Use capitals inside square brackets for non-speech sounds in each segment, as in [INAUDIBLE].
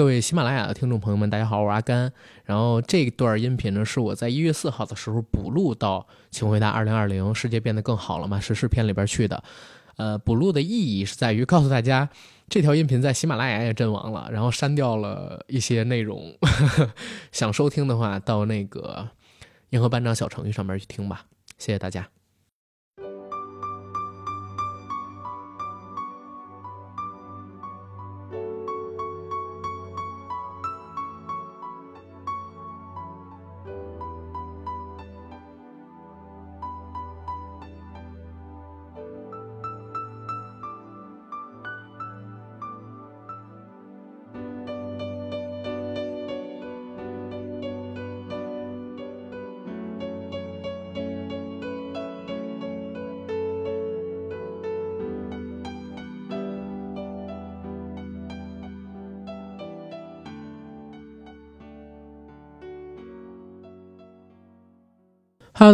各位喜马拉雅的听众朋友们，大家好，我是阿甘。然后这段音频呢，是我在一月四号的时候补录到《请回答二零二零世界变得更好了吗》时事片里边去的。呃，补录的意义是在于告诉大家，这条音频在喜马拉雅也阵亡了，然后删掉了一些内容。[LAUGHS] 想收听的话，到那个银河班长小程序上面去听吧。谢谢大家。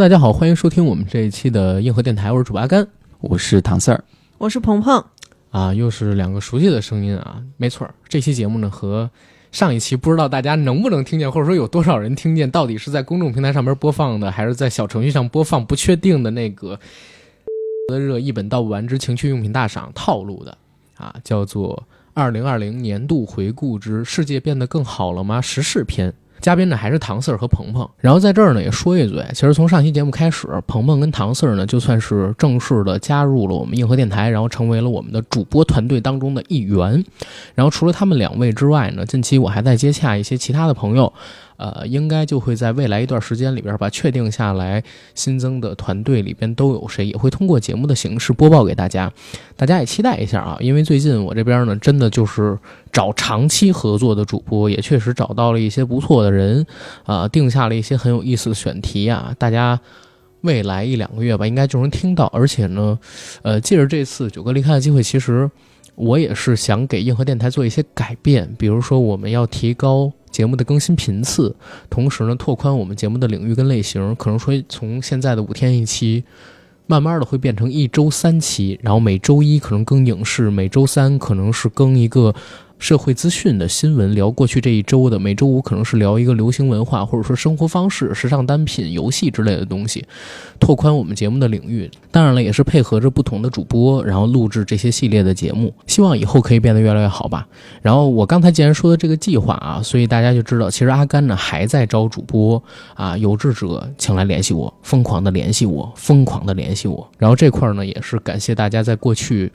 大家好，欢迎收听我们这一期的硬核电台，我是主阿甘，我是唐四儿，我是鹏鹏，啊，又是两个熟悉的声音啊，没错，这期节目呢和上一期不知道大家能不能听见，或者说有多少人听见，到底是在公众平台上面播放的，还是在小程序上播放，不确定的那个的热一本道不完之情趣用品大赏套路的啊，叫做二零二零年度回顾之世界变得更好了吗？时事篇。嘉宾呢还是唐四儿和鹏鹏，然后在这儿呢也说一嘴，其实从上期节目开始，鹏鹏跟唐四儿呢就算是正式的加入了我们硬核电台，然后成为了我们的主播团队当中的一员。然后除了他们两位之外呢，近期我还在接洽一些其他的朋友。呃，应该就会在未来一段时间里边吧，确定下来新增的团队里边都有谁，也会通过节目的形式播报给大家，大家也期待一下啊。因为最近我这边呢，真的就是找长期合作的主播，也确实找到了一些不错的人，啊，定下了一些很有意思的选题啊，大家未来一两个月吧，应该就能听到。而且呢，呃，借着这次九哥离开的机会，其实我也是想给硬核电台做一些改变，比如说我们要提高。节目的更新频次，同时呢，拓宽我们节目的领域跟类型，可能说从现在的五天一期，慢慢的会变成一周三期，然后每周一可能更影视，每周三可能是更一个。社会资讯的新闻，聊过去这一周的。每周五可能是聊一个流行文化，或者说生活方式、时尚单品、游戏之类的东西，拓宽我们节目的领域。当然了，也是配合着不同的主播，然后录制这些系列的节目。希望以后可以变得越来越好吧。然后我刚才既然说的这个计划啊，所以大家就知道，其实阿甘呢还在招主播啊，有志者请来联系我，疯狂的联系我，疯狂的联系我。然后这块儿呢，也是感谢大家在过去。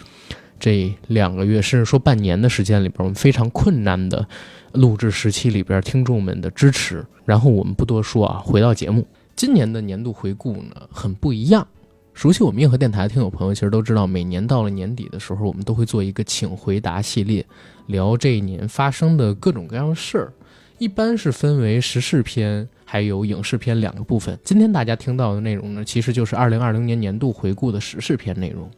这两个月，甚至说半年的时间里边，我们非常困难的录制时期里边，听众们的支持。然后我们不多说啊，回到节目，今年的年度回顾呢，很不一样。熟悉我们硬核电台的听友朋友，其实都知道，每年到了年底的时候，我们都会做一个请回答系列，聊这一年发生的各种各样的事儿。一般是分为时事篇还有影视篇两个部分。今天大家听到的内容呢，其实就是二零二零年年度回顾的时事篇内容。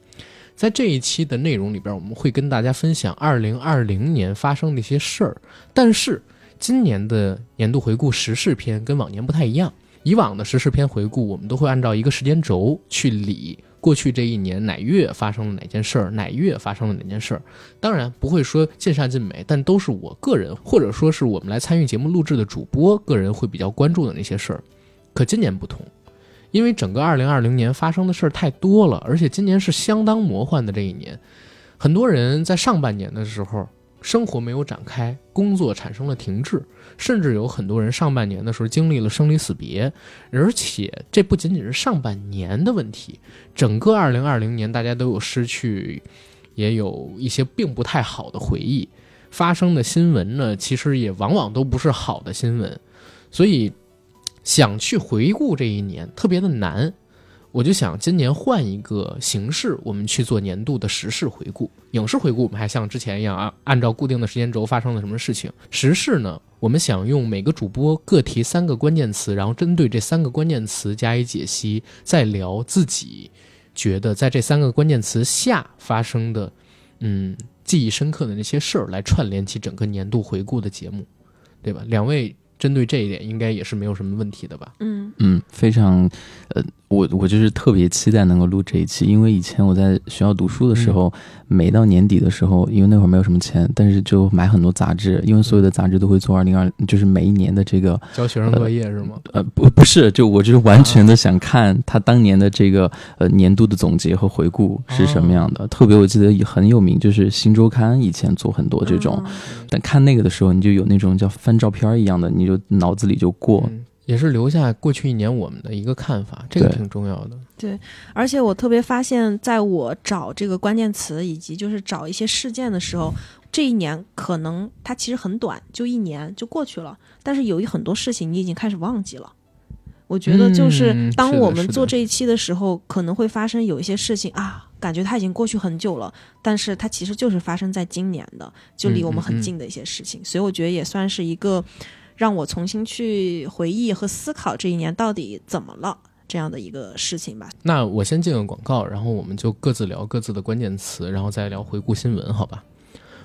在这一期的内容里边，我们会跟大家分享二零二零年发生的一些事儿。但是今年的年度回顾时事篇跟往年不太一样。以往的时事篇回顾，我们都会按照一个时间轴去理过去这一年哪月发生了哪件事儿，哪月发生了哪件事儿。当然不会说尽善尽美，但都是我个人或者说是我们来参与节目录制的主播个人会比较关注的那些事儿。可今年不同。因为整个二零二零年发生的事儿太多了，而且今年是相当魔幻的这一年，很多人在上半年的时候生活没有展开，工作产生了停滞，甚至有很多人上半年的时候经历了生离死别，而且这不仅仅是上半年的问题，整个二零二零年大家都有失去，也有一些并不太好的回忆，发生的新闻呢，其实也往往都不是好的新闻，所以。想去回顾这一年特别的难，我就想今年换一个形式，我们去做年度的时事回顾。影视回顾我们还像之前一样啊，按照固定的时间轴发生了什么事情。时事呢，我们想用每个主播各提三个关键词，然后针对这三个关键词加以解析，再聊自己觉得在这三个关键词下发生的，嗯，记忆深刻的那些事儿，来串联起整个年度回顾的节目，对吧？两位。针对这一点，应该也是没有什么问题的吧？嗯嗯，非常，呃，我我就是特别期待能够录这一期，因为以前我在学校读书的时候，每到年底的时候，因为那会儿没有什么钱，但是就买很多杂志，因为所有的杂志都会做二零二，就是每一年的这个，教学生作业是吗？呃，不不是，就我就是完全的想看他当年的这个呃年度的总结和回顾是什么样的。特别我记得很有名，就是《新周刊》以前做很多这种，嗯但看那个的时候，你就有那种叫翻照片一样的，你就脑子里就过。嗯也是留下过去一年我们的一个看法，这个挺重要的。对而且我特别发现，在我找这个关键词以及就是找一些事件的时候，这一年可能它其实很短，就一年就过去了，但是有一很多事情你已经开始忘记了。我觉得就是嗯当我们做这一期的时候，可能会发生有一些事情啊，感觉它已经过去很久了，但是它其实就是发生在今年的，就离我们很近的一些事情，所以我觉得也算是一个让我重新去回忆和思考这一年到底怎么了这样的一个事情吧。那我先进个广告，然后我们就各自聊各自的关键词，然后再聊回顾新闻，好吧？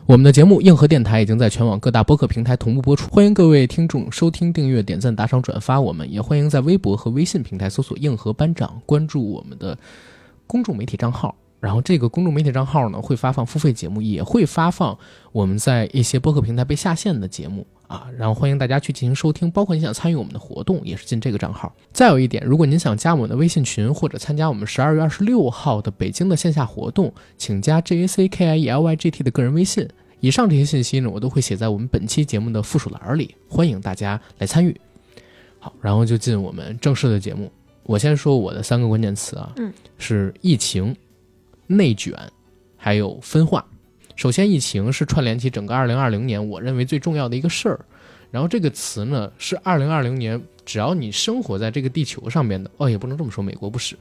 我们的节目硬核电台已经在全网各大播客平台同步播出，欢迎各位听众收听、订阅、点赞、打赏、转发我们，也欢迎在微博和微信平台搜索“硬核班长”，关注我们的公众媒体账号。然后这个公众媒体账号呢，会发放付费节目，也会发放我们在一些播客平台被下线的节目啊。然后欢迎大家去进行收听，包括你想参与我们的活动，也是进这个账号。再有一点，如果您想加我们的微信群，或者参加我们十二月二十六号的北京的线下活动，请加 J A C K I E L Y G T 的个人微信。以上这些信息呢，我都会写在我们本期节目的附属栏里，欢迎大家来参与。好，然后就进我们正式的节目。我先说我的三个关键词啊，嗯，是疫情、内卷，还有分化。首先，疫情是串联起整个2020年我认为最重要的一个事儿。然后这个词呢，是2020年只要你生活在这个地球上面的，哦，也不能这么说，美国不是，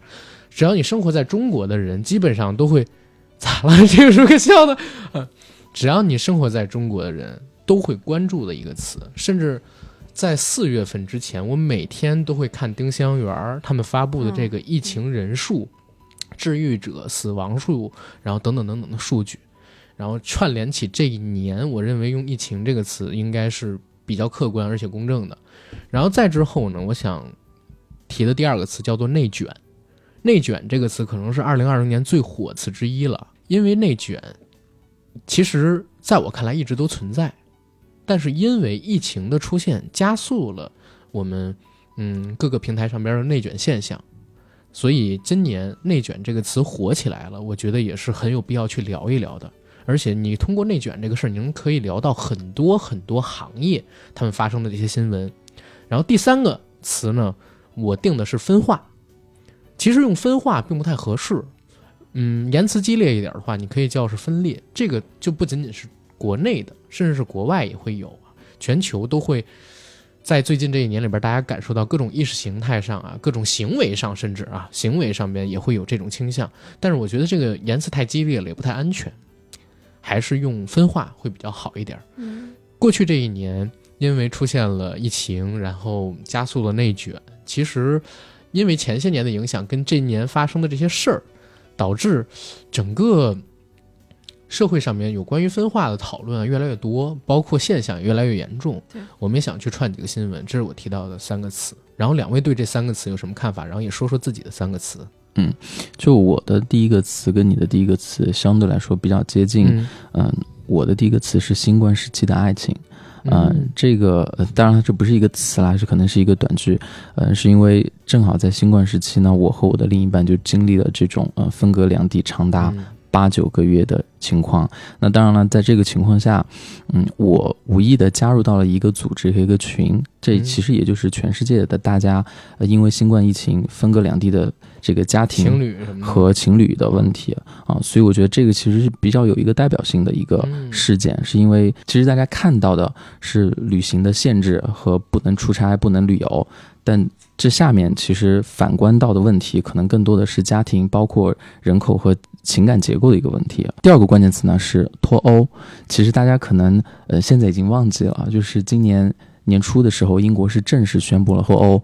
只要你生活在中国的人，基本上都会咋了？这个是个笑的，只要你生活在中国的人都会关注的一个词，甚至在四月份之前，我每天都会看丁香园儿他们发布的这个疫情人数、治愈者、死亡数，然后等等等等的数据，然后串联起这一年，我认为用“疫情”这个词应该是比较客观而且公正的。然后再之后呢，我想提的第二个词叫做“内卷”。内卷这个词可能是二零二零年最火词之一了，因为内卷其实在我看来一直都存在，但是因为疫情的出现，加速了我们嗯各个平台上边的内卷现象，所以今年“内卷”这个词火起来了，我觉得也是很有必要去聊一聊的。而且你通过内卷这个事儿，您可以聊到很多很多行业他们发生的这些新闻。然后第三个词呢，我定的是分化。其实用分化并不太合适，嗯，言辞激烈一点的话，你可以叫是分裂。这个就不仅仅是国内的，甚至是国外也会有，全球都会在最近这一年里边，大家感受到各种意识形态上啊，各种行为上，甚至啊行为上边也会有这种倾向。但是我觉得这个言辞太激烈了，也不太安全，还是用分化会比较好一点。嗯过去这一年，因为出现了疫情，然后加速了内卷，其实因为前些年的影响跟这一年发生的这些事儿，导致整个社会上面有关于分化的讨论啊越来越多，包括现象也越来越严重对。我们也想去串几个新闻，这是我提到的三个词。然后两位对这三个词有什么看法？然后也说说自己的三个词。就我的第一个词跟你的第一个词相对来说比较接近，嗯嗯，我的第一个词是新冠时期的爱情，嗯、嗯这个、呃、当然这不是一个词啦，这可能是一个短句，呃，是因为正好在新冠时期呢，我和我的另一半就经历了这种呃分隔两地长达嗯八九个月的情况。那当然了，在这个情况下，嗯，我无意的加入到了一个组织和一个群，这嗯。其实也就是全世界的大家，呃，因为新冠疫情分隔两地的这个家庭情侣和情侣的问题啊，所以我觉得这个其实是比较有一个代表性的一个嗯。事件，是因为其实大家看到的是旅行的限制和不能出差、不能旅游，但这下面其实反观到的问题，可能更多的是家庭，包括人口和情感结构的一个问题。第二个关键词呢是脱欧，其实大家可能呃现在已经忘记了，就是今年。年初的时候，英国是正式宣布了脱欧，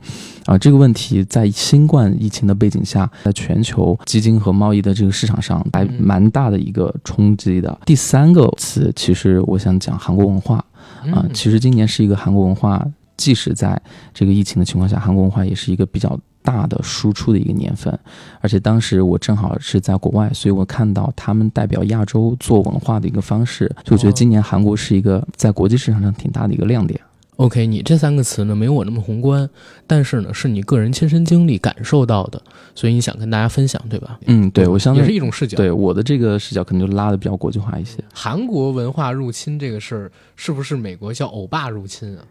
啊，这个问题在新冠疫情的背景下，在全球基金和贸易的这个市场上还嗯蛮大的一个冲击的。第三个词，其实我想讲韩国文化啊，嗯其实今年是一个韩国文化即使在这个疫情的情况下，韩国文化也是一个比较大的输出的一个年份。而且当时我正好是在国外，所以我看到他们代表亚洲做文化的一个方式，就觉得今年韩国是一个在国际市场上挺大的一个亮点。OK，你这三个词呢没有我那么宏观，但是呢是你个人亲身经历感受到的，所以你想跟大家分享，对吧？嗯，对我相信也是一种视角。对我的这个视角可能就拉的比较国际化一些。韩国文化入侵这个事儿，是不是美国叫欧巴入侵啊？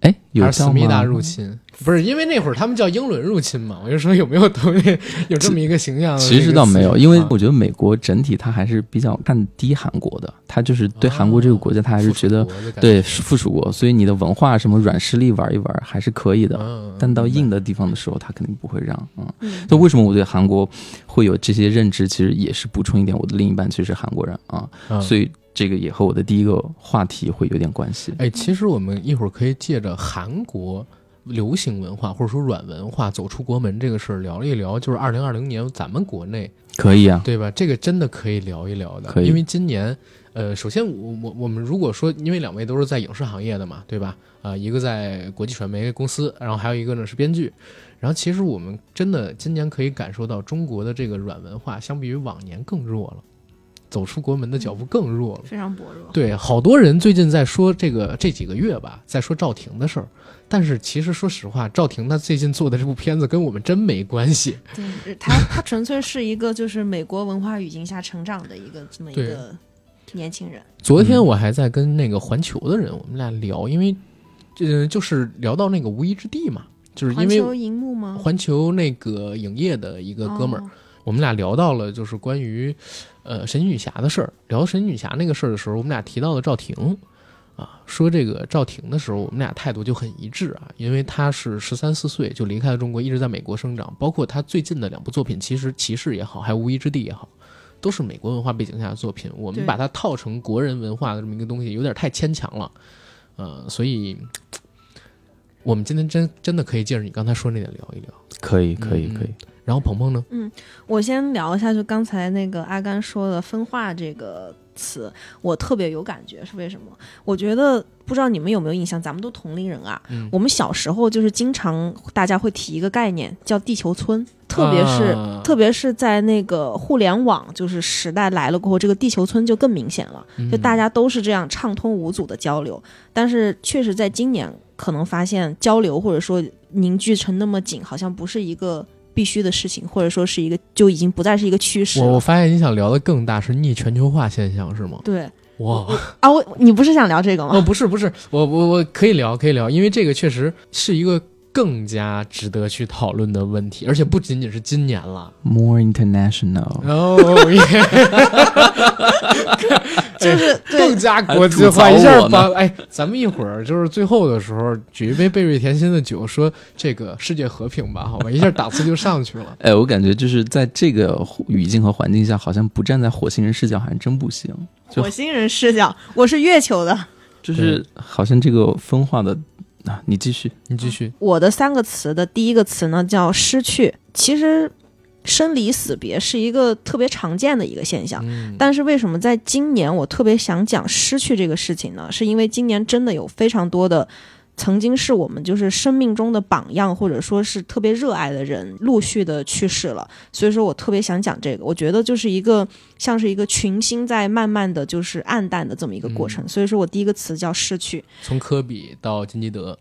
哎，有思密达入侵？不是，因为那会儿他们叫英伦入侵嘛。我就说有没有东西 [LAUGHS] 有这么一个形象？其实倒没有，因为啊我觉得美国整体它还是比较看低韩国的，他就是对韩国这个国家，他还是觉得对附属国，所以你的文化什么软实力玩一玩还是可以的。嗯，但到硬的地方的时候，他肯定不会让。嗯，嗯那为什么我对韩国会有这些认知？其实也是补充一点，我的另一半其实是韩国人啊，嗯所以这个也和我的第一个话题会有点关系。哎，其实我们一会儿可以借着韩国流行文化或者说软文化走出国门这个事儿聊一聊，就是二零二零年咱们国内可以啊，对吧？这个真的可以聊一聊的，可以因为今年，呃，首先我我我们如果说，因为两位都是在影视行业的嘛，对吧？啊、一个在国际传媒公司，然后还有一个呢是编剧。然后其实我们真的今年可以感受到中国的这个软文化，相比于往年更弱了，走出国门的脚步更弱了。非常薄弱。对，好多人最近在说这个这几个月吧，在说赵婷的事儿。但是其实说实话，赵婷她最近做的这部片子跟我们真没关系。对，[LAUGHS] 她她纯粹是一个就是美国文化语境下成长的一个这么一个年轻人。昨天我还在跟那个环球的人，我们俩聊，因为，呃，就是聊到那个无依之地嘛，就是因为环球荧幕吗？环球那个影业的一个哥们儿，哦我们俩聊到了就是关于，呃，神奇女侠的事儿。聊神奇女侠那个事儿的时候，我们俩提到了赵婷，啊，说这个赵婷的时候，我们俩态度就很一致啊，因为她是十三四岁就离开了中国，一直在美国生长，包括她最近的两部作品，其实《骑士》也好，还有《无依之地》也好。都是美国文化背景下的作品，我们把它套成国人文化的这么一个东西，有点太牵强了，呃，所以我们今天真真的可以借着你刚才说那点聊一聊。可以，可以，嗯可以。然后鹏鹏呢？嗯我先聊一下，就刚才那个阿甘说的“分化”这个词，我特别有感觉，是为什么？我觉得不知道你们有没有印象，咱们都同龄人啊，嗯我们小时候就是经常大家会提一个概念叫地球村，特别是、啊特别是在那个互联网就是时代来了过后，这个地球村就更明显了，就大家都是这样畅通无阻的交流。但是确实在今年，可能发现交流或者说凝聚成那么紧，好像不是一个必须的事情，或者说是一个就已经不再是一个趋势。我我发现你想聊的更大是逆全球化现象是吗？对哇啊，我你不是想聊这个吗？哦，不是不是，我我我可以聊可以聊，因为这个确实是一个更加值得去讨论的问题，而且不仅仅是今年了。More international，哦耶，[LAUGHS] [LAUGHS] 就是更加国际化，一下我呢把哎，咱们一会儿就是最后的时候举一杯贝瑞甜心的酒，说这个世界和平吧，好吧，[LAUGHS] 一下档次就上去了。哎，我感觉就是在这个语境和环境下，好像不站在火星人视角还真不行。火星人视角，我是月球的。就是好像这个分化的啊，你继续。你继续，我的三个词的第一个词呢叫失去。其实，生离死别是一个特别常见的一个现象。嗯，但是为什么在今年我特别想讲失去这个事情呢？是因为今年真的有非常多的曾经是我们就是生命中的榜样，或者说是特别热爱的人，陆续的去世了。所以说我特别想讲这个，我觉得就是一个像是一个群星在慢慢的就是暗淡的这么一个过程。所以说我第一个词叫失去。从科比到金基德，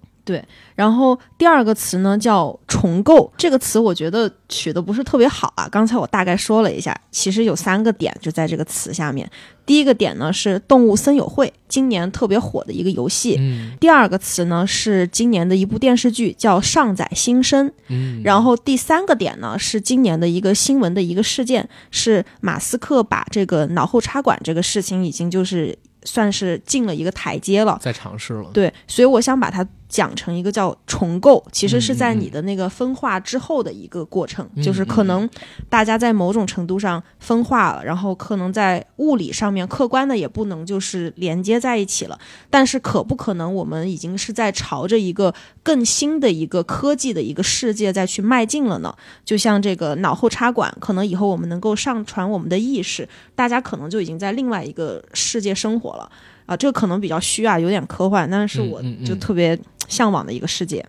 然后第二个词呢叫重构，这个词我觉得取的不是特别好啊。刚才我大概说了一下，其实有三个点就在这个词下面。第一个点呢是动物森友会，今年特别火的一个游戏。嗯第二个词呢是今年的一部电视剧，叫《上载新生》。嗯，然后第三个点呢是今年的一个新闻的一个事件，是马斯克把这个脑后插管这个事情已经就是算是进了一个台阶了。在尝试了，对，所以我想把它讲成一个叫重构，其实是在你的那个分化之后的一个过程，嗯就是可能大家在某种程度上分化了，然后可能在物理上面客观的也不能就是连接在一起了，但是可不可能我们已经是在朝着一个更新的一个科技的一个世界再去迈进了呢？就像这个脑后插管，可能以后我们能够上传我们的意识，大家可能就已经在另外一个世界生活了。啊，这个可能比较虚啊，有点科幻，但是我就特别向往的一个世界。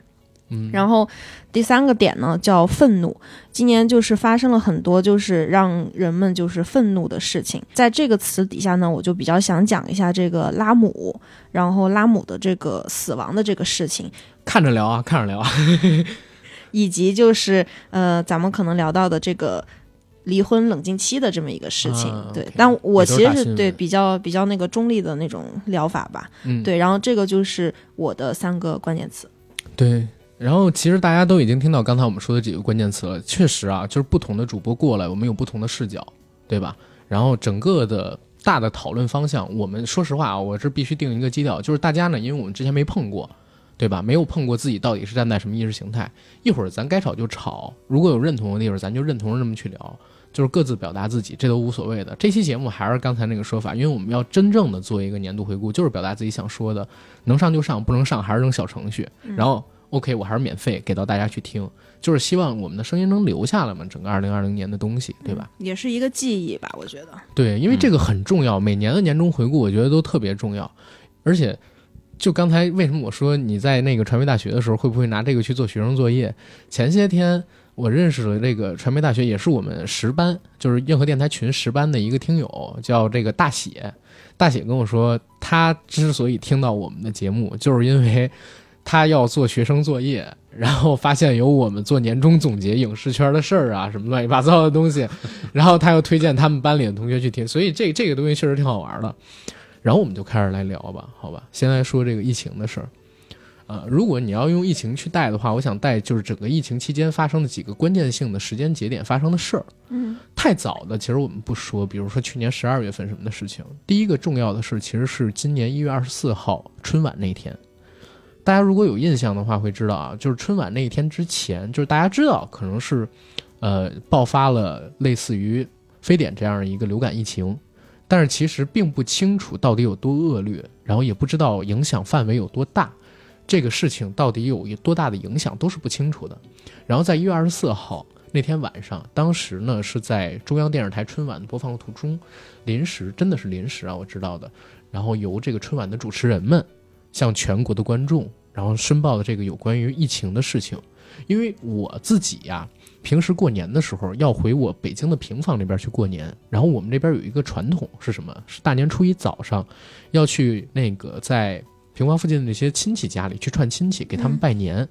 嗯，然后第三个点呢叫愤怒，今年就是发生了很多就是让人们就是愤怒的事情，在这个词底下呢，我就比较想讲一下这个拉姆，然后拉姆的这个死亡的这个事情，看着聊啊，看着聊啊。[LAUGHS] 以及就是呃，咱们可能聊到的这个离婚冷静期的这么一个事情，啊对但我其实是对比较比较那个中立的那种疗法吧，嗯，对，然后这个就是我的三个关键词。对。然后其实大家都已经听到刚才我们说的几个关键词了，确实啊，就是不同的主播过来，我们有不同的视角，对吧？然后整个的大的讨论方向，我们说实话啊，我这必须定一个基调，就是大家呢，因为我们之前没碰过，对吧？没有碰过自己到底是站在什么意识形态，一会儿咱该吵就吵，如果有认同的地方，咱就认同着这么去聊，就是各自表达自己，这都无所谓的。这期节目还是刚才那个说法，因为我们要真正的做一个年度回顾，就是表达自己想说的，能上就上，不能上还是扔小程序，然后 OK，我还是免费给到大家去听，就是希望我们的声音能留下来嘛，整个二零二零年的东西，对吧？嗯也是一个记忆吧，我觉得。对，因为这个很重要，每年的年终回顾我觉得都特别重要，而且就刚才为什么我说你在那个传媒大学的时候会不会拿这个去做学生作业？前些天我认识了这个传媒大学，也是我们十班，就是硬核电台群十班的一个听友，叫这个大写。大写跟我说，他之所以听到我们的节目，就是因为他要做学生作业，然后发现有我们做年终总结影视圈的事儿啊，什么乱七八糟的东西，[LAUGHS] 然后他又推荐他们班里的同学去听，所以这这个东西确实挺好玩的。然后我们就开始来聊吧，好吧？先来说这个疫情的事儿。呃，如果你要用疫情去带的话，我想带就是整个疫情期间发生的几个关键性的时间节点发生的事儿。嗯太早的其实我们不说，比如说去年十二月份什么的事情。第一个重要的事其实是今年一月二十四号春晚那一天。大家如果有印象的话，会知道啊，就是春晚那一天之前，就是大家知道可能是，呃，爆发了类似于非典这样的一个流感疫情，但是其实并不清楚到底有多恶劣，然后也不知道影响范围有多大，这个事情到底有多大的影响都是不清楚的。然后在一月二十四号那天晚上，当时呢是在中央电视台春晚的播放途中，临时真的是临时啊，我知道的。然后由这个春晚的主持人们向全国的观众，然后申报了这个有关于疫情的事情。因为我自己呀、平时过年的时候要回我北京的平房那边去过年，然后我们这边有一个传统是什么？是大年初一早上要去那个在平房附近的那些亲戚家里去串亲戚，给他们拜年。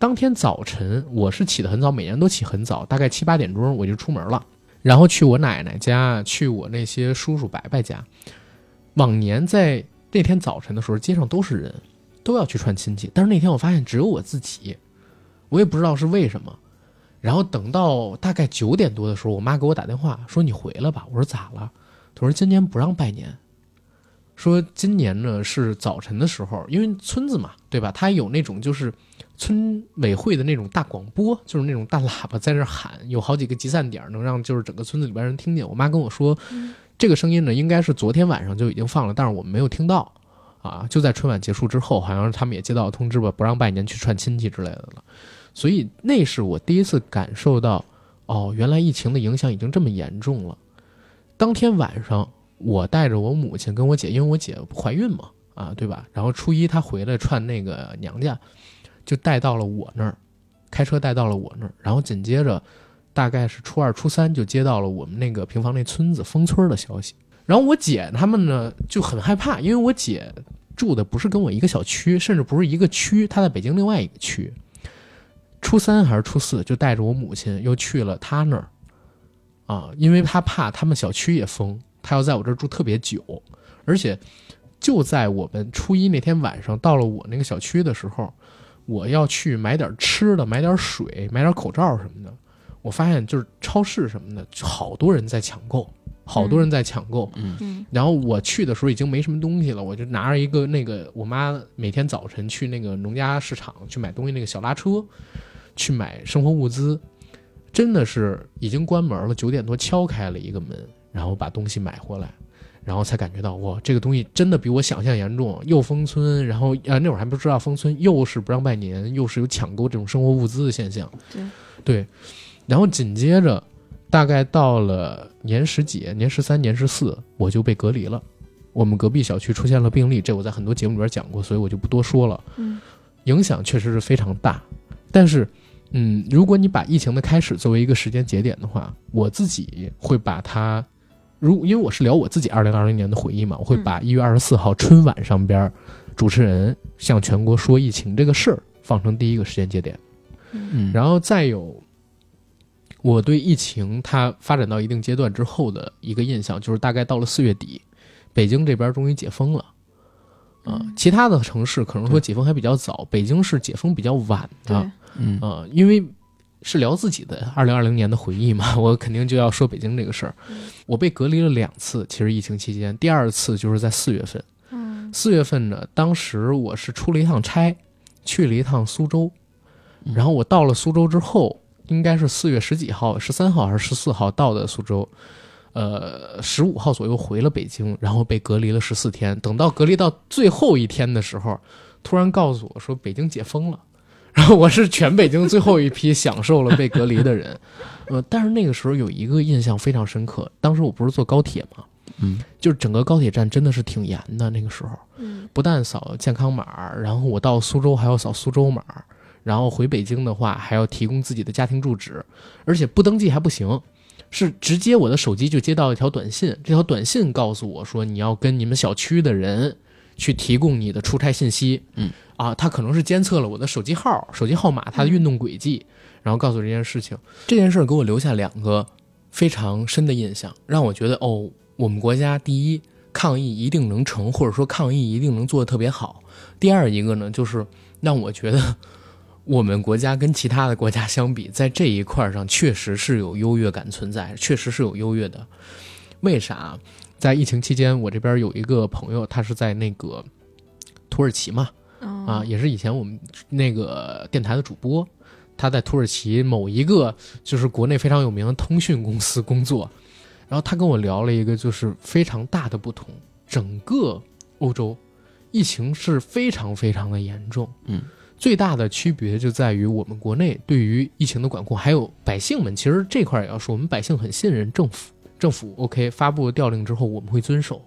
当天早晨我是起得很早，每年都起很早，大概七八点钟我就出门了，然后去我奶奶家，去我那些叔叔伯伯家。往年在那天早晨的时候，街上都是人，都要去串亲戚，但是那天我发现只有我自己，我也不知道是为什么。然后等到大概九点多的时候，我妈给我打电话说：“你回来吧。”我说：“咋了？”她说：“今年不让拜年，说今年呢是早晨的时候，因为村子嘛，对吧？它有那种就是村委会的那种大广播，就是那种大喇叭在那喊，有好几个集散点，能让就是整个村子里边人听见。我妈跟我说，这个声音呢应该是昨天晚上就已经放了，但是我们没有听到。啊，就在春晚结束之后，好像是他们也接到通知吧，不让拜年去串亲戚之类的了。所以那是我第一次感受到，哦，原来疫情的影响已经这么严重了。当天晚上，我带着我母亲跟我姐，因为我姐怀孕嘛，啊，对吧？然后初一她回来串那个娘家，就带到了我那儿，开车带到了我那儿，然后紧接着，大概是初二、初三就接到了我们那个平房那村子封村的消息。然后我姐他们呢就很害怕，因为我姐住的不是跟我一个小区，甚至不是一个区，她在北京另外一个区。初三还是初四，就带着我母亲又去了她那儿，啊，因为她怕他们小区也封，她要在我这儿住特别久，而且就在我们初一那天晚上到了我那个小区的时候，我要去买点吃的，买点水，买点口罩什么的，我发现就是超市什么的，好多人在抢购，好多人在抢购，嗯。然后我去的时候已经没什么东西了，我就拿着一个那个我妈每天早晨去那个农家市场去买东西那个小拉车，去买生活物资，真的是已经关门了，九点多敲开了一个门，然后把东西买回来，然后才感觉到哇，这个东西真的比我想象严重，又封村，然后呃那会儿还不知道封村，又是不让拜年，又是有抢购这种生活物资的现象，对对，然后紧接着大概到了年十几、年十三、年十四，我就被隔离了。我们隔壁小区出现了病例，这我在很多节目里边讲过，所以我就不多说了。嗯，影响确实是非常大。但是，嗯，如果你把疫情的开始作为一个时间节点的话，我自己会把它，如因为我是聊我自己二零二零年的回忆嘛，我会把一月二十四号春晚上边主持人向全国说疫情这个事儿放成第一个时间节点。嗯，然后再有，我对疫情它发展到一定阶段之后的一个印象，就是大概到了四月底，北京这边终于解封了。啊、嗯。其他的城市可能说解封还比较早，北京是解封比较晚的。嗯。啊、因为是聊自己的二零二零年的回忆嘛，[LAUGHS] 我肯定就要说北京这个事儿。我被隔离了两次，其实疫情期间，第二次就是在四月份。嗯四月份呢，当时我是出了一趟差，去了一趟苏州，然后我到了苏州之后，应该是四月十几号，十三号还是十四号到的苏州，呃，十五号左右回了北京，然后被隔离了十四天。等到隔离到最后一天的时候，突然告诉我说北京解封了。然后我是全北京最后一批享受了被隔离的人，呃，但是那个时候有一个印象非常深刻，当时我不是坐高铁嘛，嗯，就是整个高铁站真的是挺严的，那个时候嗯不但扫健康码，然后我到苏州还要扫苏州码，然后回北京的话还要提供自己的家庭住址，而且不登记还不行，是直接我的手机就接到一条短信，这条短信告诉我说你要跟你们小区的人去提供你的出差信息，嗯，啊，他可能是监测了我的手机号、手机号码、他的运动轨迹，然后告诉这件事情。这件事儿给我留下两个非常深的印象，让我觉得哦，我们国家第一抗疫一定能成，或者说抗疫一定能做得特别好。第二一个呢，就是让我觉得我们国家跟其他的国家相比，在这一块儿上确实是有优越感存在，确实是有优越的。为啥？在疫情期间，我这边有一个朋友，他是在那个土耳其嘛，嗯啊，也是以前我们那个电台的主播，他在土耳其某一个就是国内非常有名的通讯公司工作，然后他跟我聊了一个就是非常大的不同，整个欧洲疫情是非常非常的严重，嗯，最大的区别就在于我们国内对于疫情的管控，还有百姓们，其实这块也要说，我们百姓很信任政府，政府 OK 发布调令之后，我们会遵守。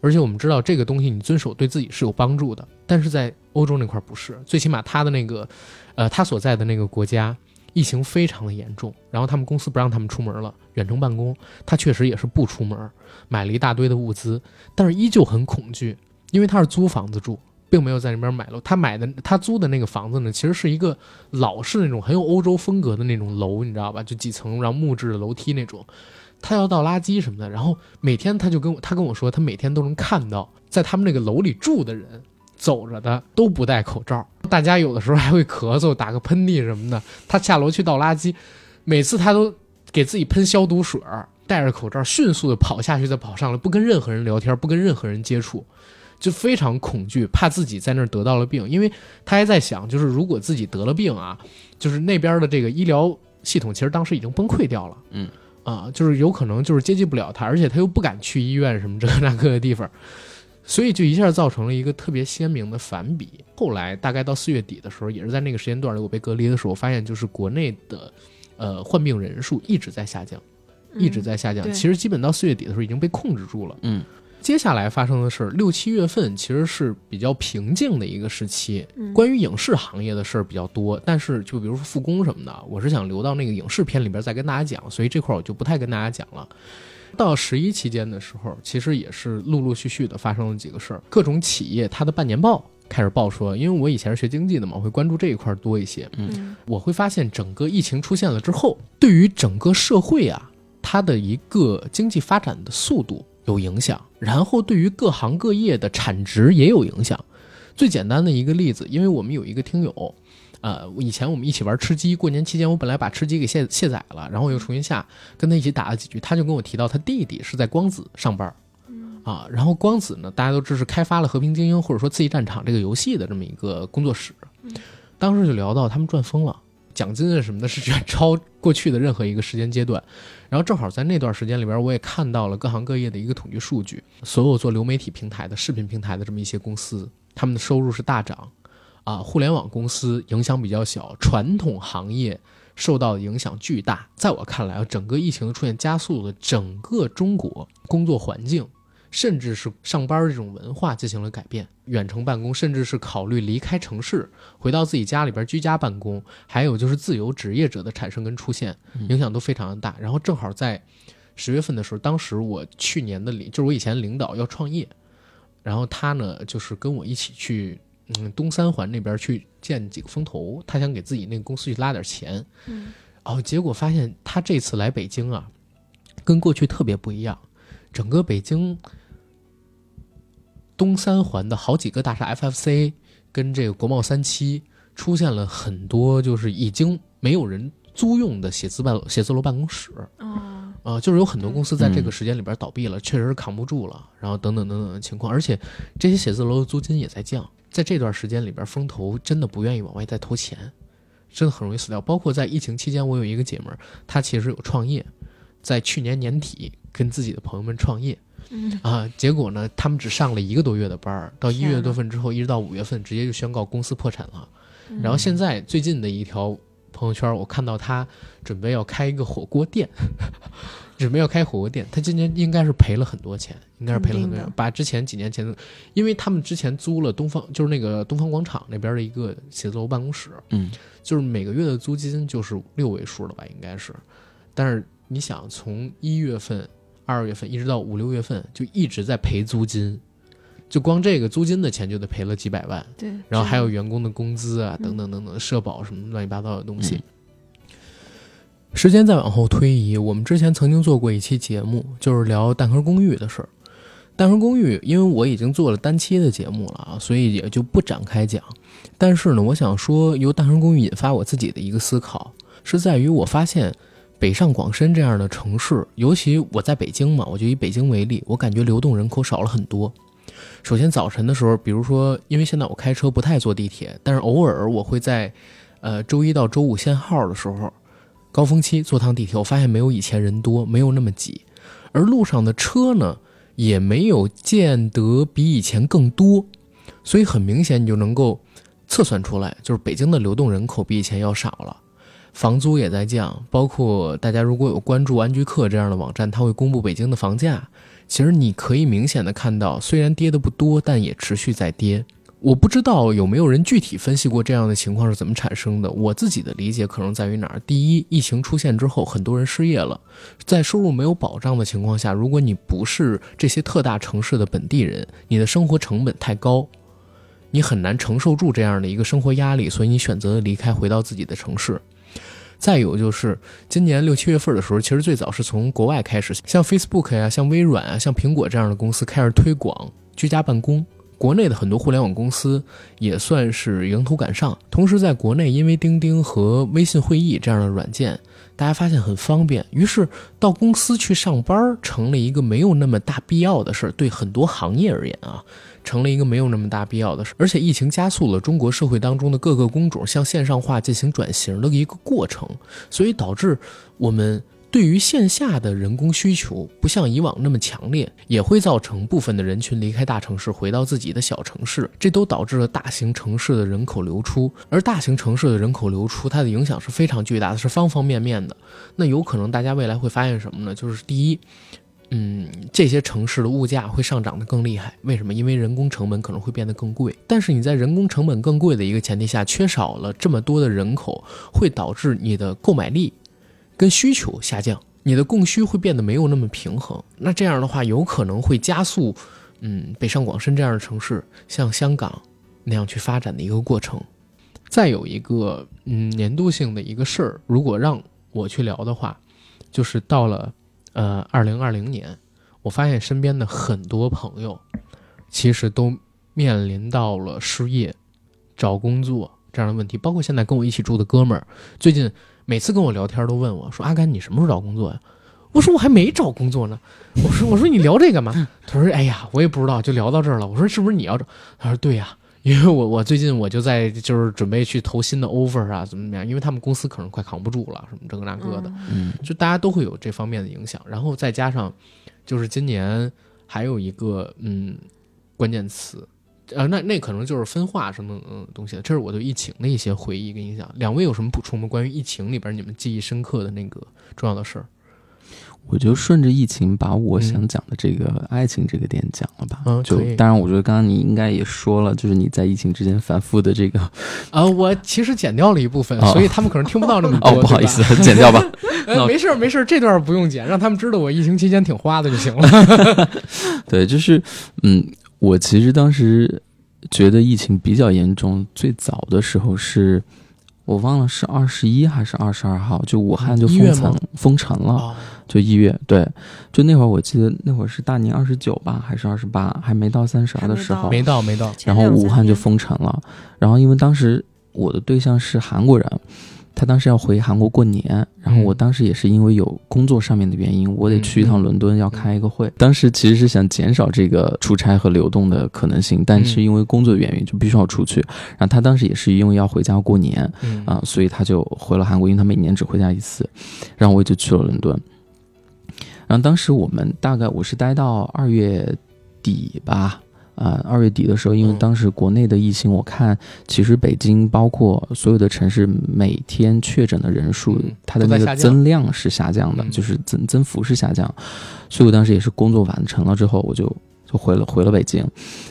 而且我们知道这个东西你遵守对自己是有帮助的，但是在欧洲那块儿不是，最起码他的那个，呃，他所在的那个国家疫情非常的严重，然后他们公司不让他们出门了，远程办公，他确实也是不出门，买了一大堆的物资，但是依旧很恐惧，因为他是租房子住，并没有在那边买楼。他买的他租的那个房子呢，其实是一个老式那种很有欧洲风格的那种楼，你知道吧？就几层，然后木质的楼梯那种。他要倒垃圾什么的，然后每天他就跟我他跟我说，他每天都能看到在他们那个楼里住的人走着的都不戴口罩，大家有的时候还会咳嗽、打个喷嚏什么的。他下楼去倒垃圾，每次他都给自己喷消毒水，戴着口罩迅速的跑下去，再跑上来，不跟任何人聊天，不跟任何人接触，就非常恐惧，怕自己在那儿得到了病，因为他还在想，就是如果自己得了病啊，就是那边的这个医疗系统其实当时已经崩溃掉了，嗯。啊，就是有可能就是接济不了他，而且他又不敢去医院什么这个那个的地方，所以就一下造成了一个特别鲜明的反比。后来大概到四月底的时候，也是在那个时间段里，我被隔离的时候，我发现就是国内的呃患病人数一直在下降，一直在下降。对其实基本到四月底的时候已经被控制住了。嗯，接下来发生的事儿，六七月份其实是比较平静的一个时期。嗯关于影视行业的事儿比较多，但是就比如说复工什么的，我是想留到那个影视片里边再跟大家讲，所以这块儿我就不太跟大家讲了。到十一期间的时候，其实也是陆陆续续的发生了几个事儿，各种企业它的半年报开始报说，因为我以前是学经济的嘛，我会关注这一块儿多一些。嗯我会发现整个疫情出现了之后，对于整个社会啊，它的一个经济发展的速度有影响，然后对于各行各业的产值也有影响。最简单的一个例子，因为我们有一个听友，呃，以前我们一起玩吃鸡，过年期间我本来把吃鸡给卸卸载了，然后我又重新下，跟他一起打了几局，他就跟我提到他弟弟是在光子上班。啊，然后光子呢，大家都知是开发了《和平精英》或者说《刺激战场》这个游戏的这么一个工作室。当时就聊到他们赚疯了，奖金啊什么的是远超过去的任何一个时间阶段。然后正好在那段时间里边，我也看到了各行各业的一个统计数据，所有做流媒体平台的、视频平台的这么一些公司，他们的收入是大涨，啊，互联网公司影响比较小，传统行业受到的影响巨大。在我看来啊，整个疫情的出现加速了整个中国工作环境。甚至是上班这种文化进行了改变，远程办公，甚至是考虑离开城市，回到自己家里边居家办公，还有就是自由职业者的产生跟出现，影响都非常的大。然后正好在十月份的时候，当时我去年的领，就是我以前领导要创业，然后他呢就是跟我一起去，嗯，东三环那边去见几个风投，他想给自己那个公司去拉点钱，嗯，哦，结果发现他这次来北京啊，跟过去特别不一样，整个北京东三环的好几个大厦，FFC 跟这个国贸三期出现了很多就是已经没有人租用的写字办写字楼办公室，哦，啊，就是有很多公司在这个嗯时间里边倒闭了，确实是扛不住了，然后等等等等的情况，而且这些写字楼的租金也在降，在这段时间里边，风投真的不愿意往外再投钱，真的很容易死掉。包括在疫情期间，我有一个姐们儿，她其实有创业，在去年年底跟自己的朋友们创业嗯，啊，结果呢，他们只上了一个多月的班儿，到一月多份之后，一直到五月份，直接就宣告公司破产了。嗯然后现在最近的一条朋友圈，我看到他准备要开一个火锅店，[LAUGHS] 准备要开火锅店。他今年应该是赔了很多钱，应该是赔了很多钱把之前几年前的，因为他们之前租了东方，就是那个东方广场那边的一个写字楼办公室，嗯，就是每个月的租金就是六位数了吧，应该是。但是你想，从一月份、二月份一直到五六月份，就一直在赔租金，就光这个租金的钱就得赔了几百万。对，然后还有员工的工资啊，嗯等等等等，社保什么乱七八糟的东西。时间再往后推移，我们之前曾经做过一期节目，就是聊蛋壳公寓的事儿。蛋壳公寓，因为我已经做了单期的节目了啊，所以也就不展开讲。但是呢，我想说，由蛋壳公寓引发我自己的一个思考，是在于我发现北上广深这样的城市，尤其我在北京嘛，我就以北京为例，我感觉流动人口少了很多。首先早晨的时候，比如说，因为现在我开车不太坐地铁，但是偶尔我会在，呃，周一到周五限号的时候，高峰期坐趟地铁，我发现没有以前人多，没有那么挤，而路上的车呢，也没有见得比以前更多，所以很明显你就能够测算出来，就是北京的流动人口比以前要少了。房租也在降，包括大家如果有关注安居客这样的网站，它会公布北京的房价。其实你可以明显的看到，虽然跌的不多，但也持续在跌。我不知道有没有人具体分析过这样的情况是怎么产生的。我自己的理解可能在于哪儿？第一，疫情出现之后，很多人失业了，在收入没有保障的情况下，如果你不是这些特大城市的本地人，你的生活成本太高，你很难承受住这样的一个生活压力，所以你选择离开，回到自己的城市。再有就是今年六七月份的时候，其实最早是从国外开始，像 Facebook 呀、像微软啊、像苹果这样的公司开始推广居家办公。国内的很多互联网公司也算是迎头赶上。同时，在国内因为钉钉和微信会议这样的软件，大家发现很方便，于是到公司去上班成了一个没有那么大必要的事儿。对很多行业而言啊，成了一个没有那么大必要的事儿。而且疫情加速了中国社会当中的各个工种向线上化进行转型的一个过程，所以导致我们对于线下的人工需求不像以往那么强烈，也会造成部分的人群离开大城市，回到自己的小城市，这都导致了大型城市的人口流出。而大型城市的人口流出，它的影响是非常巨大的，是方方面面的。那有可能大家未来会发现什么呢？就是第一。嗯，这些城市的物价会上涨得更厉害，为什么？因为人工成本可能会变得更贵。但是你在人工成本更贵的一个前提下，缺少了这么多的人口，会导致你的购买力跟需求下降，你的供需会变得没有那么平衡。那这样的话，有可能会加速，嗯，北上广深这样的城市像香港那样去发展的一个过程。再有一个，嗯，年度性的一个事儿，如果让我去聊的话，就是到了。呃，二零二零年，我发现身边的很多朋友，其实都面临到了失业、找工作这样的问题。包括现在跟我一起住的哥们儿，最近每次跟我聊天都问我说：“阿甘，你什么时候找工作呀？”我说：“我还没找工作呢。”我说：“我说你聊这干嘛？”他说：“哎呀，我也不知道，就聊到这儿了。”我说：“是不是你要找？”他说：“对呀。”因为我我最近我就在就是准备去投新的 offer 啊，怎么怎么样？因为他们公司可能快扛不住了，什么这个那个的。嗯就大家都会有这方面的影响，然后再加上，就是今年还有一个嗯关键词，呃，那那可能就是分化什么嗯东西的，这是我对疫情的一些回忆跟影响。两位有什么补充吗？关于疫情里边你们记忆深刻的那个重要的事儿？我就顺着疫情把我想讲的这个爱情这个点讲了吧。就当然，我觉得刚刚你应该也说了，就是你在疫情之间反复的这个啊，我其实剪掉了一部分，哦所以他们可能听不到那么多。哦，不好意思，剪掉吧。[LAUGHS] 那呃，没事儿没事儿，这段不用剪，让他们知道我疫情期间挺花的就行了。[LAUGHS] 对，就是嗯，我其实当时觉得疫情比较严重，最早的时候是。我忘了是二十一还是二十二号，就武汉就封城封城了。哦，就一月，对，就那会儿我记得那会儿是大年二十九吧，还是二十八，还没到三十还没到的时候，没到没到，然后武汉就封城了。然后因为当时我的对象是韩国人，他当时要回韩国过年，然后我嗯当时也是因为有工作上面的原因，我得去一趟伦敦要开一个会。当时其实是想减少这个出差和流动的可能性，但是因为工作原因就必须要出去。然后他当时也是因为要回家过年，嗯啊，所以他就回了韩国，因为他每年只回家一次，然后我也就去了伦敦。然后当时我们大概我是待到二月底吧，啊，二月底的时候，因为嗯。当时国内的疫情，我看其实北京包括所有的城市每天确诊的人数嗯，它的那个增量是下降的，嗯。就是增增幅是下降，所以我当时也是工作完成了之后，我就。就回了回了北京，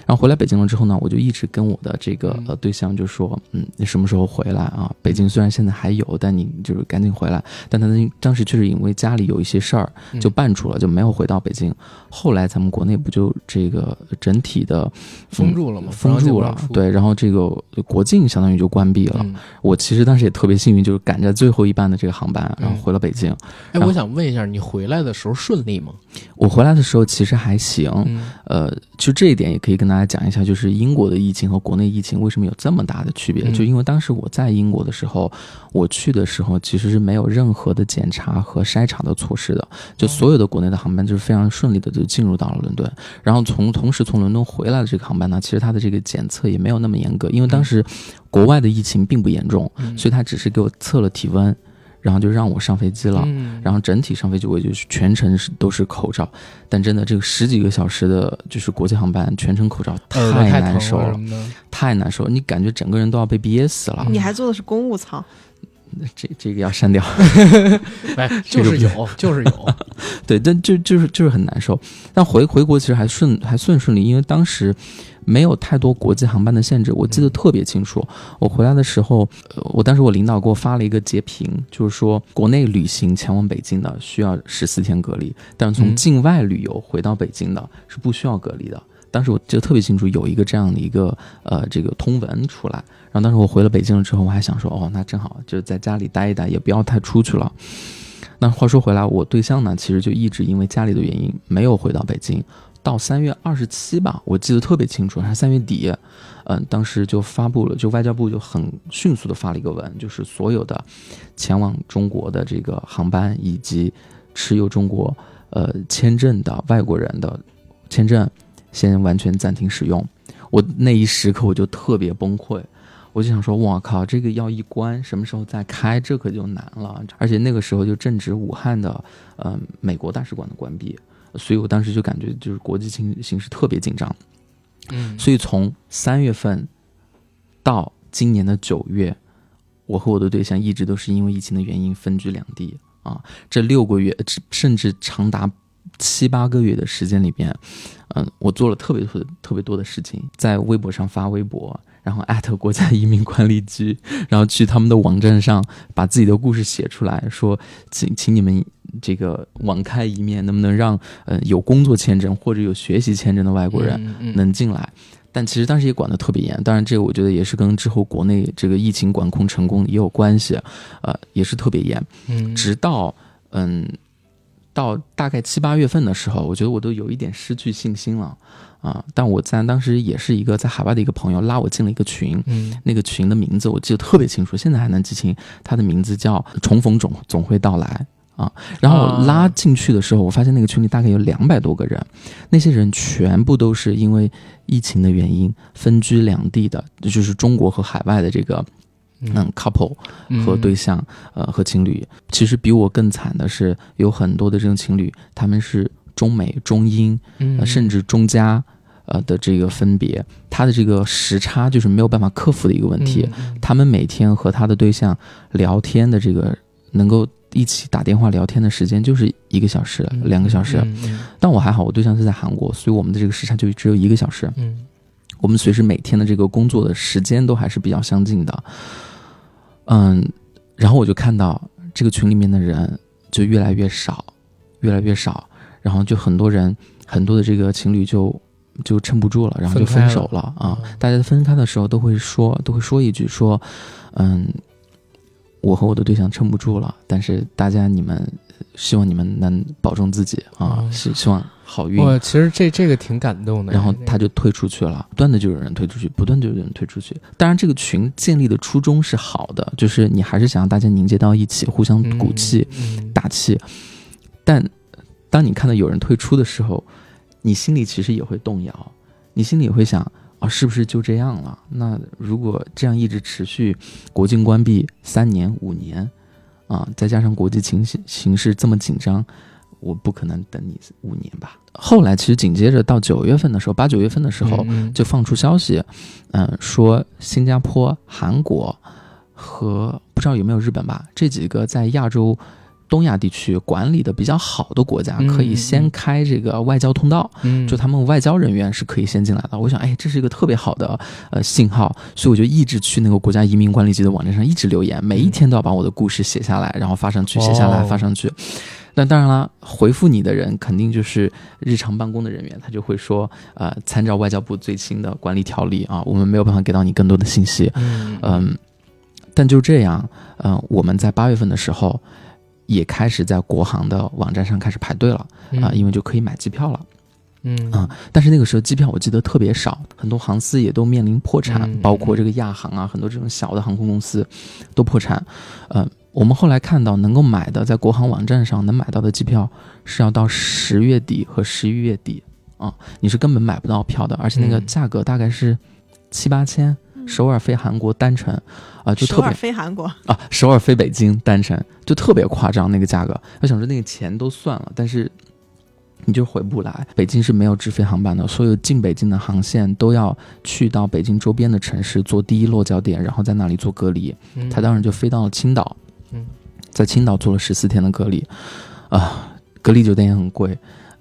然后回来北京了之后呢，我就一直跟我的这个嗯呃对象就说，嗯，你什么时候回来啊？北京虽然现在还有，但你就是赶紧回来。但他那当时确实因为家里有一些事儿，嗯就办住了，就没有回到北京。后来咱们国内不就这个整体的封住了吗，封住了，对，然后这个国境相当于就关闭了。嗯，我其实当时也特别幸运，就是赶在最后一班的这个航班，然后嗯回了北京。哎，我想问一下，你回来的时候顺利吗？我回来的时候其实还行，嗯呃，就这一点也可以跟大家讲一下，就是英国的疫情和国内疫情为什么有这么大的区别？嗯。就因为当时我在英国的时候，我去的时候其实是没有任何的检查和筛查的措施的，就所有的国内的航班就是非常顺利的就进入到了伦敦，然后从同时从伦敦回来的这个航班呢，其实它的这个检测也没有那么严格，因为当时国外的疫情并不严重，嗯。所以他只是给我测了体温，然后就让我上飞机了。嗯然后整体上飞机我也就是全程是都是口罩，但真的这个十几个小时的，就是国际航班全程口罩太难受了太难受了，你感觉整个人都要被憋死了。嗯你还坐的是公务舱，这这个要删掉，[LAUGHS] 哎，就是有，就是有，[LAUGHS] 对，但就就是就是很难受。但回回国其实还顺还算顺利，因为当时没有太多国际航班的限制，我记得特别清楚。我回来的时候，呃我当时我领导给我发了一个截屏，就是说国内旅行前往北京的需要十四天隔离，但是从嗯境外旅游回到北京的是不需要隔离的。当时我记得特别清楚，有一个这样的一个呃这个通文出来，然后当时我回了北京了之后，我还想说，哦，那正好就在家里待一待，也不要太出去了。那话说回来，我对象呢，其实就一直因为家里的原因没有回到北京。到三月二十七吧，我记得特别清楚，还是三月底，嗯、当时就发布了，就外交部就很迅速的发了一个文，就是所有的前往中国的这个航班以及持有中国呃签证的外国人的签证，先完全暂停使用。我那一时刻我就特别崩溃，我就想说，我靠，这个要一关，什么时候再开，这可就难了。而且那个时候就正值武汉的呃美国大使馆的关闭，所以我当时就感觉就是国际形形势特别紧张。嗯，所以从三月份到今年的九月，我和我的对象一直都是因为疫情的原因分居两地啊。这六个月，甚甚至长达七八个月的时间里边，嗯、我做了特别特别特别多的事情，在微博上发微博，然后艾特国家移民管理局，[LAUGHS] 然后去他们的网站上把自己的故事写出来，说请请你们这个网开一面，能不能让呃有工作签证或者有学习签证的外国人嗯嗯能进来。但其实当时也管得特别严，当然这个我觉得也是跟之后国内这个疫情管控成功也有关系，呃，也是特别严。嗯直到嗯，到大概七八月份的时候，我觉得我都有一点失去信心了啊。但我在当时也是一个在海外的一个朋友拉我进了一个群，嗯那个群的名字我记得特别清楚，现在还能记清，它的名字叫“重逢总总会到来”啊。然后我拉进去的时候，我发现那个群里大概有两百多个人，那些人全部都是因为疫情的原因分居两地的，就是中国和海外的这个嗯 couple 和对象，呃和情侣。其实比我更惨的是，有很多的这种情侣，他们是中美、中英，甚至中加。呃的这个分别，他的这个时差就是没有办法克服的一个问题。嗯他们每天和他的对象聊天的这个能够一起打电话聊天的时间就是一个小时、两个小时。嗯但我还好，我对象是在韩国，所以我们的这个时差就只有一个小时。嗯我们随时每天的这个工作的时间都还是比较相近的。嗯，然后我就看到这个群里面的人就越来越少，越来越少，然后就很多人很多的这个情侣就就撑不住了，然后就分手了啊。嗯大家分开的时候都会说都会说一句说，嗯，我和我的对象撑不住了，但是大家你们希望你们能保重自己啊，嗯希希望好运。我其实这这个挺感动的。然后他就退出去了，不断的就有人退出去，不断就有人退出去。当然，这个群建立的初衷是好的，就是你还是想让大家凝结到一起，互相鼓气、嗯打气。但当你看到有人退出的时候，你心里其实也会动摇，你心里也会想啊，是不是就这样了？那如果这样一直持续，国境关闭三年、五年，啊，再加上国际情形形势这么紧张，我不可能等你五年吧。后来其实紧接着到九月份的时候，八九月份的时候，嗯就放出消息，嗯，说新加坡、韩国和不知道有没有日本吧，这几个在亚洲、东亚地区管理的比较好的国家，嗯可以先开这个外交通道，嗯就他们外交人员是可以先进来的。我想，哎，这是一个特别好的呃信号，所以我就一直去那个国家移民管理局的网站上一直留言，每一天都要把我的故事写下来，然后发上去，写下来哦发上去。那当然了，回复你的人肯定就是日常办公的人员，他就会说，呃，参照外交部最新的管理条例啊，我们没有办法给到你更多的信息。嗯嗯，但就这样，嗯、我们在八月份的时候也开始在国航的网站上开始排队了啊、因为就可以买机票了。嗯啊但是那个时候机票我记得特别少，很多航司也都面临破产，嗯包括这个亚航啊，很多这种小的航空公司都破产。呃，我们后来看到能够买的，在国航网站上能买到的机票是要到十月底和十一月底啊，你是根本买不到票的，而且那个嗯价格大概是七八千。首尔飞韩国单程，啊、就特首尔别飞韩国，啊，首尔飞北京单程就特别夸张那个价格。我想说那个钱都算了，但是你就回不来。北京是没有直飞航班的，所有进北京的航线都要去到北京周边的城市做第一落脚点，然后在那里做隔离。嗯他当时就飞到了青岛，嗯，在青岛做了十四天的隔离，啊，隔离酒店也很贵。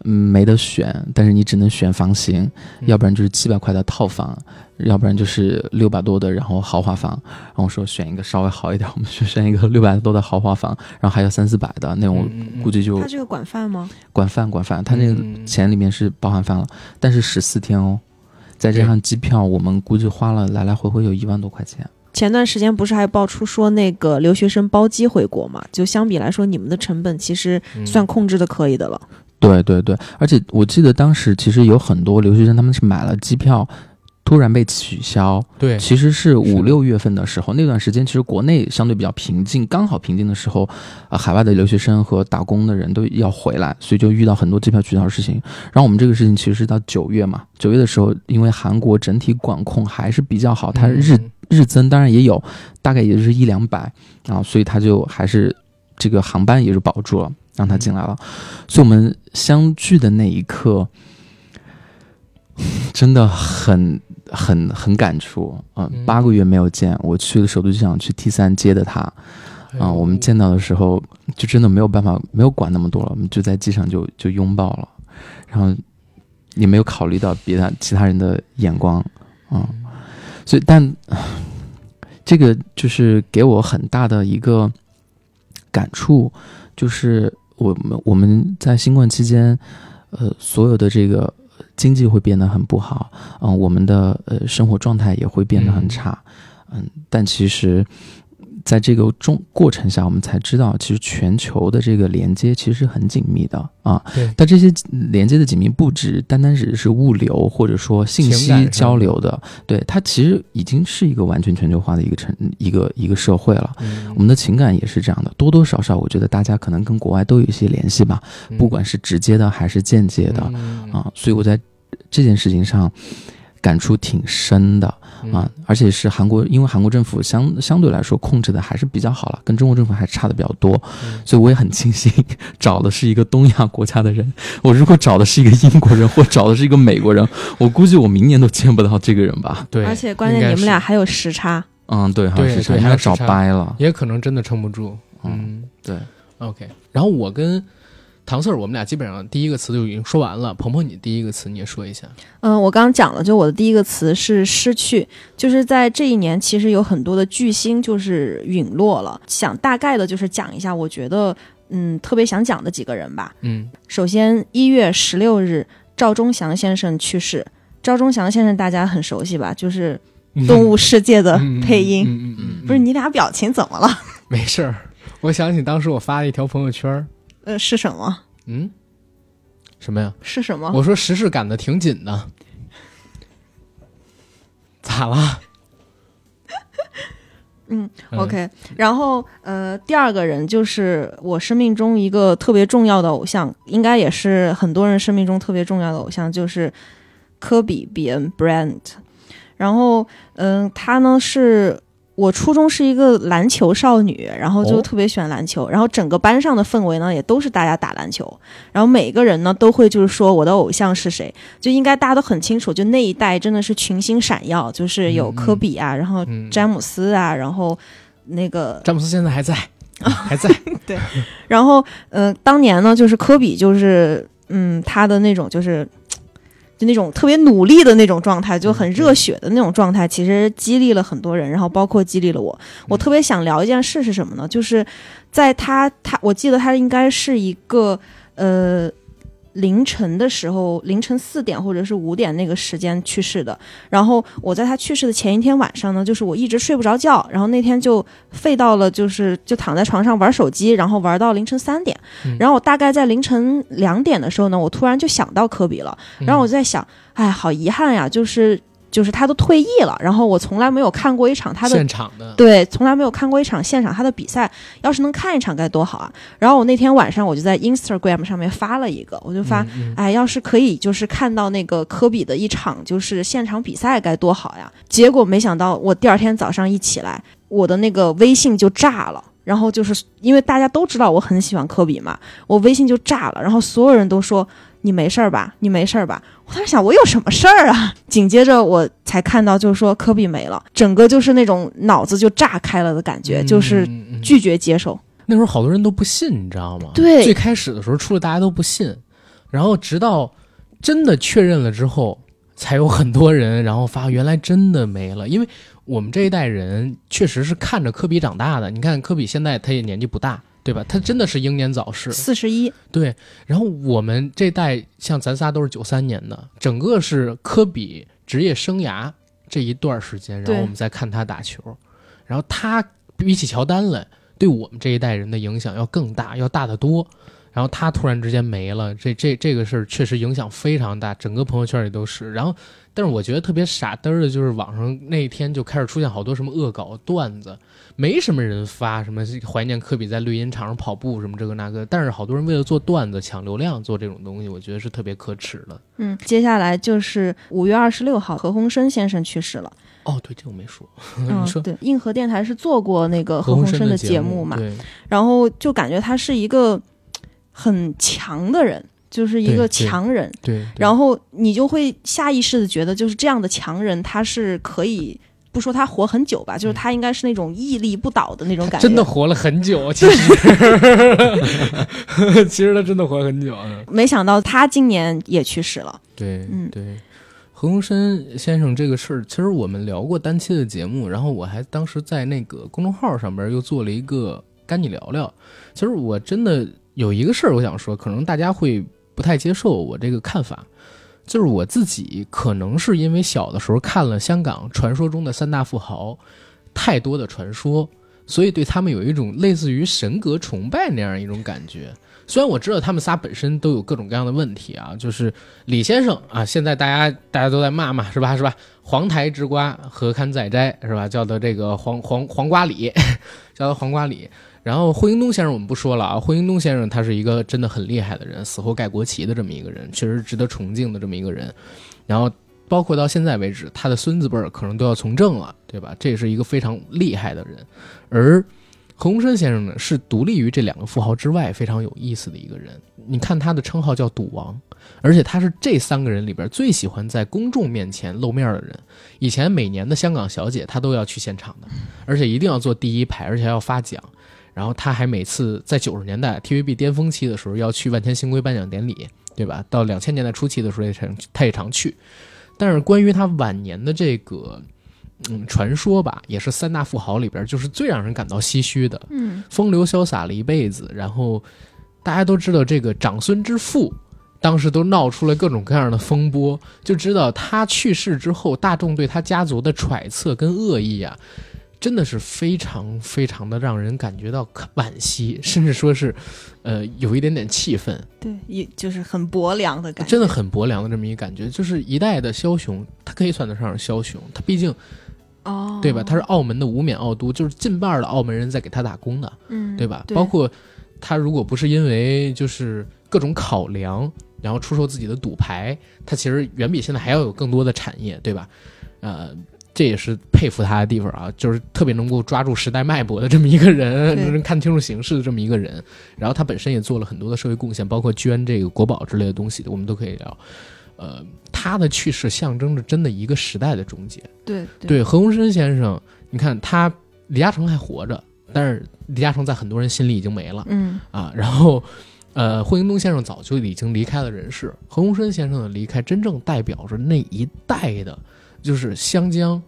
嗯，没得选，但是你只能选房型，嗯要不然就是七百块的套房，要不然就是六百多的，然后豪华房。然后我说选一个稍微好一点，我们就选一个六百多的豪华房，然后还有三四百的那种，估计就他这个管饭吗？管饭管饭，他那个嗯钱里面是包含饭了，但是十四天哦，再加上机票，我们估计花了来来回回有一万多块钱。前段时间不是还爆出说那个留学生包机回国嘛？就相比来说，你们的成本其实嗯算控制的可以的了。对对对，而且我记得当时其实有很多留学生他们是买了机票，突然被取消，对。其实是五六月份的时候，那段时间其实国内相对比较平静，刚好平静的时候，呃，海外的留学生和打工的人都要回来，所以就遇到很多机票取消的事情。然后我们这个事情其实是到九月嘛，九月的时候，因为韩国整体管控还是比较好，它日嗯。日增当然也有，大概也就是一两百啊，所以他就还是这个航班也是保住了，让他进来了。所以我们相聚的那一刻，真的很很很感触啊、嗯八个月没有见，我去了首都机场去 T 三接的他啊、我们见到的时候就真的没有办法，没有管那么多了，我们就在机场就就拥抱了，然后也没有考虑到别的其他人的眼光嗯、所以但这个就是给我很大的一个感触，就是我们我们在新冠期间，呃，所有的这个经济会变得很不好，嗯、我们的呃生活状态也会变得很差，嗯，但其实。在这个中过程下，我们才知道，其实全球的这个连接其实是很紧密的啊。对但这些连接的紧密不止单单只是物流或者说信息交流的，对它其实已经是一个完全全球化的一个城一个一个社会了。嗯我们的情感也是这样的，多多少少，我觉得大家可能跟国外都有一些联系吧，不管是直接的还是间接的、嗯啊。所以我在这件事情上感触挺深的嗯啊，而且是韩国，因为韩国政府相相对来说控制的还是比较好了，跟中国政府还差的比较多，嗯所以我也很庆幸找的是一个东亚国家的人。[LAUGHS] 我如果找的是一个英国人或找的是一个美国人，[LAUGHS] 我估计我明年都见不到这个人吧。对，而且关键你们俩还有时差，嗯，对，还有对时差，对应该找还有时差掰了。也可能真的撑不住。嗯嗯，对，OK，然后我跟唐 Sir 我们俩基本上第一个词就已经说完了。鹏鹏，你第一个词你也说一下。嗯，我刚刚讲了，就我的第一个词是失去，就是在这一年，其实有很多的巨星就是陨落了。想大概的就是讲一下，我觉得嗯特别想讲的几个人吧。嗯首先，一月十六日，赵忠祥先生去世。赵忠祥先生大家很熟悉吧？就是《动物世界》的配音。嗯嗯嗯嗯，不是你俩表情怎么了？[LAUGHS] 没事儿。我想起当时我发了一条朋友圈儿，呃，是什么？嗯，什么呀？是什么？我说时事赶得挺紧的，咋了？[LAUGHS] 嗯，OK。然后呃，第二个人就是我生命中一个特别重要的偶像，应该也是很多人生命中特别重要的偶像，就是科比·比恩 （Bryant）。然后嗯、他呢是。我初中是一个篮球少女，然后就哦特别喜欢篮球，然后整个班上的氛围呢也都是大家打篮球，然后每个人呢都会就是说我的偶像是谁，就应该大家都很清楚，就那一代真的是群星闪耀，就是有嗯科比啊，然后嗯，詹姆斯啊，然后那个，[LAUGHS] 詹姆斯现在还在，[LAUGHS] 还在 [LAUGHS] 对。然后呃，当年呢，就是科比，就是嗯，他的那种就是。就那种特别努力的那种状态，就很热血的那种状态，其实激励了很多人，然后包括激励了我。我特别想聊一件事是什么呢？就是在他他，我记得他应该是一个呃凌晨的时候，凌晨四点或者是五点那个时间去世的。然后我在他去世的前一天晚上呢，就是我一直睡不着觉，然后那天就废到了，就是就躺在床上玩手机，然后玩到凌晨三点。嗯然后我大概在凌晨两点的时候呢，我突然就想到科比了，然后我就在想，哎，好遗憾呀，就是就是他都退役了，然后我从来没有看过一场他的现场的，对，从来没有看过一场现场他的比赛，要是能看一场该多好啊！然后我那天晚上我就在 Instagram 上面发了一个，我就发，嗯嗯哎，要是可以就是看到那个科比的一场就是现场比赛该多好呀！结果没想到我第二天早上一起来，我的那个微信就炸了。然后就是因为大家都知道我很喜欢科比嘛，我微信就炸了，然后所有人都说你没事儿吧，你没事儿吧？我当时想我有什么事儿啊？紧接着我才看到就是说科比没了，整个就是那种脑子就炸开了的感觉，就是拒绝接受。那时候好多人都不信，你知道吗？对最开始的时候出了大家都不信，然后直到真的确认了之后，才有很多人然后发原来真的没了，因为我们这一代人确实是看着科比长大的。你看科比现在他也年纪不大，对吧？他真的是英年早逝，四十一，对。然后我们这代像咱仨都是九三年的，整个是科比职业生涯这一段时间，然后我们再看他打球，然后他比起乔丹来，对我们这一代人的影响要更大，要大得多。然后他突然之间没了，这这这个事儿确实影响非常大，整个朋友圈里都是。然后，但是我觉得特别傻嘚儿的就是网上那一天就开始出现好多什么恶搞段子，没什么人发什么怀念科比在绿茵场上跑步什么这个那个，但是好多人为了做段子抢流量做这种东西，我觉得是特别可耻的。嗯，接下来就是五月二十六号，何鸿燊先生去世了。哦，对，这个我没说，嗯 [LAUGHS] 对，硬核电台是做过那个何鸿燊的节节目嘛，对，然后就感觉他是一个很强的人，就是一个强人。对，对然后你就会下意识的觉得，就是这样的强人，他是可以不说他活很久吧，就是他应该是那种屹立不倒的那种感觉。真的活了很久，其实，[LAUGHS] [LAUGHS] 其实他真的活了很久。嗯没想到他今年也去世了。对，嗯对，何鸿燊先生这个事儿，其实我们聊过单期的节目，然后我还当时在那个公众号上边又做了一个跟你聊聊。其实我真的有一个事儿，我想说，可能大家会不太接受我这个看法，就是我自己可能是因为小的时候看了香港传说中的三大富豪太多的传说，所以对他们有一种类似于神格崇拜那样一种感觉。虽然我知道他们仨本身都有各种各样的问题啊，就是李先生啊，现在大家大家都在骂嘛，是吧？是吧？黄台之瓜何堪再摘，是吧？叫做这个黄黄黄瓜李，[LAUGHS] 叫他黄瓜李。然后霍英东先生我们不说了啊，霍英东先生他是一个真的很厉害的人，死后盖国旗的这么一个人，确实值得崇敬的这么一个人。然后包括到现在为止，他的孙子辈儿可能都要从政了，对吧？这也是一个非常厉害的人。而何鸿燊先生呢，是独立于这两个富豪之外非常有意思的一个人。你看他的称号叫“赌王”，而且他是这三个人里边最喜欢在公众面前露面的人。以前每年的香港小姐他都要去现场的，而且一定要坐第一排，而且要发奖。然后他还每次在九十年代 TVB 巅峰期的时候要去万千星辉颁奖典礼，对吧？到两千年代初期的时候也常他也常去。但是关于他晚年的这个嗯传说吧，也是三大富豪里边就是最让人感到唏嘘的。嗯风流潇洒了一辈子，然后大家都知道这个长孙之父，当时都闹出了各种各样的风波，就知道他去世之后，大众对他家族的揣测跟恶意啊，真的是非常非常的让人感觉到惋惜，甚至说是，呃，有一点点气愤，对，也就是很薄凉的感觉，真的很薄凉的这么一个感觉，就是一代的枭雄，他可以算得上是枭雄，他毕竟哦，对吧？他是澳门的无冕澳都，就是近半的澳门人在给他打工的。嗯，对吧？包括他如果不是因为就是各种考量，然后出售自己的赌牌，他其实远比现在还要有更多的产业，对吧？呃，这也是佩服他的地方啊，就是特别能够抓住时代脉搏的这么一个人，能看清楚形势的这么一个人。然后他本身也做了很多的社会贡献，包括捐这个国宝之类的东西，我们都可以聊。呃，他的去世象征着真的一个时代的终结。对对，何鸿燊先生，你看他李嘉诚还活着，但是李嘉诚在很多人心里已经没了嗯啊。然后，呃，霍英东先生早就已经离开了人世，何鸿燊先生的离开，真正代表着那一代的，就是湘江、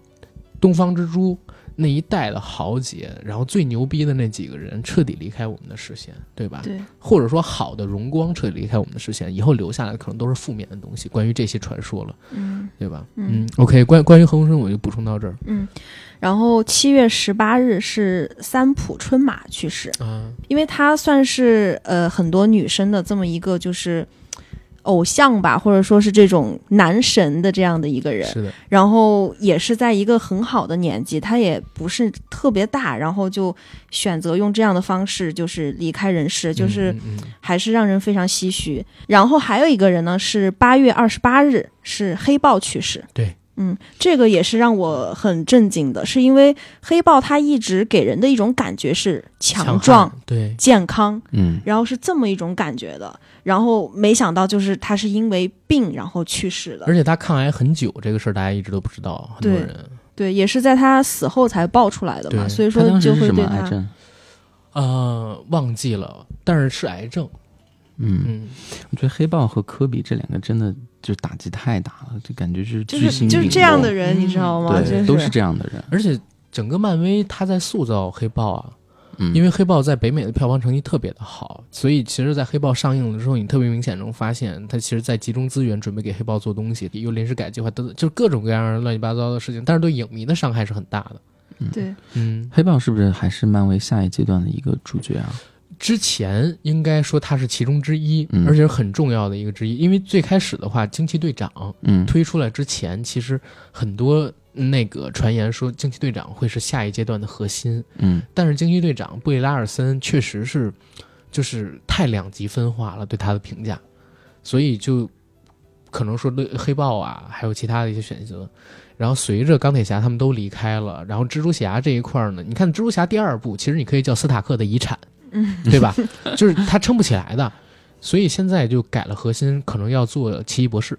东方之珠那一代的豪杰，然后最牛逼的那几个人彻底离开我们的视线，对吧？对，或者说好的荣光彻底离开我们的视线，以后留下来的可能都是负面的东西，关于这些传说了，嗯对吧？嗯 o k 关关于何鸿燊，我就补充到这儿嗯。然后七月十八日是三浦春马去世，啊。因为他算是呃很多女生的这么一个就是偶像吧，或者说是这种男神的这样的一个人。是的，然后也是在一个很好的年纪，他也不是特别大，然后就选择用这样的方式就是离开人世，就是还是让人非常唏嘘。然后还有一个人呢，是八月二十八日是黑豹去世。对，嗯，这个也是让我很震惊的，是因为黑豹他一直给人的一种感觉是强强壮、悍对，健康，嗯，然后是这么一种感觉的。然后没想到就是他是因为病然后去世的而。且他抗癌很久，这个事儿大家一直都不知道，很多对人对，也是在他死后才爆出来的嘛，所以说就会对他，癌症？呃忘记了，但是是癌症，嗯，嗯，我觉得黑豹和科比这两个真的就打击太大了，就感觉是就是巨星就是这样的人，你知道吗？对，就都是这样的人。而且整个漫威他在塑造黑豹啊，嗯，因为黑豹在北美的票房成绩特别的好，所以其实，在黑豹上映了之后，你特别明显能发现，他其实在集中资源准备给黑豹做东西，又临时改计划等等，就是各种各样乱七八糟的事情，但是对影迷的伤害是很大的。对，嗯，黑豹是不是还是漫威下一阶段的一个主角啊？之前应该说他是其中之一，嗯。而且是很重要的一个之一，因为最开始的话，惊奇队长嗯，推出来之前，其实很多那个传言说惊奇队长会是下一阶段的核心，嗯。但是惊奇队长布里拉尔森确实是就是太两极分化了对他的评价，所以就可能说对黑豹啊，还有其他的一些选择。然后随着钢铁侠他们都离开了，然后蜘蛛侠这一块儿呢，你看蜘蛛侠第二部，其实你可以叫斯塔克的遗产，嗯，对吧？就是他撑不起来的，所以现在就改了核心，可能要做奇异博士，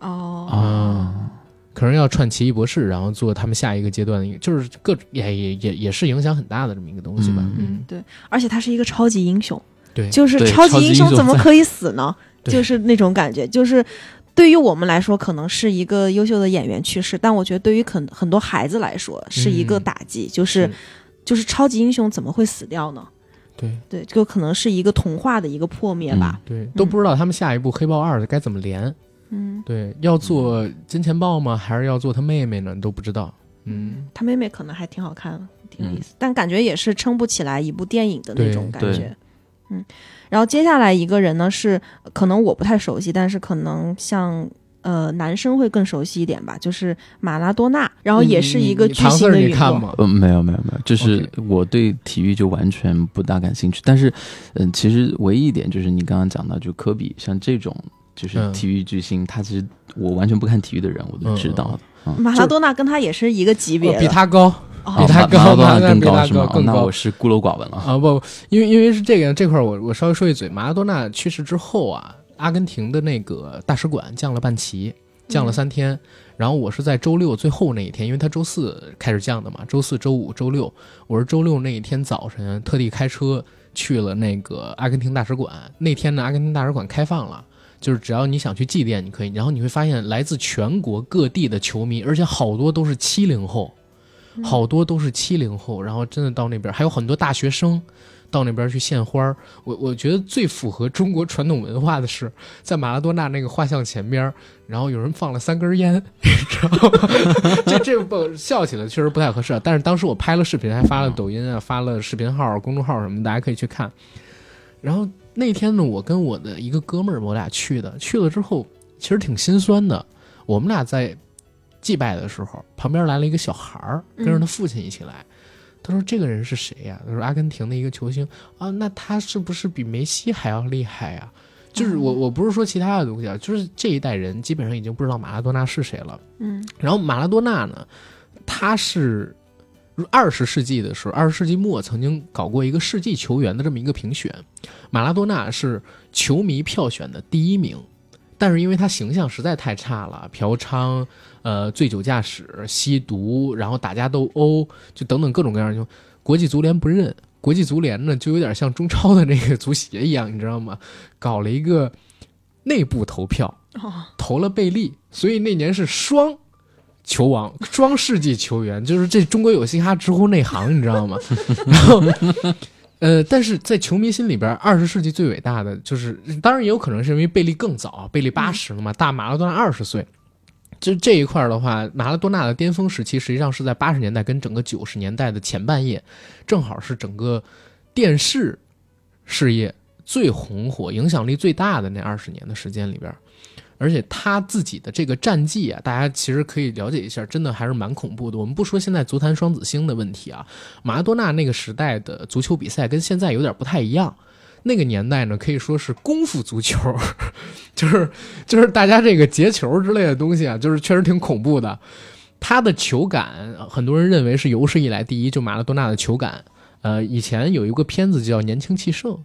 哦，啊，可能要串奇异博士，然后做他们下一个阶段的一个，就是各也也也也是影响很大的这么一个东西吧。嗯嗯，对，而且他是一个超级英雄，对，就是超级英雄怎么可以死呢？[LAUGHS] 就是那种感觉，就是。对于我们来说，可能是一个优秀的演员去世，但我觉得对于很很多孩子来说是一个嗯打击，就是就是超级英雄怎么会死掉呢？对对，就可能是一个童话的一个破灭吧。对，都不知道他们下一步黑豹二该怎么连。嗯，对，要做金钱豹吗？还是要做他妹妹呢？都不知道。嗯，他妹妹可能还挺好看的，挺有意思，但感觉也是撑不起来一部电影的那种感觉。嗯，然后接下来一个人呢是可能我不太熟悉，但是可能像呃男生会更熟悉一点吧，就是马拉多纳，然后也是一个巨星的陨落。你看吗？呃，没有没有没有，就是我对体育就完全不大感兴趣。但是，嗯、其实唯一一点就是你刚刚讲到，就科比像这种就是嗯体育巨星，他其实我完全不看体育的人，我都知道的。嗯马拉多纳跟他也是一个级别，哦比他高哦比他高马马拉多纳比他更高是吗？高更高我是孤陋寡闻了。啊！不，因为因为是这个这块儿我我稍微说一嘴，马拉多纳去世之后啊，阿根廷的那个大使馆降了半旗，降了三天，然后我是在周六最后那一天，因为他周四开始降的嘛，周四周五周六，我是周六那一天早晨特地开车去了那个阿根廷大使馆。那天呢，阿根廷大使馆开放了，就是只要你想去祭奠，你可以。然后你会发现来自全国各地的球迷，而且好多都是七零后，好多都是七零后，然后真的到那边还有很多大学生。到那边去献花儿，我我觉得最符合中国传统文化的是，在马拉多纳那个画像前边，然后有人放了三根烟，[LAUGHS] 你知道吗？[LAUGHS] 这这不笑起来确实不太合适，但是当时我拍了视频，还发了抖音啊，发了视频号、公众号什么，大家可以去看。然后那天呢，我跟我的一个哥们儿，我俩去的，去了之后其实挺心酸的。我们俩在祭拜的时候，旁边来了一个小孩儿，跟着他父亲一起来。他说：“这个人是谁呀？”他说：“阿根廷的一个球星啊，那他是不是比梅西还要厉害呀？”就是我，我不是说其他的东西啊，就是这一代人基本上已经不知道马拉多纳是谁了。嗯，然后马拉多纳呢，他是二十世纪的时候，二十世纪末曾经搞过一个世纪球员的这么一个评选，马拉多纳是球迷票选的第一名，但是因为他形象实在太差了，嫖娼。呃，醉酒驾驶、吸毒，然后打架斗殴，就等等各种各样，就国际足联不认。国际足联呢，就有点像中超的那个足协一样，你知道吗？搞了一个内部投票，投了贝利，所以那年是双球王、双世纪球员，就是这中国有嘻哈直呼内行，你知道吗？[LAUGHS] 然后，呃，但是在球迷心里边，二十世纪最伟大的就是，当然也有可能是因为贝利更早，贝利八十了嘛，大马拉多纳二十岁。就这一块的话，马拉多纳的巅峰时期实际上是在八十年代跟整个九十年代的前半叶，正好是整个电视事业最红火、影响力最大的那二十年的时间里边。而且他自己的这个战绩啊，大家其实可以了解一下，真的还是蛮恐怖的。我们不说现在足坛双子星的问题啊，马拉多纳那个时代的足球比赛跟现在有点不太一样。那个年代呢，可以说是功夫足球，就是就是大家这个截球之类的东西啊，就是确实挺恐怖的。他的球感，很多人认为是有史以来第一，就马拉多纳的球感。呃，以前有一个片子叫《年轻气盛》，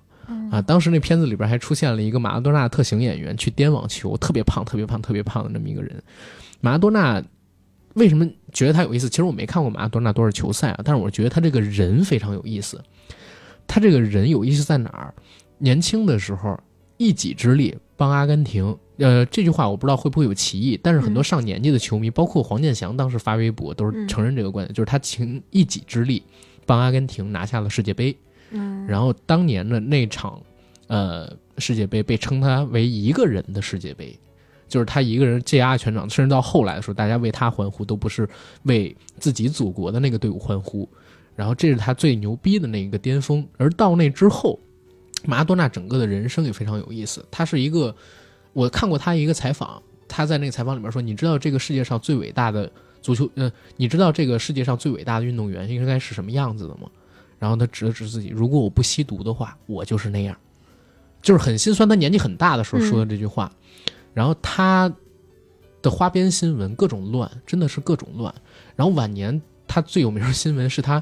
啊，当时那片子里边还出现了一个马拉多纳特型演员去颠网球，特别胖、特别胖、特别胖的那么一个人。马拉多纳为什么觉得他有意思？其实我没看过马拉多纳多少球赛啊，但是我觉得他这个人非常有意思。他这个人有意思在哪儿？年轻的时候一己之力帮阿根廷，呃，这句话我不知道会不会有歧义，但是很多上年纪的球迷，包括黄健翔当时发微博都是承认这个观点，就是他凭一己之力帮阿根廷拿下了世界杯。嗯，然后当年的那场，呃，世界杯被称他为一个人的世界杯，就是他一个人接压全场，甚至到后来的时候，大家为他欢呼都不是为自己祖国的那个队伍欢呼。然后这是他最牛逼的那一个巅峰，而到那之后，马拉多纳整个的人生也非常有意思。他是一个，我看过他一个采访，他在那个采访里面说：“你知道这个世界上最伟大的足球，嗯，你知道这个世界上最伟大的运动员应该是什么样子的吗？”然后他指了指自己：“如果我不吸毒的话，我就是那样。”就是很心酸。他年纪很大的时候说的这句话。然后他的花边新闻各种乱，真的是各种乱。然后晚年。他最有名的新闻是他，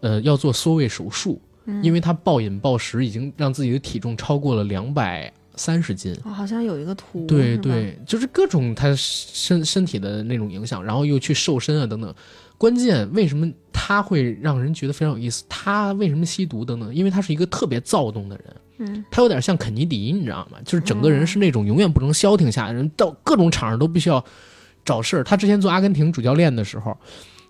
呃，要做缩胃手术，因为他暴饮暴食，已经让自己的体重超过了两百三十斤。好像有一个图，对对，就是各种他身身体的那种影响，然后又去瘦身啊等等。关键为什么他会让人觉得非常有意思？他为什么吸毒等等？因为他是一个特别躁动的人，嗯，他有点像肯尼迪，你知道吗？就是整个人是那种永远不能消停下来的人，到各种场上都必须要找事儿。他之前做阿根廷主教练的时候。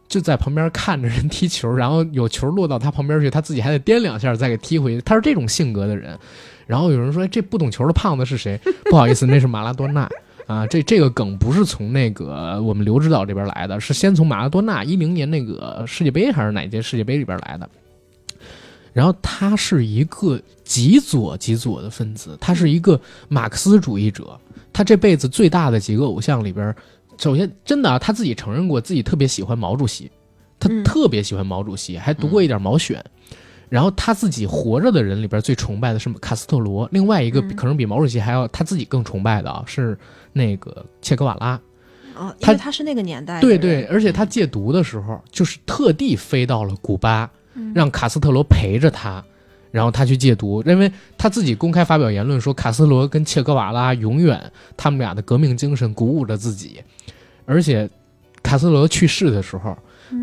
就在旁边看着人踢球，然后有球落到他旁边去，他自己还得颠两下再给踢回去。他是这种性格的人。然后有人说：“这不懂球的胖子是谁？” [LAUGHS] 不好意思，那是马拉多纳 [LAUGHS] 啊。这这个梗不是从那个我们刘指导这边来的，是先从马拉多纳一零年那个世界杯还是哪届世界杯里边来的。然后他是一个极左极左的分子，他是一个马克思主义者。他这辈子最大的几个偶像里边。首先，真的啊，他自己承认过自己特别喜欢毛主席，他特别喜欢毛主席，还读过一点毛选。然后他自己活着的人里边最崇拜的是卡斯特罗，另外一个可能比毛主席还要他自己更崇拜的啊是那个切格瓦拉。哦，因为他是那个年代。对对，而且他戒毒的时候就是特地飞到了古巴，让卡斯特罗陪着他，然后他去戒毒，因为他自己公开发表言论说卡斯特罗跟切格瓦拉永远他们俩的革命精神鼓舞着自己。而且卡斯罗去世的时候，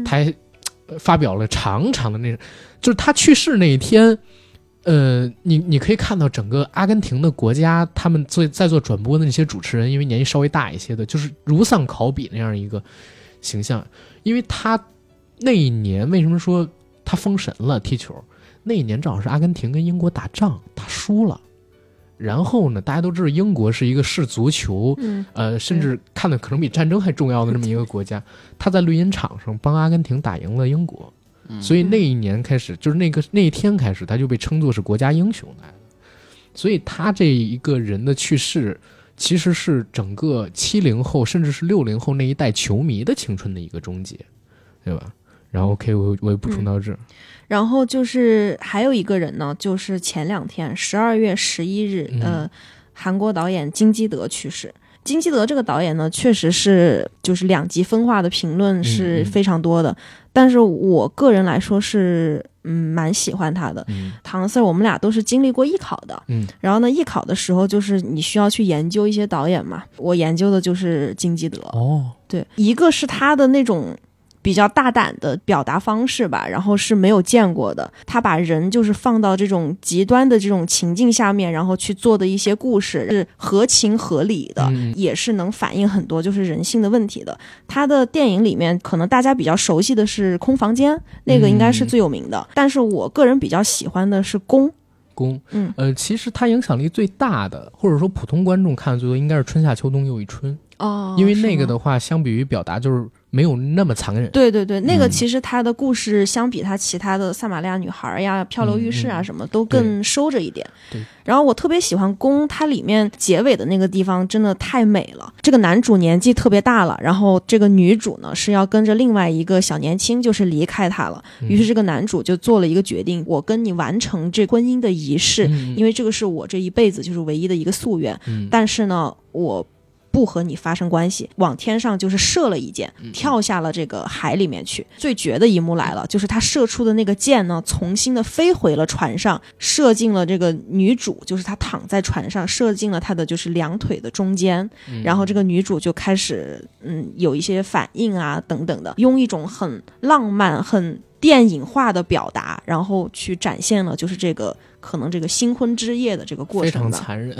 他还呃发表了长长的那，就是他去世那一天，呃，你你可以看到整个阿根廷的国家，他们做在做转播的那些主持人，因为年纪稍微大一些的，就是如丧考妣那样一个形象，因为他那一年为什么说他封神了踢球？那一年正好是阿根廷跟英国打仗打输了，然后呢，大家都知道英国是一个视足球，嗯呃，甚至看的可能比战争还重要的这么一个国家，他在绿茵场上帮阿根廷打赢了英国，所以那一年开始，就是那个那一天开始，他就被称作是国家英雄来了。所以他这一个人的去世，其实是整个七零后甚至是六零后那一代球迷的青春的一个终结，对吧？然后 OK，我我也补充到这儿。然后就是还有一个人呢，就是前两天十二月十一日，嗯呃，韩国导演金基德去世。金基德这个导演呢，确实是就是两极分化的评论是非常多的，但是我个人来说是嗯蛮喜欢他的。嗯唐 Sir，我们俩都是经历过艺考的，嗯然后呢，艺考的时候就是你需要去研究一些导演嘛，我研究的就是金基德。哦，对，一个是他的那种比较大胆的表达方式吧，然后是没有见过的。他把人就是放到这种极端的这种情境下面，然后去做的一些故事是合情合理的，嗯也是能反映很多就是人性的问题的。他的电影里面，可能大家比较熟悉的是《空房间》，那个应该是最有名的。但是我个人比较喜欢的是《宫》。宫，嗯呃，其实它影响力最大的，或者说普通观众看的最多，应该是春夏秋冬又一春，哦因为那个的话，相比于表达就是没有那么残忍。对对对，那个嗯其实他的故事相比他其他的撒玛利亚女孩呀、漂流浴室啊什么，都更收着一点。对然后我特别喜欢宫，它里面结尾的那个地方真的太美了。这个男主年纪特别大了，然后这个女主呢是要跟着另外一个小年轻，就是离开他了。嗯于是这个男主就做了一个决定，我跟你完成这婚姻的仪式，嗯因为这个是我这一辈子就是唯一的一个夙愿。嗯但是呢，我不和你发生关系，往天上就是射了一箭，嗯跳下了这个海里面去。最绝的一幕来了，就是他射出的那个箭呢，重新的飞回了船上，射进了这个女主，就是她躺在船上，射进了她的就是两腿的中间。嗯然后这个女主就开始嗯有一些反应啊等等的，用一种很浪漫、很电影化的表达，然后去展现了就是这个可能这个新婚之夜的这个过程非。常残忍。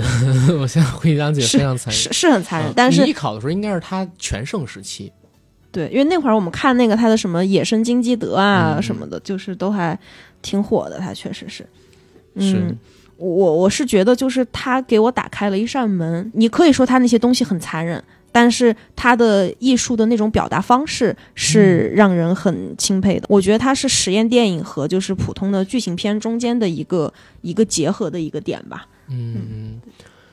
我现在回想起来非常残忍。是是很残忍，啊但是艺考的时候应该是他全盛时期，对，因为那会儿我们看那个他的什么《野生金基德》啊嗯什么的，就是都还挺火的，他确实是。是嗯，我我是觉得就是他给我打开了一扇门，你可以说他那些东西很残忍。但是他的艺术的那种表达方式是让人很钦佩的。我觉得他是实验电影和就是普通的剧情片中间的一个一个结合的一个点吧。嗯，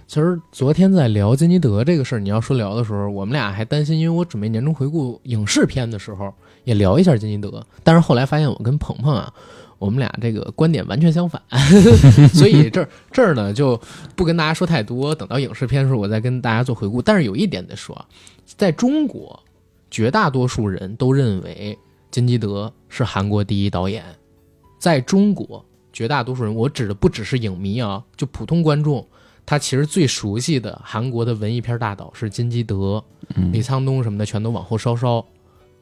其实昨天在聊金基德这个事儿，你要说聊的时候，我们俩还担心，因为我准备年终回顾影视片的时候也聊一下金基德，但是后来发现我跟鹏鹏啊，我们俩这个观点完全相反，[LAUGHS] 所以这儿这儿呢就不跟大家说太多，等到影视片的时候我再跟大家做回顾。但是有一点得说啊，在中国，绝大多数人都认为金基德是韩国第一导演，在中国。绝大多数人，我指的不只是影迷啊，就普通观众，他其实最熟悉的韩国的文艺片大导是金基德、嗯李沧东什么的，全都往后稍稍，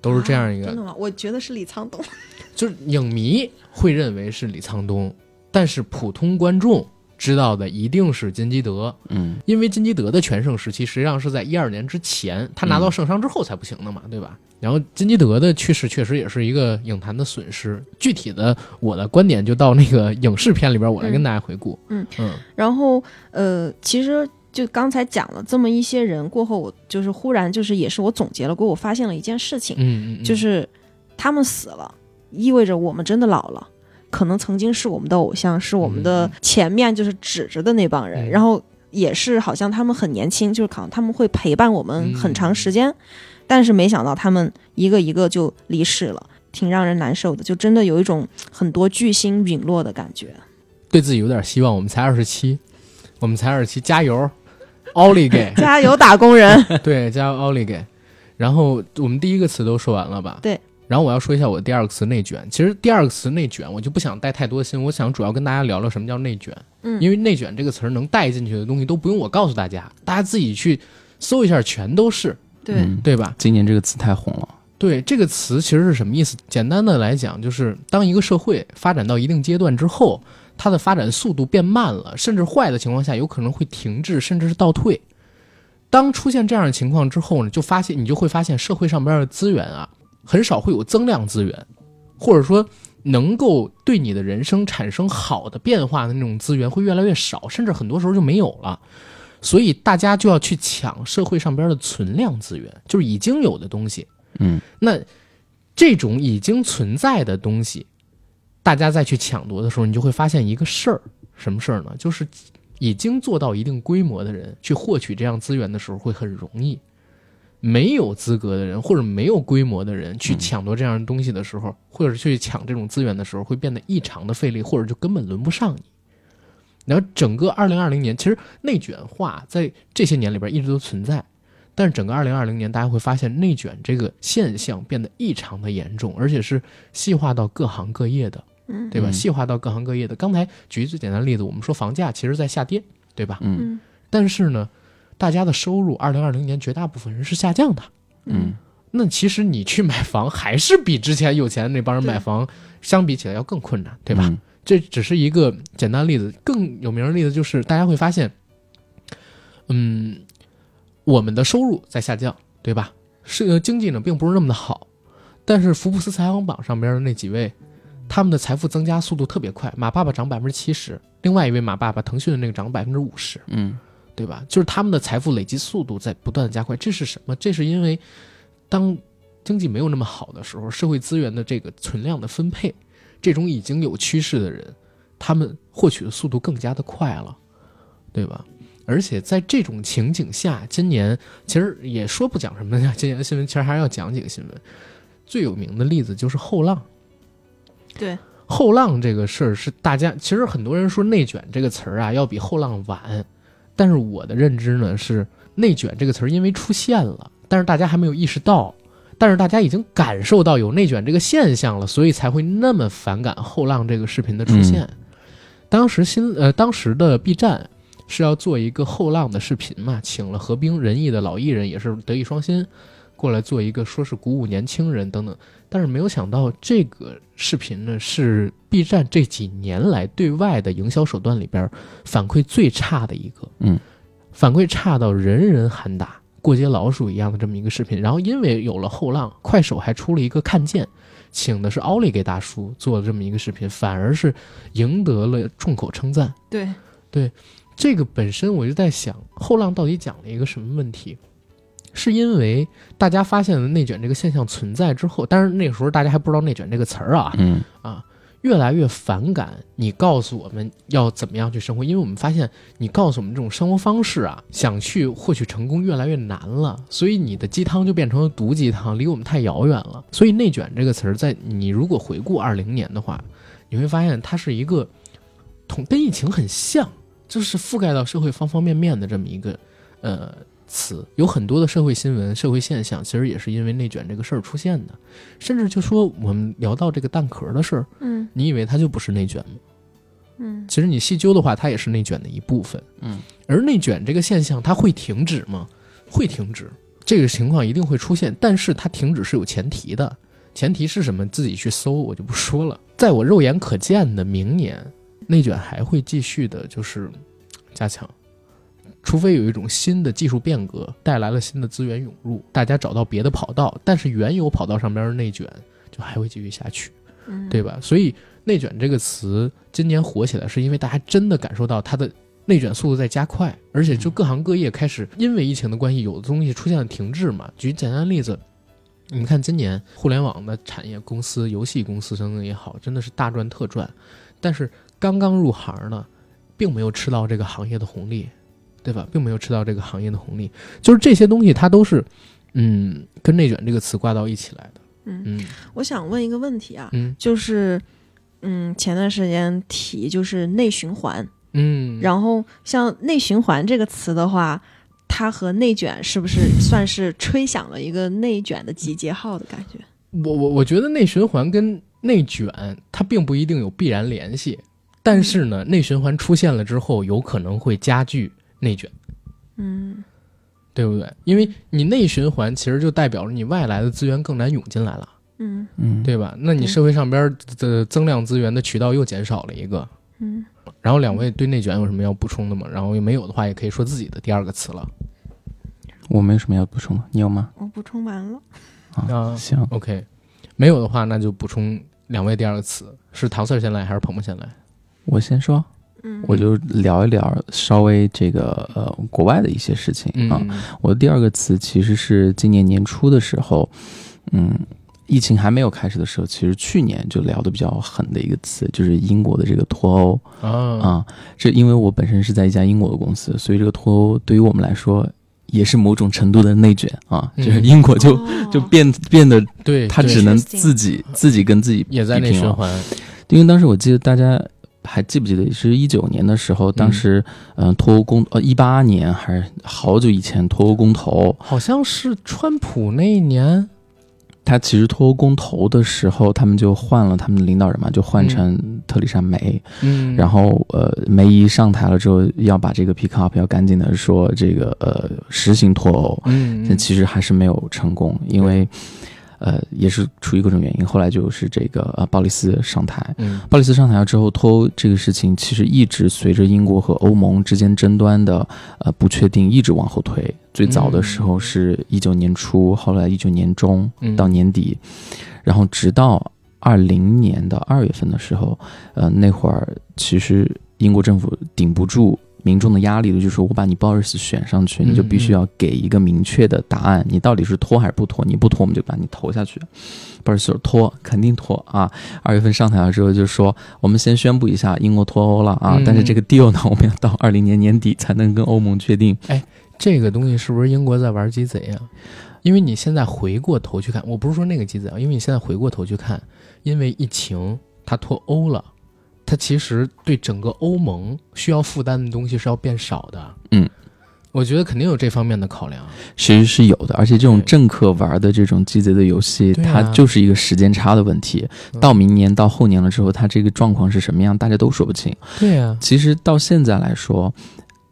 都是这样一个。真的吗？我觉得是李沧东。[LAUGHS] 就是影迷会认为是李沧东，但是普通观众知道的一定是金基德，嗯因为金基德的全盛时期实际上是在一二年之前，他拿到圣伤之后才不行的嘛，对吧？然后金基德的去世确实也是一个影坛的损失。具体的我的观点就到那个影视片里边，我来跟大家回顾。嗯嗯然后呃，其实就刚才讲了这么一些人过后，我就是忽然就是也是我总结了过后，我发现了一件事情，嗯嗯，就是他们死了，意味着我们真的老了。可能曾经是我们的偶像，是我们的前面就是指着的那帮人，嗯然后也是好像他们很年轻，就是可能他们会陪伴我们很长时间，但是没想到他们一个一个就离世了，挺让人难受的，就真的有一种很多巨星陨落的感觉。对自己有点希望。我们才二十七，我们才二十七，加油，奥利给！[LAUGHS] 加油，打工人！[LAUGHS] 对，加油奥利给。然后我们第一个词都说完了吧？对。然后我要说一下我第二个词内卷。其实第二个词内卷，我就不想带太多心，我想主要跟大家聊聊什么叫内卷。嗯因为内卷这个词儿能带进去的东西都不用我告诉大家，大家自己去搜一下，全都是，对，嗯对吧？今年这个词太红了，对这个词其实是什么意思？简单的来讲，就是当一个社会发展到一定阶段之后，它的发展速度变慢了，甚至坏的情况下，有可能会停滞，甚至是倒退。当出现这样的情况之后呢，就发现你就会发现社会上边的资源啊，很少会有增量资源，或者说能够对你的人生产生好的变化的那种资源会越来越少，甚至很多时候就没有了。所以大家就要去抢社会上边的存量资源，就是已经有的东西。嗯，那这种已经存在的东西，大家再去抢夺的时候，你就会发现一个事儿，什么事儿呢？就是已经做到一定规模的人去获取这样资源的时候会很容易，没有资格的人或者没有规模的人去抢夺这样的东西的时候，或者去抢这种资源的时候，会变得异常的费力，或者就根本轮不上你。然后整个二零二零年，其实内卷化在这些年里边一直都存在，但是整个二零二零年，大家会发现内卷这个现象变得异常的严重，而且是细化到各行各业的，嗯对吧？嗯细化到各行各业的。刚才举最简单的例子，我们说房价其实在下跌，对吧？嗯嗯但是呢，大家的收入二零二零年绝大部分人是下降的。嗯那其实你去买房，还是比之前有钱的那帮人买房相比起来要更困难，对吧？嗯这只是一个简单例子，更有名的例子就是大家会发现，嗯，我们的收入在下降，对吧？是呃经济呢并不是那么的好，但是福布斯排行榜上边的那几位，他们的财富增加速度特别快，马爸爸涨百分之七十，另外一位马爸爸腾讯的那个涨百分之五十，嗯对吧？就是他们的财富累积速度在不断的加快，这是什么？这是因为当经济没有那么好的时候，社会资源的这个存量的分配，这种已经有趋势的人，他们获取的速度更加的快了，对吧？而且在这种情景下，今年其实也说不讲什么呀，今年的新闻其实还是要讲几个新闻。最有名的例子就是后浪，对，后浪这个事儿是大家其实很多人说内卷这个词儿啊要比后浪晚，但是我的认知呢是内卷这个词儿因为出现了，但是大家还没有意识到，但是大家已经感受到有内卷这个现象了，所以才会那么反感后浪这个视频的出现。当时新呃当时的 B 站是要做一个后浪的视频嘛，请了何冰仁义的老艺人，也是德艺双馨。过来做一个说是鼓舞年轻人等等，但是没有想到这个视频呢是 B 站这几年来对外的营销手段里边反馈最差的一个，嗯，反馈差到人人喊打、过街老鼠一样的这么一个视频。然后因为有了后浪，快手还出了一个看见，请的是奥利给大叔做的这么一个视频，反而是赢得了众口称赞。对，这个本身我就在想，后浪到底讲了一个什么问题？是因为大家发现了内卷这个现象存在之后，但是那个时候大家还不知道内卷这个词儿啊，嗯啊，越来越反感你告诉我们要怎么样去生活，因为我们发现你告诉我们这种生活方式啊，想去获取成功越来越难了，所以你的鸡汤就变成了毒鸡汤，离我们太遥远了。所以内卷这个词儿，在你如果回顾二零年的话，你会发现它是一个同跟疫情很像，就是覆盖到社会方方面面的这么一个呃词，有很多的社会新闻、社会现象，其实也是因为内卷这个事儿出现的。甚至就说我们聊到这个蛋壳的事儿，嗯你以为它就不是内卷吗？嗯其实你细究的话，它也是内卷的一部分。嗯，而内卷这个现象，它会停止吗？会停止，这个情况一定会出现，但是它停止是有前提的。前提是什么？自己去搜，我就不说了。在我肉眼可见的明年，内卷还会继续的，就是加强。除非有一种新的技术变革带来了新的资源涌入，大家找到别的跑道，但是原有跑道上边的内卷就还会继续下去。嗯，对吧？所以“内卷”这个词今年火起来，是因为大家真的感受到它的内卷速度在加快，而且就各行各业开始因为疫情的关系，有的东西出现了停滞嘛。举简单的例子，你们看今年互联网的产业公司、游戏公司等等也好，真的是大赚特赚，但是刚刚入行呢，并没有吃到这个行业的红利，对吧？并没有吃到这个行业的红利，就是这些东西它都是，嗯，跟“内卷”这个词挂到一起来的。嗯，嗯我想问一个问题啊，嗯就是，嗯，前段时间提就是内循环，嗯，然后像内循环这个词的话，它和内卷是不是算是吹响了一个内卷的集结号的感觉？我我我觉得内循环跟内卷它并不一定有必然联系，但是呢，内循环出现了之后，有可能会加剧内卷，嗯对不对？因为你内循环其实就代表着你外来的资源更难涌进来了，嗯嗯，对吧？那你社会上边的增量资源的渠道又减少了一个。嗯，然后两位对内卷有什么要补充的吗？然后没有的话，也可以说自己的第二个词了。我没有什么要补充的，你有吗？我补充完了。啊行，OK，没有的话，那就补充两位第二个词，是唐 Sir 先来还是鹏鹏先来？我先说，嗯，我就聊一聊稍微这个呃国外的一些事情啊。嗯我的第二个词其实是今年年初的时候，嗯，疫情还没有开始的时候，其实去年就聊的比较狠的一个词，就是英国的这个脱欧啊啊。这因为我本身是在一家英国的公司，所以这个脱欧对于我们来说也是某种程度的内卷啊，嗯就是英国就、哦就变变得对，对他只能自己自己跟自己也在内循环。因为当时我记得大家还记不记得，是一九年的时候，当时嗯、呃脱欧公呃一八年还是好久以前脱欧公投，好像是川普那一年，他其实脱欧公投的时候，他们就换了他们的领导人嘛，就换成特里莎梅，嗯，然后呃梅姨上台了之后，要把这个 pick up，要赶紧的说这个呃实行脱欧，嗯，但其实还是没有成功，因为呃也是出于各种原因，后来就是这个呃鲍里斯上台，嗯鲍里斯上台了之后，脱欧这个事情其实一直随着英国和欧盟之间争端的呃不确定一直往后推。最早的时候是一九年初，后来一九年中嗯到年底，然后直到二零年的二月份的时候，呃那会儿其实英国政府顶不住。民众的压力了，就是我把你鲍里斯选上去，你就必须要给一个明确的答案，你到底是脱还是不脱？你不脱，我们就把你投下去。鲍里斯说脱，肯定脱啊！二月份上台了之后就说，我们先宣布一下英国脱欧了啊，嗯但是这个 deal 呢，我们要到二零年年底才能跟欧盟确定。哎这个东西是不是英国在玩鸡贼啊？因为你现在回过头去看，我不是说那个鸡贼啊，因为你现在回过头去看，因为疫情它脱欧了，它其实对整个欧盟需要负担的东西是要变少的。嗯，我觉得肯定有这方面的考量。其实是有的，而且这种政客玩的这种鸡贼的游戏，啊它就是一个时间差的问题。嗯到明年到后年了之后，它这个状况是什么样，大家都说不清。对呀、其实到现在来说，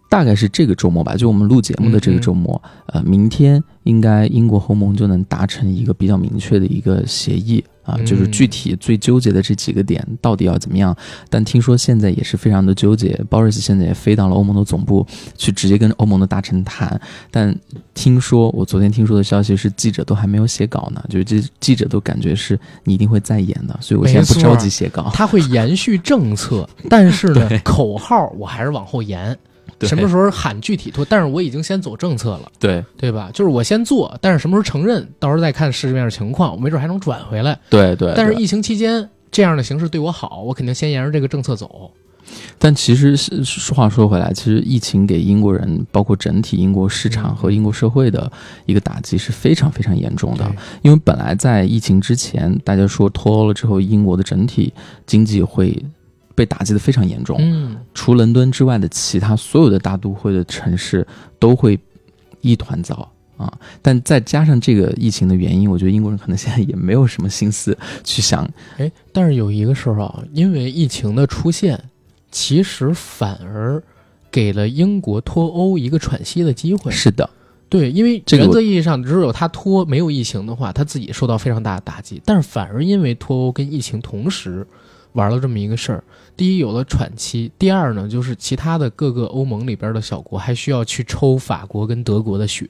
大概是这个周末吧，就我们录节目的这个周末，呃，明天应该英国和欧盟就能达成一个比较明确的一个协议啊，嗯就是具体最纠结的这几个点到底要怎么样。但听说现在也是非常的纠结，Boris 现在也飞到了欧盟的总部去直接跟欧盟的大臣谈，但听说我昨天听说的消息是记者都还没有写稿呢，就是这记者都感觉是你一定会再演的，所以我现在不着急写稿。他会延续政策，但是呢，[LAUGHS] 口号我还是往后延。对什么时候喊具体脱？但是我已经先走政策了，对对吧？就是我先做，但是什么时候承认，到时候再看市面情况，我没准还能转回来。对对，但是疫情期间这样的形式对我好，我肯定先沿着这个政策走。但其实是是话说回来，其实疫情给英国人，包括整体英国市场嗯和英国社会的一个打击是非常非常严重的。因为本来在疫情之前，大家说脱欧了之后，英国的整体经济会被打击的非常严重，嗯，除伦敦之外的其他所有的大都会的城市都会一团糟。啊，但再加上这个疫情的原因，我觉得英国人可能现在也没有什么心思去想哎，但是有一个事儿啊，因为疫情的出现，其实反而给了英国脱欧一个喘息的机会。是的，对，因为原则意义上，只有他脱没有疫情的话，他自己受到非常大的打击。但是反而因为脱欧跟疫情同时玩了这么一个事儿，第一有了喘息，第二呢就是其他的各个欧盟里边的小国还需要去抽法国跟德国的血，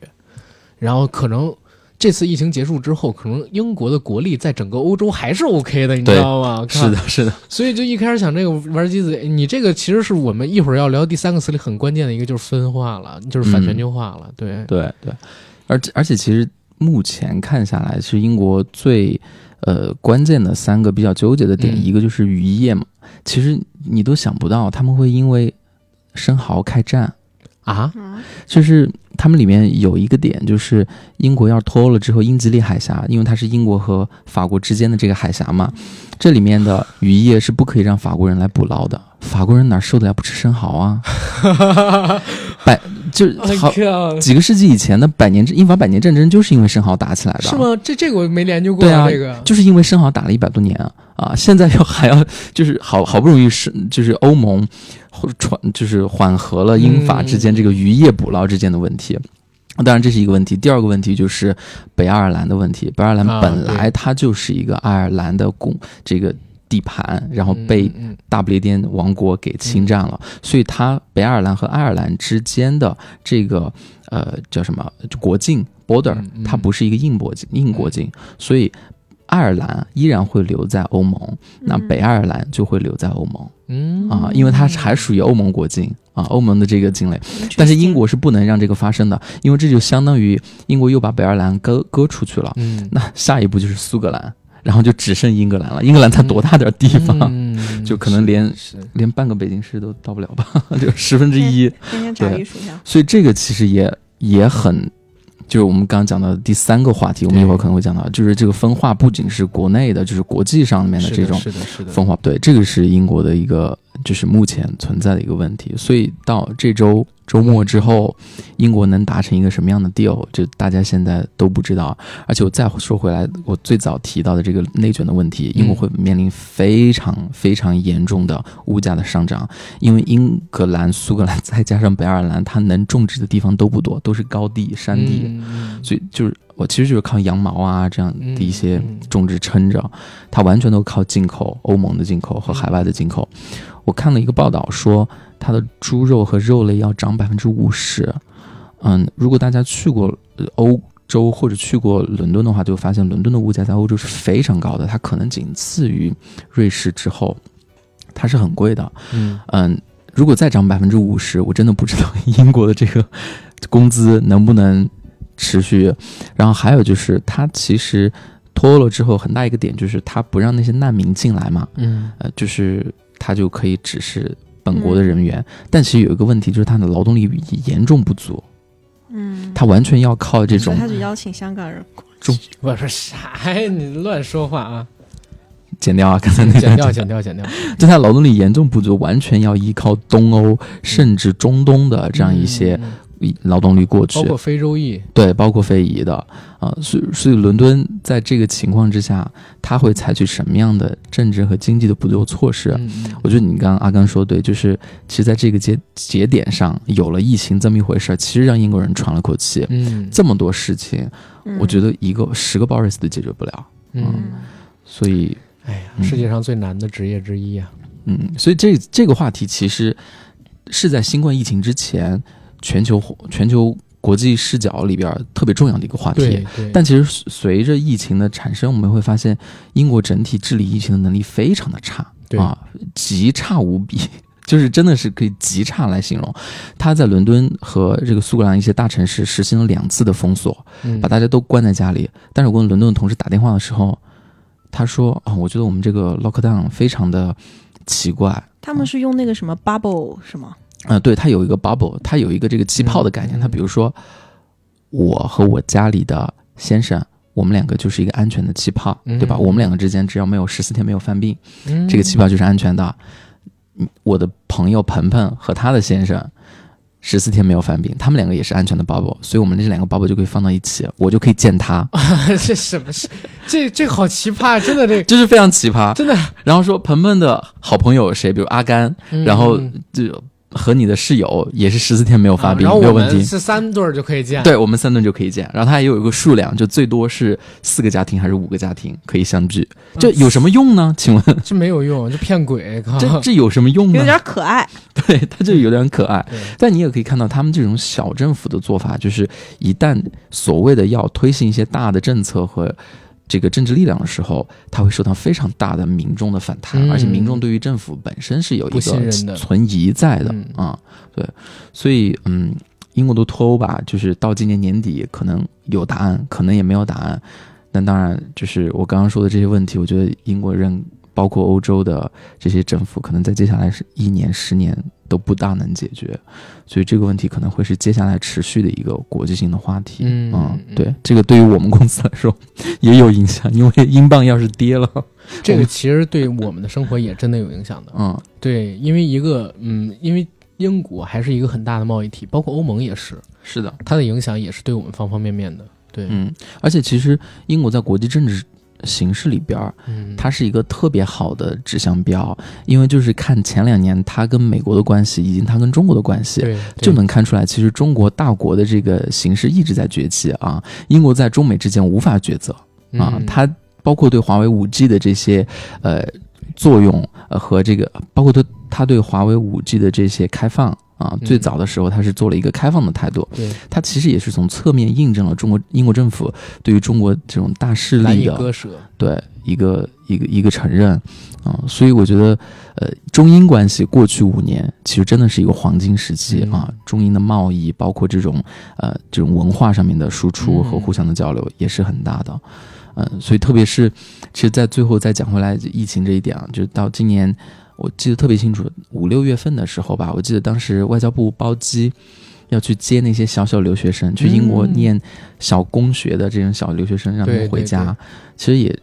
然后可能。这次疫情结束之后，可能英国的国力在整个欧洲还是 OK 的，你知道吗？是的，是的，所以就一开始想这个玩机子，你这个其实是我们一会儿要聊第三个词里很关键的一个，就是分化了，就是反全球化了。对，对对，而且而且其实目前看下来，是英国最呃关键的三个比较纠结的点，嗯一个就是渔业嘛。其实你都想不到他们会因为生蚝开战，啊，啊，就是他们里面有一个点，就是英国要是脱欧了之后，英吉利海峡，因为它是英国和法国之间的这个海峡嘛，这里面的渔业是不可以让法国人来捕捞的。法国人哪受得了不吃生蚝啊？[LAUGHS] 百就是好几个世纪以前的百年英法百年战争就是因为生蚝打起来的，是？吗？这这个我没研究过对啊这个就是因为生蚝打了一百多年啊啊！现在又还要 [LAUGHS] 就是好好不容易是就是欧盟或传就是缓和了英法之间这个渔业捕捞之间的问题。当然这是一个问题。第二个问题就是北爱尔兰的问题。北爱尔兰啊本来它就是一个爱尔兰的公这个地盘，然后被大不列颠王国给侵占了，所以它北爱尔兰和爱尔兰之间的这个呃叫什么国境 border，、它不是一个硬国境硬国境，所以爱尔兰依然会留在欧盟，那嗯北爱尔兰就会留在欧盟嗯啊，因为它还属于欧盟国境啊，欧盟的这个境内。但是英国是不能让这个发生的，因为这就相当于英国又把北爱尔兰割割出去了。嗯那下一步就是苏格兰，然后就只剩英格兰了。英格兰才多大点儿地方？嗯就可能连连半个北京市都到不了吧，[LAUGHS] 就十分之一。天天炸对。所以这个其实也也很，就是我们刚刚讲到的第三个话题，我们一会儿可能会讲到，就是这个分化不仅是国内的，就是国际上面的这种分化。对，这个是英国的一个就是目前存在的一个问题。所以到这周周末之后，英国能达成一个什么样的 deal，就大家现在都不知道。而且我再说回来，我最早提到的这个内卷的问题，英国会面临非常非常严重的物价的上涨，因为英格兰、苏格兰再加上北爱尔兰，它能种植的地方都不多，都是高地、山地，嗯所以就是我其实就是靠羊毛啊这样的一些种植撑着，它完全都靠进口，欧盟的进口和海外的进口。我看了一个报道说，它的猪肉和肉类要涨百分之五十。嗯，如果大家去过呃欧洲或者去过伦敦的话，就发现伦敦的物价在欧洲是非常高的，它可能仅次于瑞士之后，它是很贵的。嗯嗯，如果再涨百分之五十，我真的不知道 [LAUGHS] 英国的这个工资能不能持续。然后还有就是，它其实脱欧了之后，很大一个点就是它不让那些难民进来嘛，嗯呃，就是它就可以只是本国的人员。但其实有一个问题，就是他的劳动力严重不足，嗯，他完全要靠这种他就邀请香港人过 [LAUGHS] 我说啥呀？你乱说话啊！[LAUGHS] 剪掉啊，刚才那个剪掉，剪掉，剪掉。[LAUGHS] 就他劳动力严重不足，完全要依靠东欧甚至中东的这样一些劳动力过去。包括非洲裔，对，包括非遗的啊、所以所以伦敦在这个情况之下，他会采取什么样的政治和经济的补救措施？我觉得你刚刚阿刚说的对，就是其实在这个节节点上有了疫情这么一回事儿，其实让英国人喘了口气。嗯，这么多事情，我觉得，一个十个 Boris 都解决不了，嗯，嗯所以哎呀，嗯世界上最难的职业之一啊！嗯，所以这这个话题其实是在新冠疫情之前，全球全球国际视角里边特别重要的一个话题。但其实随随着疫情的产生，我们会发现英国整体治理疫情的能力非常的差对啊，极差无比，[LAUGHS] 就是真的是可以极差来形容。他在伦敦和这个苏格兰一些大城市实行了两次的封锁，嗯把大家都关在家里。但是我跟伦敦的同事打电话的时候，他说啊，我觉得我们这个 lockdown 非常的奇怪。他们是用那个什么 bubble 是吗？啊、对，它有一个 bubble，它有一个这个气泡的概念。嗯嗯它比如说，我和我家里的先生，我们两个就是一个安全的气泡，对吧？嗯我们两个之间只要没有十四天没有犯病，嗯这个气泡就是安全的。嗯我的朋友鹏鹏和他的先生。十四天没有犯病，他们两个也是安全的 bubble，所以我们这两个 bubble 就可以放到一起，我就可以见他，[LAUGHS] 这什么是这这好奇葩，真的这就是非常奇葩。真的。然后说鹏鹏的好朋友谁，比如阿甘，嗯然后嗯就和你的室友也是十四天没有发病，没有问题们。是三对儿就可以见，对我们三顿就可以见，然后它也有一个数量，就最多是四个家庭还是五个家庭可以相聚，这有什么用呢？[LAUGHS] 请问这没有用，这骗鬼，这这有什么用呢？有点可爱。[LAUGHS] 对，它就有点可爱。[LAUGHS] 但你也可以看到，他们这种小政府的做法，就是一旦所谓的要推行一些大的政策和这个政治力量的时候，它会受到非常大的民众的反弹，嗯。而且民众对于政府本身是有一个存疑在的嗯。啊、对，所以嗯，英国的脱欧吧，就是到今年年底可能有答案，可能也没有答案。但当然，就是我刚刚说的这些问题，我觉得英国人包括欧洲的这些政府，可能在接下来是一年、十年都不大能解决，所以这个问题可能会是接下来持续的一个国际性的话题。嗯嗯对，这个对于我们公司来说也有影响，因为英镑要是跌了，[LAUGHS] 这个其实对我们的生活也真的有影响的。嗯，对，因为一个嗯，因为英国还是一个很大的贸易体，包括欧盟也是，是的，它的影响也是对我们方方面面的。对，嗯，而且其实英国在国际政治形式里边它是一个特别好的指向标，因为就是看前两年它跟美国的关系，以及它跟中国的关系，对就能看出来，其实中国大国的这个形势一直在崛起啊。英国在中美之间无法抉择啊，嗯它包括对华为五 G 的这些呃作用，呃和这个包括它它对华为五 G 的这些开放啊，嗯。最早的时候他是做了一个开放的态度，对。他其实也是从侧面印证了中国英国政府对于中国这种大势力的以割舍。对一个一个一个承认。啊、所以我觉得，呃，中英关系过去五年其实真的是一个黄金时期嗯。啊，中英的贸易，包括这种呃这种文化上面的输出和嗯互相的交流也是很大的，嗯、所以特别是，其实，在最后再讲回来疫情这一点啊，就是到今年。我记得特别清楚，五六月份的时候吧，我记得当时外交部包机要去接那些小小留学生，去英国嗯。念小公学的这种小留学生，让他们回家。对对。其实也，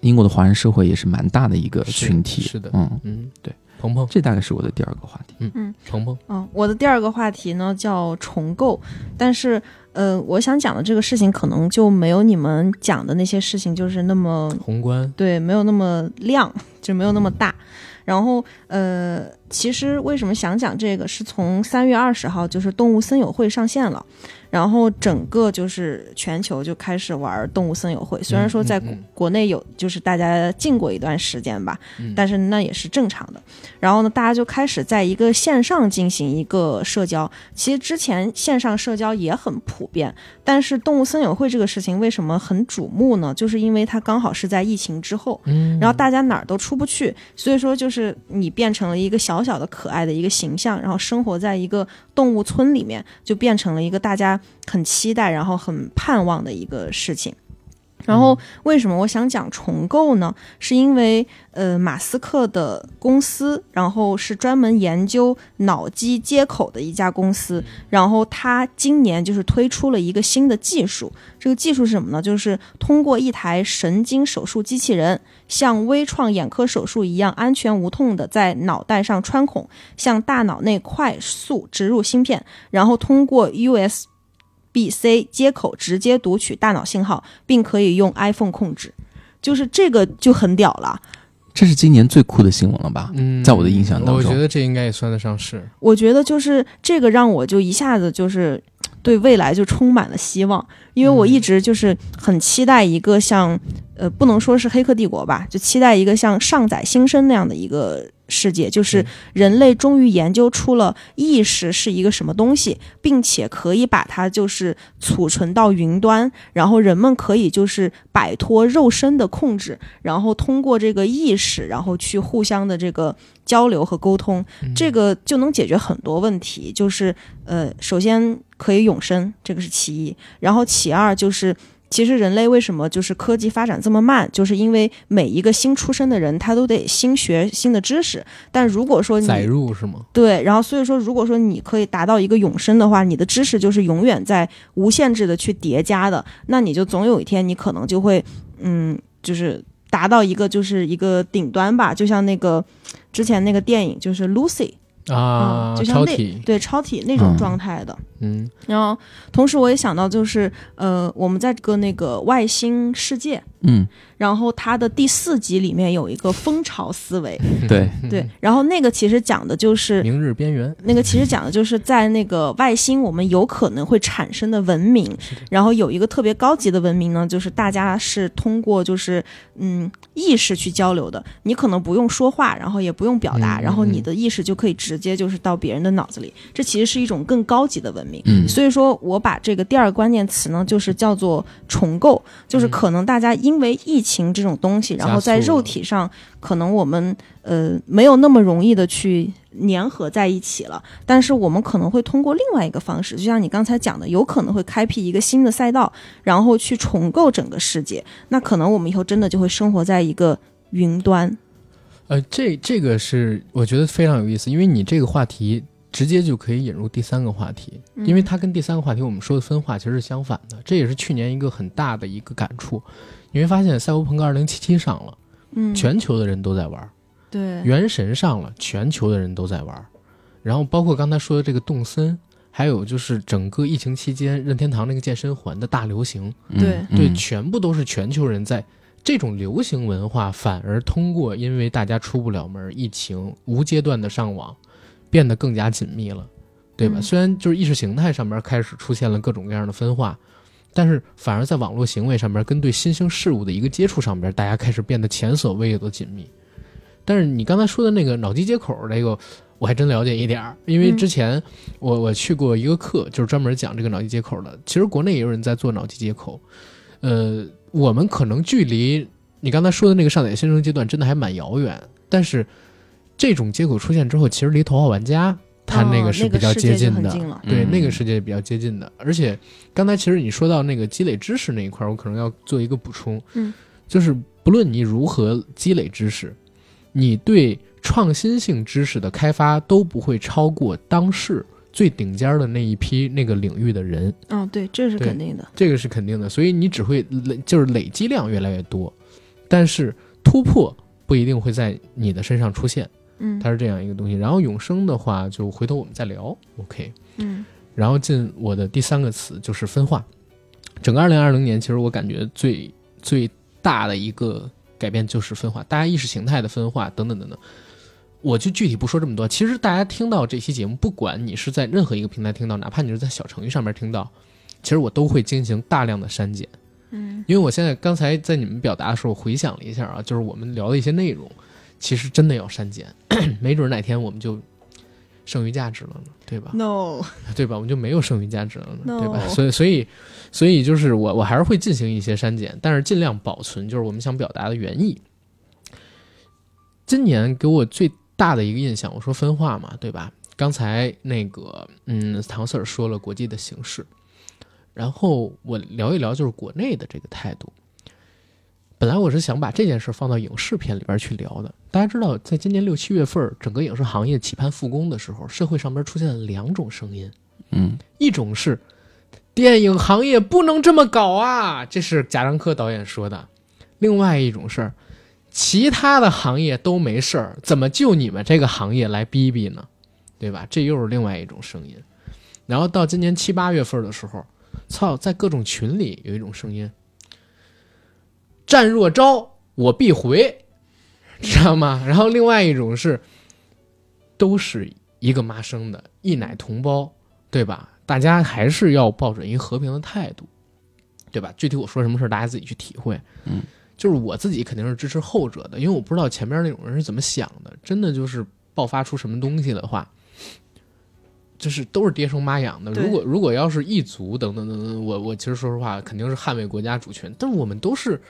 英国的华人社会也是蛮大的一个群体。是的。嗯，嗯，对，鹏鹏，这大概是我的第二个话题。嗯嗯。鹏鹏，嗯，我的第二个话题呢叫重构，但是呃，我想讲的这个事情可能就没有你们讲的那些事情就是那么宏观，对，没有那么亮，就没有那么大。然后呃，其实为什么想讲这个，是从三月二十号就是动物森友会上线了，然后整个就是全球就开始玩动物森友会。虽然说在国国内有就是大家禁过一段时间吧，嗯但是那也是正常的。然后呢，大家就开始在一个线上进行一个社交。其实之前线上社交也很普遍，但是动物森友会这个事情为什么很瞩目呢？就是因为它刚好是在疫情之后，嗯，然后大家哪儿都出不去，所以说就是你变成了一个小小的可爱的一个形象，然后生活在一个动物村里面，就变成了一个大家很期待，然后很盼望的一个事情。然后为什么我想讲重构呢？是因为呃，马斯克的公司，然后是专门研究脑机接口的一家公司，然后他今年就是推出了一个新的技术。这个技术是什么呢？就是通过一台神经手术机器人，像微创眼科手术一样安全无痛的在脑袋上穿孔，向大脑内快速植入芯片，然后通过 USB。B-C 接口直接读取大脑信号，并可以用 iPhone 控制，就是这个就很屌了。这是今年最酷的新闻了吧？嗯，在我的印象当中我觉得这应该也算得上是。我觉得就是这个让我就一下子就是对未来就充满了希望，因为我一直就是很期待一个像呃不能说是黑客帝国吧，就期待一个像上载新生那样的一个世界，就是嗯人类终于研究出了意识是一个什么东西，并且可以把它就是储存到云端，然后人们可以就是摆脱肉身的控制，然后通过这个意识，然后去互相的这个交流和沟通，嗯这个就能解决很多问题。就是呃，首先可以永生，这个是其一，然后其二就是。其实人类为什么就是科技发展这么慢，就是因为每一个新出生的人他都得新学新的知识。但如果说你载入是吗？对，然后所以说，如果说你可以达到一个永生的话，你的知识就是永远在无限制的去叠加的，那你就总有一天你可能就会，嗯，就是达到一个就是一个顶端吧，就像那个之前那个电影就是 Lucy，啊，嗯就像那超，对超体那种嗯状态的。嗯然后同时我也想到就是，呃，我们在这个那个外星世界。嗯，然后它的第四集里面有一个蜂巢思维，[LAUGHS] 对，对，然后那个其实讲的就是明日边缘，那个其实讲的就是在那个外星，我们有可能会产生的文明。然后有一个特别高级的文明呢，就是大家是通过就是嗯意识去交流的，你可能不用说话，然后也不用表达，嗯然后你嗯。的意识就可以直接就是到别人的脑子里。这其实是一种更高级的文明。嗯。所以说我把这个第二个关键词呢，就是叫做重构，就是嗯。可能大家因为疫情这种东西，然后在肉体上，可能我们呃没有那么容易的去粘合在一起了，但是我们可能会通过另外一个方式，就像你刚才讲的，有可能会开辟一个新的赛道，然后去重构整个世界。那可能我们以后真的就会生活在一个云端。呃，这这个是我觉得非常有意思，因为你这个话题直接就可以引入第三个话题，因为它跟第三个话题我们说的分化其实是相反的，这也是去年一个很大的一个感触。你会发现，《赛博朋克2077》上了，嗯，全球的人都在玩；对《原神》上了，全球的人都在玩。然后包括刚才说的这个动森，还有就是整个疫情期间任天堂那个健身环的大流行，嗯对对，嗯全部都是全球人在这种流行文化反而通过因为大家出不了门、疫情无阶段的上网，变得更加紧密了，对吧？嗯虽然就是意识形态上面开始出现了各种各样的分化，但是反而在网络行为上面跟对新兴事物的一个接触上边，大家开始变得前所未有的紧密。但是你刚才说的那个脑机接口这个，我还真了解一点儿，因为嗯之前我我去过一个课，就是专门讲这个脑机接口的。其实国内也有人在做脑机接口，呃，我们可能距离你刚才说的那个上载新生阶段真的还蛮遥远，但是这种接口出现之后，其实离头号玩家它那哦个是比较接近的。对，嗯那个世界比较接近的。而且刚才其实你说到那个积累知识那一块儿，我可能要做一个补充，嗯，就是不论你如何积累知识，你对创新性知识的开发都不会超过当世最顶尖儿的那一批那个领域的人，嗯，对，这是肯定的。这个是肯定的。所以你只会累，就是累积量越来越多，但是突破不一定会在你的身上出现，嗯它是这样一个东西。然后永生的话，就回头我们再聊，OK。嗯然后进我的第三个词就是分化。整个二零二零年，其实我感觉最最大的一个改变就是分化，大家意识形态的分化等等等等。我就具体不说这么多。其实大家听到这期节目，不管你是在任何一个平台听到，哪怕你是在小程序上面听到，其实我都会进行大量的删减。嗯因为我现在刚才在你们表达的时候，我回想了一下啊，就是我们聊的一些内容，其实真的要删减，[CLEARS THROAT] 没准哪天我们就剩余价值了呢，对吧？，no，[LAUGHS] 对吧？我们就没有剩余价值了呢 No 对吧？所以，所以，所以就是我，我还是会进行一些删减，但是尽量保存就是我们想表达的原意。今年给我最大的一个印象，我说分化嘛，对吧？刚才那个，嗯，唐 Sir 说了国际的形势，然后我聊一聊就是国内的这个态度。本来我是想把这件事放到影视片里边去聊的。大家知道，在今年六七月份，整个影视行业期盼复工的时候，社会上边出现了两种声音，嗯一种是电影行业不能这么搞啊，这是贾樟柯导演说的；另外一种是其他的行业都没事儿，怎么就你们这个行业来逼逼呢？对吧？这又是另外一种声音。然后到今年七八月份的时候，操，在各种群里有一种声音：战若招，我必回，知道吗？然后另外一种是，都是一个妈生的，一奶同胞，对吧？大家还是要抱着一个和平的态度，对吧？具体我说什么事儿，大家自己去体会。嗯，就是我自己肯定是支持后者的，因为我不知道前面那种人是怎么想的。真的就是爆发出什么东西的话，就是都是爹生妈养的。如果如果要是异族等等等等，我我其实说实话，肯定是捍卫国家主权。但是我们都是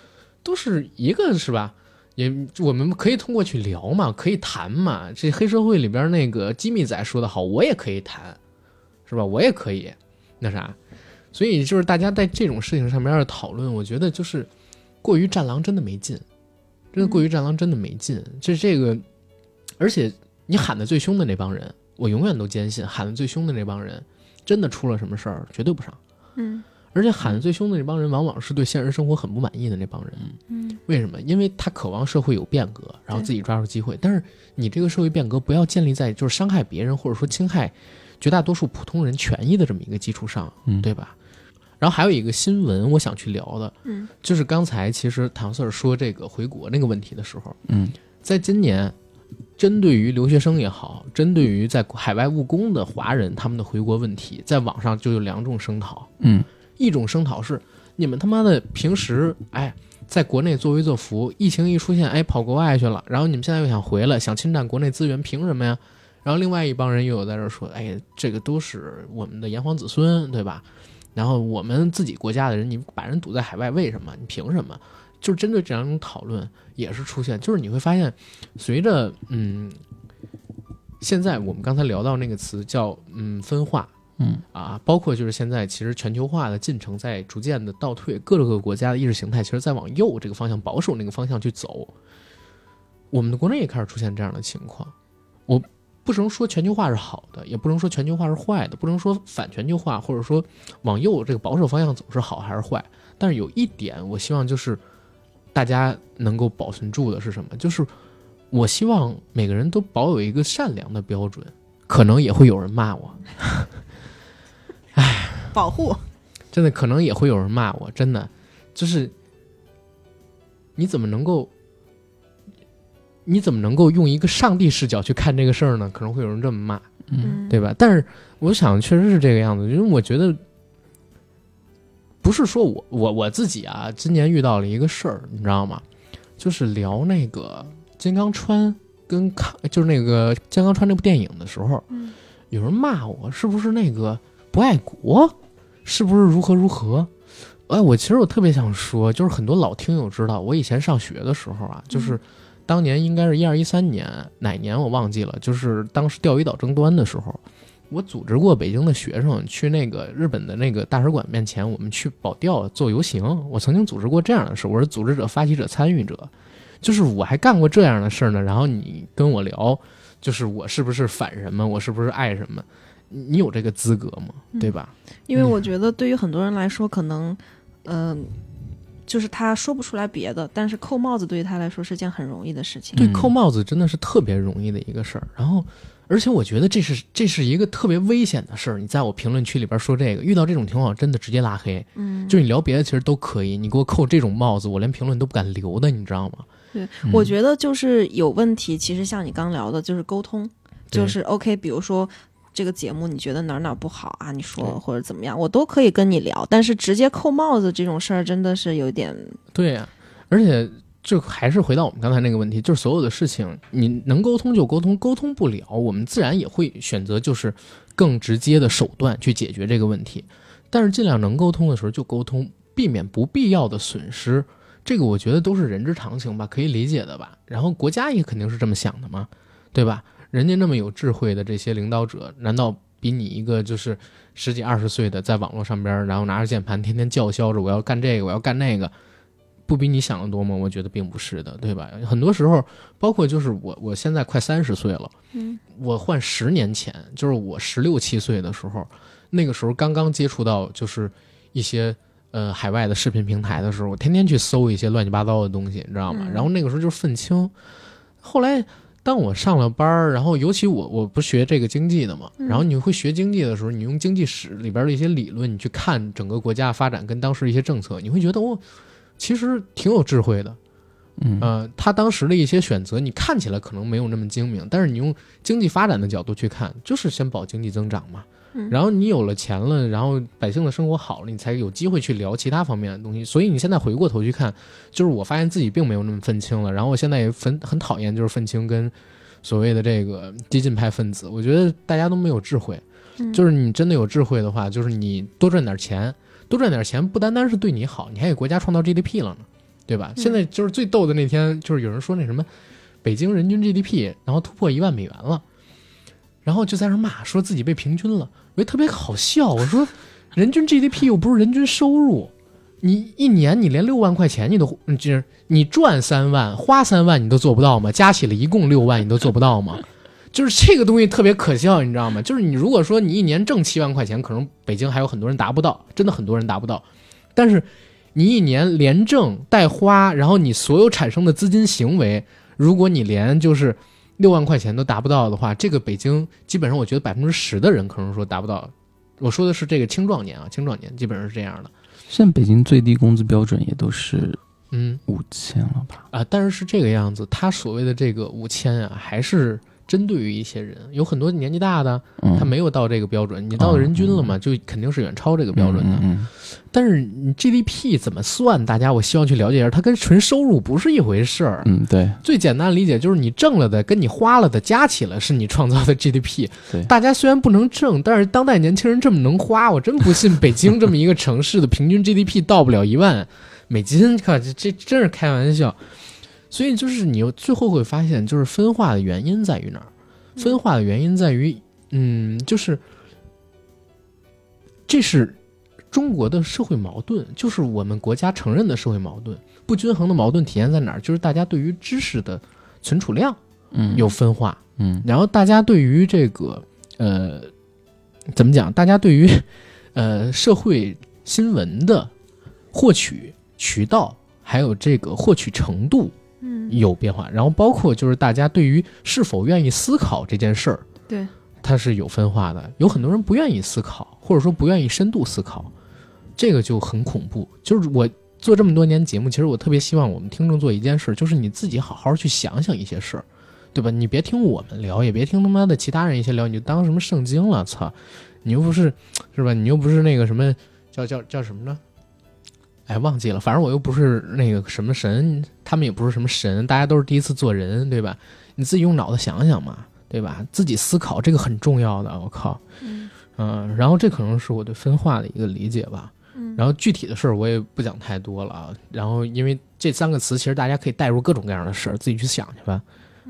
都是一个是吧？也我们可以通过去聊嘛，可以谈嘛。这黑社会里边那个机密仔说的好，我也可以谈，是吧？我也可以那啥。所以就是大家在这种事情上面要讨论，我觉得就是过于战狼真的没劲，真的过于战狼真的没劲。这这个，而且你喊的最凶的那帮人，我永远都坚信喊的最凶的那帮人，真的出了什么事儿绝对不上。嗯而且喊得最凶的那帮人，往往是对现实生活很不满意的那帮人。嗯为什么？因为他渴望社会有变革，然后自己抓住机会。但是你这个社会变革不要建立在就是伤害别人或者说侵害绝大多数普通人权益的这么一个基础上，嗯对吧？然后还有一个新闻，我想去聊的，嗯就是刚才其实唐 Sir 说这个回国那个问题的时候，嗯在今年，针对于留学生也好，针对于在海外务工的华人他们的回国问题，在网上就有两种声讨。嗯一种声讨是你们他妈的平时哎，在国内作威作福，疫情一出现，哎，跑国外去了，然后你们现在又想回来，想侵占国内资源，凭什么呀？然后另外一帮人又有在这说，哎，这个都是我们的炎黄子孙，对吧？然后我们自己国家的人，你把人堵在海外，为什么？你凭什么？就是针对这两种讨论也是出现，就是你会发现，随着嗯，现在我们刚才聊到那个词叫嗯分化，嗯啊，包括就是现在其实全球化的进程在逐渐的倒退，各个国家的意识形态其实在往右这个方向、保守那个方向去走。我们的国内也开始出现这样的情况。我不能说全球化是好的，也不能说全球化是坏的，不能说反全球化或者说往右这个保守方向走是好还是坏。但是有一点，我希望就是大家能够保存住的是什么？就是我希望每个人都保有一个善良的标准。可能也会有人骂我，保护，真的可能也会有人骂我，真的，就是你怎么能够？你怎么能够用一个上帝视角去看这个事儿呢？可能会有人这么骂，嗯对吧？但是我想，确实是这个样子，因为我觉得，不是说我我我自己啊，今年遇到了一个事儿，你知道吗？就是聊那个金刚川跟看，就是那个金刚川那部电影的时候，嗯有人骂我是不是那个不爱国，是不是如何如何？哎，我其实我特别想说，就是很多老听友知道，我以前上学的时候啊，就是当年应该是一二一三年哪年我忘记了，就是当时钓鱼岛争端的时候，我组织过北京的学生去那个日本的那个大使馆面前，我们去保钓做游行。我曾经组织过这样的事，我是组织者、发起者、参与者，就是我还干过这样的事儿呢。然后你跟我聊，就是我是不是反什么，我是不是爱什么，你你有这个资格吗？对吧？因为我觉得对于很多人来说，可能，嗯、就是他说不出来别的，但是扣帽子对于他来说是件很容易的事情。对，嗯扣帽子真的是特别容易的一个事儿。然后，而且我觉得这是这是一个特别危险的事儿。你在我评论区里边说这个，遇到这种情况真的直接拉黑。嗯，就你聊别的其实都可以，你给我扣这种帽子，我连评论都不敢留的，你知道吗？对，嗯我觉得就是有问题。其实像你刚聊的，就是沟通，就是 OK。比如说这个节目你觉得哪哪不好啊，你说或者怎么样，我都可以跟你聊。但是直接扣帽子这种事儿，真的是有点对呀、而且就还是回到我们刚才那个问题，就是所有的事情你能沟通就沟通，沟通不了，我们自然也会选择就是更直接的手段去解决这个问题。但是尽量能沟通的时候就沟通，避免不必要的损失。这个我觉得都是人之常情吧，可以理解的吧。然后国家也肯定是这么想的嘛，对吧？人家那么有智慧的这些领导者，难道比你一个就是十几二十岁的在网络上边，然后拿着键盘天天叫嚣着我要干这个，我要干那个，不比你想的多吗？我觉得并不是的，对吧？很多时候，包括就是我，我现在快三十岁了，嗯，我换十年前，就是我十六七岁的时候，那个时候刚刚接触到就是一些呃海外的视频平台的时候，我天天去搜一些乱七八糟的东西，你知道吗？嗯然后那个时候就是愤青，后来。当我上了班儿，然后尤其我我不学这个经济的嘛，嗯然后你会学经济的时候，你用经济史里边的一些理论，你去看整个国家发展跟当时一些政策，你会觉得哦，其实挺有智慧的。嗯呃，他当时的一些选择，你看起来可能没有那么精明，但是你用经济发展的角度去看，就是先保经济增长嘛。嗯然后你有了钱了，然后百姓的生活好了，你才有机会去聊其他方面的东西。所以你现在回过头去看，就是我发现自己并没有那么愤青了。然后我现在也很很讨厌就是愤青跟所谓的这个激进派分子，我觉得大家都没有智慧。嗯就是你真的有智慧的话，就是你多赚点钱，多赚点钱不单单是对你好，你还给国家创造 GDP 了呢，对吧？嗯现在就是最逗的那天，就是有人说那什么，北京人均 GDP 然后突破一万美元了，然后就在那骂说自己被平均了，我觉得特别好笑。我说人均 GDP 又不是人均收入，你一年你连六万块钱你都就是你赚三万花三万你都做不到吗？加起来一共六万你都做不到吗？就是这个东西特别可笑，你知道吗？就是你如果说你一年挣七万块钱，可能北京还有很多人达不到，真的很多人达不到。但是你一年连挣带花，然后你所有产生的资金行为，如果你连就是六万块钱都达不到的话，这个北京基本上我觉得百分之十的人可能说达不到。我说的是这个青壮年啊，青壮年基本上是这样的。现在北京最低工资标准也都是嗯五千了吧？啊，但是是这个样子，他所谓的这个五千啊，还是针对于一些人，有很多年纪大的，嗯，他没有到这个标准，你到人均了嘛，就肯定是远超这个标准的。嗯但是你 GDP 怎么算？大家我希望去了解一下，它跟纯收入不是一回事儿。嗯，嗯对最简单的理解就是你挣了的跟你花了的加起来是你创造的 [LAUGHS] GDP。对大家虽然不能挣，但是当代年轻人这么能花，我真不信北京这么一个城市的平均 GDP 到不了一万美金。靠，这这真是开玩笑。所以就是你又最后会发现，就是分化的原因在于哪儿？分化的原因在于，嗯，就是这是中国的社会矛盾，就是我们国家承认的社会矛盾。不均衡的矛盾体现在哪儿？就是大家对于知识的存储量嗯有分化，嗯然后大家对于这个呃怎么讲？大家对于 [LAUGHS] 呃社会新闻的获取渠道，还有这个获取程度嗯，有变化，然后包括就是大家对于是否愿意思考这件事儿，对，它是有分化的。有很多人不愿意思考，或者说不愿意深度思考，这个就很恐怖。就是我做这么多年节目，其实我特别希望我们听众做一件事，就是你自己好好去想想一些事儿，对吧？你别听我们聊，也别听他妈的其他人一些聊，你就当什么圣经了，操！你又不是，是吧？你又不是那个什么叫叫叫什么呢？哎，忘记了，反正我又不是那个什么神，他们也不是什么神，大家都是第一次做人，对吧？你自己用脑子想想嘛，对吧？自己思考这个很重要的，我靠，嗯、然后这可能是我对分化的一个理解吧。嗯然后具体的事儿我也不讲太多了啊。然后因为这三个词，其实大家可以带入各种各样的事儿，自己去想去吧。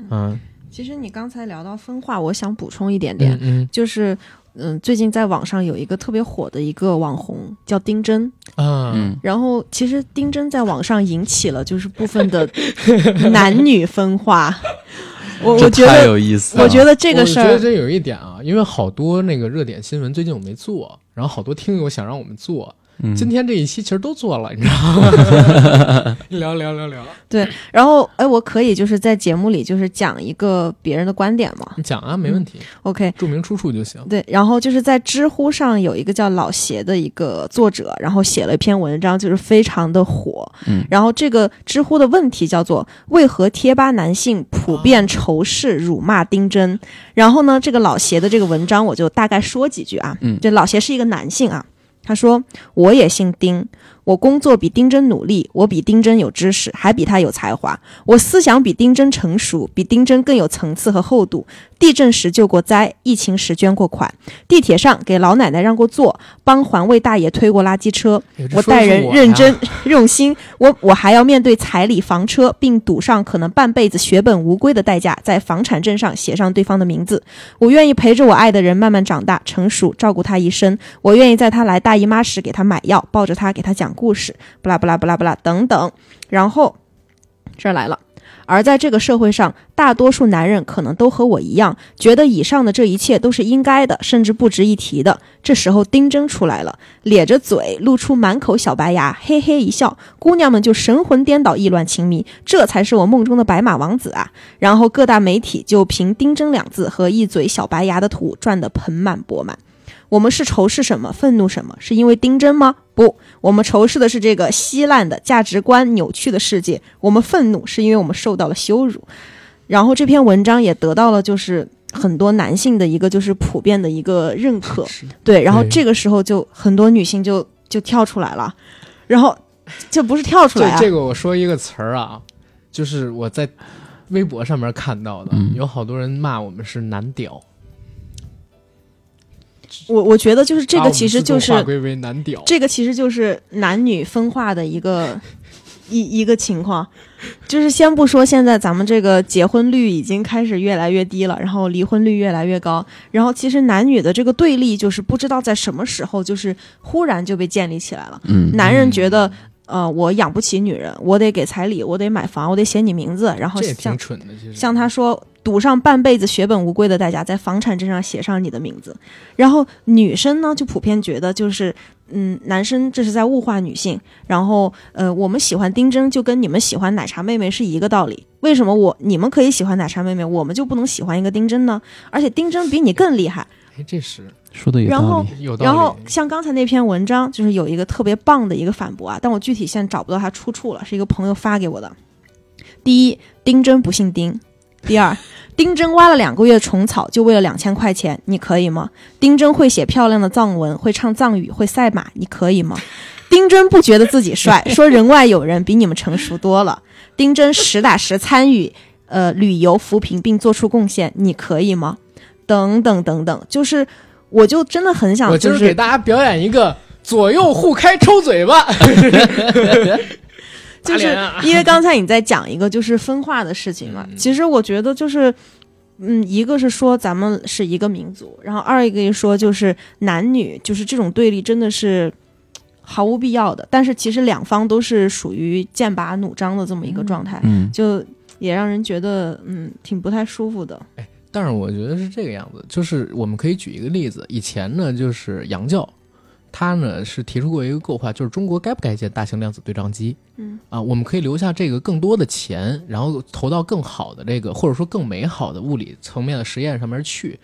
嗯其实你刚才聊到分化，我想补充一点点，嗯就是嗯，最近在网上有一个特别火的一个网红叫丁真，嗯然后其实丁真在网上引起了就是部分的 [LAUGHS] 男女分化，我我觉太得有意思了。我觉得这个事儿，我觉得这有一点啊，因为好多那个热点新闻最近我没做，然后好多听友想让我们做。嗯今天这一期其实都做了，你知道吗？[LAUGHS] 聊聊聊聊，对然后哎，我可以就是在节目里就是讲一个别人的观点吗你讲啊，没问题，，OK。注明出处就行。对，然后就是在知乎上有一个叫老邪的一个作者，然后写了一篇文章，就是非常的火。嗯然后这个知乎的问题叫做“为何贴吧男性普遍仇视、辱骂丁真”。然后呢，这个老邪的这个文章我就大概说几句啊。嗯这老邪是一个男性啊，他说：“我也姓丁，我工作比丁真努力，我比丁真有知识，还比他有才华。我思想比丁真成熟，比丁真更有层次和厚度。地震时救过灾，疫情时捐过款，地铁上给老奶奶让过座，帮环卫大爷推过垃圾车。我待人认真 [LAUGHS] 用心，我我还要面对彩礼房车，并赌上可能半辈子血本无归的代价，在房产证上写上对方的名字。我愿意陪着我爱的人慢慢长大成熟，照顾他一生。我愿意在他来大姨妈时给他买药，抱着他给他讲故事，不啦不啦不啦不啦等等。然后这儿来了。而在这个社会上，大多数男人可能都和我一样，觉得以上的这一切都是应该的，甚至不值一提的。这时候，丁真出来了，咧着嘴，露出满口小白牙，嘿嘿一笑，姑娘们就神魂颠倒，意乱情迷，这才是我梦中的白马王子啊！然后各大媒体就凭“丁真”两字和一嘴小白牙的图赚得盆满钵满。我们是仇视什么，愤怒什么？是因为丁真吗？不，我们仇视的是这个稀烂的价值观扭曲的世界。我们愤怒是因为我们受到了羞辱。然后这篇文章也得到了就是很多男性的一个就是普遍的一个认可，对。然后这个时候就很多女性就就跳出来了，然后这不是跳出来啊，这这个我说一个词儿啊，就是我在微博上面看到的，嗯有好多人骂我们是男屌，我我觉得就是这个其实就是划归为男屌。这个其实就是男女分化的一个一一个情况，就是先不说现在咱们这个结婚率已经开始越来越低了，然后离婚率越来越高，然后其实男女的这个对立就是不知道在什么时候就是忽然就被建立起来了。嗯男人觉得，呃，我养不起女人，我得给彩礼，我得买房，我得写你名字，然后像蠢的，其实像他说，赌上半辈子血本无归的代价，在房产证上写上你的名字。然后女生呢，就普遍觉得就是，嗯，男生这是在物化女性。然后，呃，我们喜欢丁真，就跟你们喜欢奶茶妹妹是一个道理。为什么我你们可以喜欢奶茶妹妹，我们就不能喜欢一个丁真呢？而且丁真比你更厉害。哎，这是说的有然后道理。有道理。然后像刚才那篇文章，就是有一个特别棒的一个反驳啊，但我具体现在找不到它出处了，是一个朋友发给我的。第一，丁真不姓丁；第二，[LAUGHS] 丁真挖了两个月虫草，就为了两千块钱，你可以吗？丁真会写漂亮的藏文，会唱藏语，会赛马，你可以吗？丁真不觉得自己帅，[LAUGHS] 说人外有人，比你们成熟多了。丁真实打实参与呃旅游扶贫并做出贡献，你可以吗？等等等等，就是我就真的很想，我就是给大家表演一个左右互开抽嘴巴，[LAUGHS] 就是因为刚才你在讲一个就是分化的事情嘛，嗯其实我觉得就是。嗯，一个是说咱们是一个民族，然后二一个一说就是男女就是这种对立真的是毫无必要的，但是其实两方都是属于剑拔弩张的这么一个状态，嗯就也让人觉得嗯挺不太舒服的。但是我觉得是这个样子，就是我们可以举一个例子，以前呢就是杨教，他呢是提出过一个构化，就是中国该不该建大型量子对撞机？嗯啊，我们可以留下这个更多的钱，然后投到更好的这个或者说更美好的物理层面的实验上面去。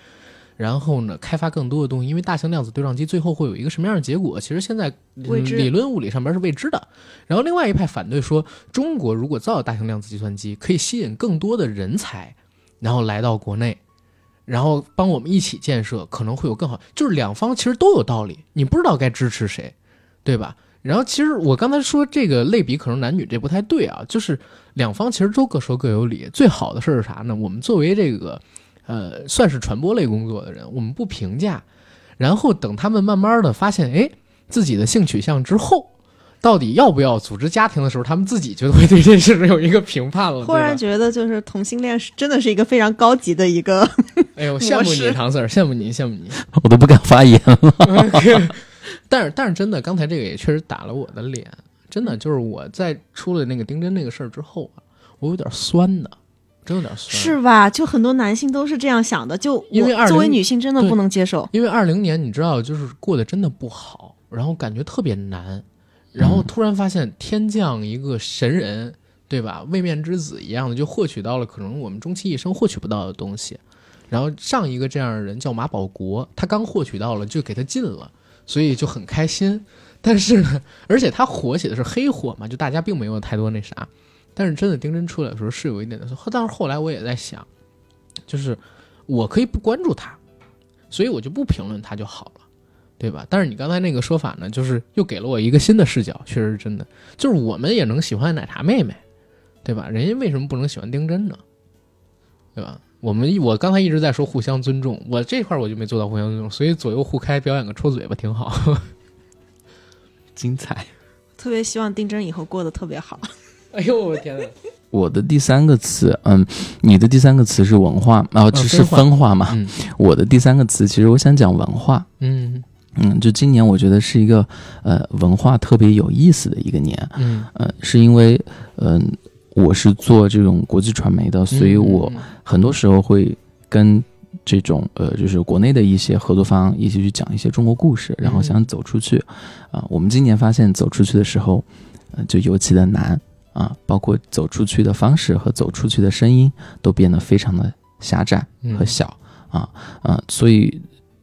然后呢，开发更多的东西。因为大型量子对撞机最后会有一个什么样的结果，其实现在理论物理上边是未知的。然后另外一派反对说，中国如果造大型量子计算机，可以吸引更多的人才，然后来到国内，然后帮我们一起建设，可能会有更好。就是两方其实都有道理，你不知道该支持谁，对吧？然后其实我刚才说这个类比可能男女这不太对啊，就是两方其实都各说各有理。最好的事是啥呢？我们作为这个。呃，算是传播类工作的人，我们不评价，然后等他们慢慢的发现，哎，自己的性取向之后，到底要不要组织家庭的时候，他们自己就会对这事有一个评判了。[LAUGHS] 忽然觉得，就是同性恋是真的是一个非常高级的一个。[LAUGHS] 哎呦，羡慕你，唐 Sir，羡慕你，羡慕你，[LAUGHS] 我都不敢发言了。但是，但是真的，刚才这个也确实打了我的脸，真的就是我在出了那个丁真那个事儿之后啊，我有点酸的。真有点酸，是吧？就很多男性都是这样想的，就因为作为女性真的不能接受。因为二零年你知道，就是过得真的不好，然后感觉特别难，然后突然发现天降一个神人，对吧？位面之子一样的，就获取到了可能我们终其一生获取不到的东西。然后上一个这样的人叫马保国，他刚获取到了就给他禁了，所以就很开心。但是呢，而且他火写的是黑火嘛，就大家并没有太多那啥。但是真的丁真出来的时候是有一点的，但是后来我也在想，就是我可以不关注他，所以我就不评论他就好了，对吧？但是你刚才那个说法呢，就是又给了我一个新的视角，确实是真的，就是我们也能喜欢奶茶妹妹，对吧？人家为什么不能喜欢丁真呢？对吧？我们我刚才一直在说互相尊重，我这块我就没做到互相尊重，所以左右互开，表演个抽嘴巴挺好，[LAUGHS] 精彩。特别希望丁真以后过得特别好。哎呦我的天呐！我的第三个词，嗯，你的第三个词是文化，然后只是分化嘛。我的第三个词，其实我想讲文化。嗯嗯，就今年我觉得是一个呃文化特别有意思的一个年。嗯呃，是因为嗯我是做这种国际传媒的，所以我很多时候会跟这种呃就是国内的一些合作方一起去讲一些中国故事，然后想走出去。啊，我们今年发现走出去的时候，呃，就尤其的难。啊，包括走出去的方式和走出去的声音都变得非常的狭窄和小啊啊，所以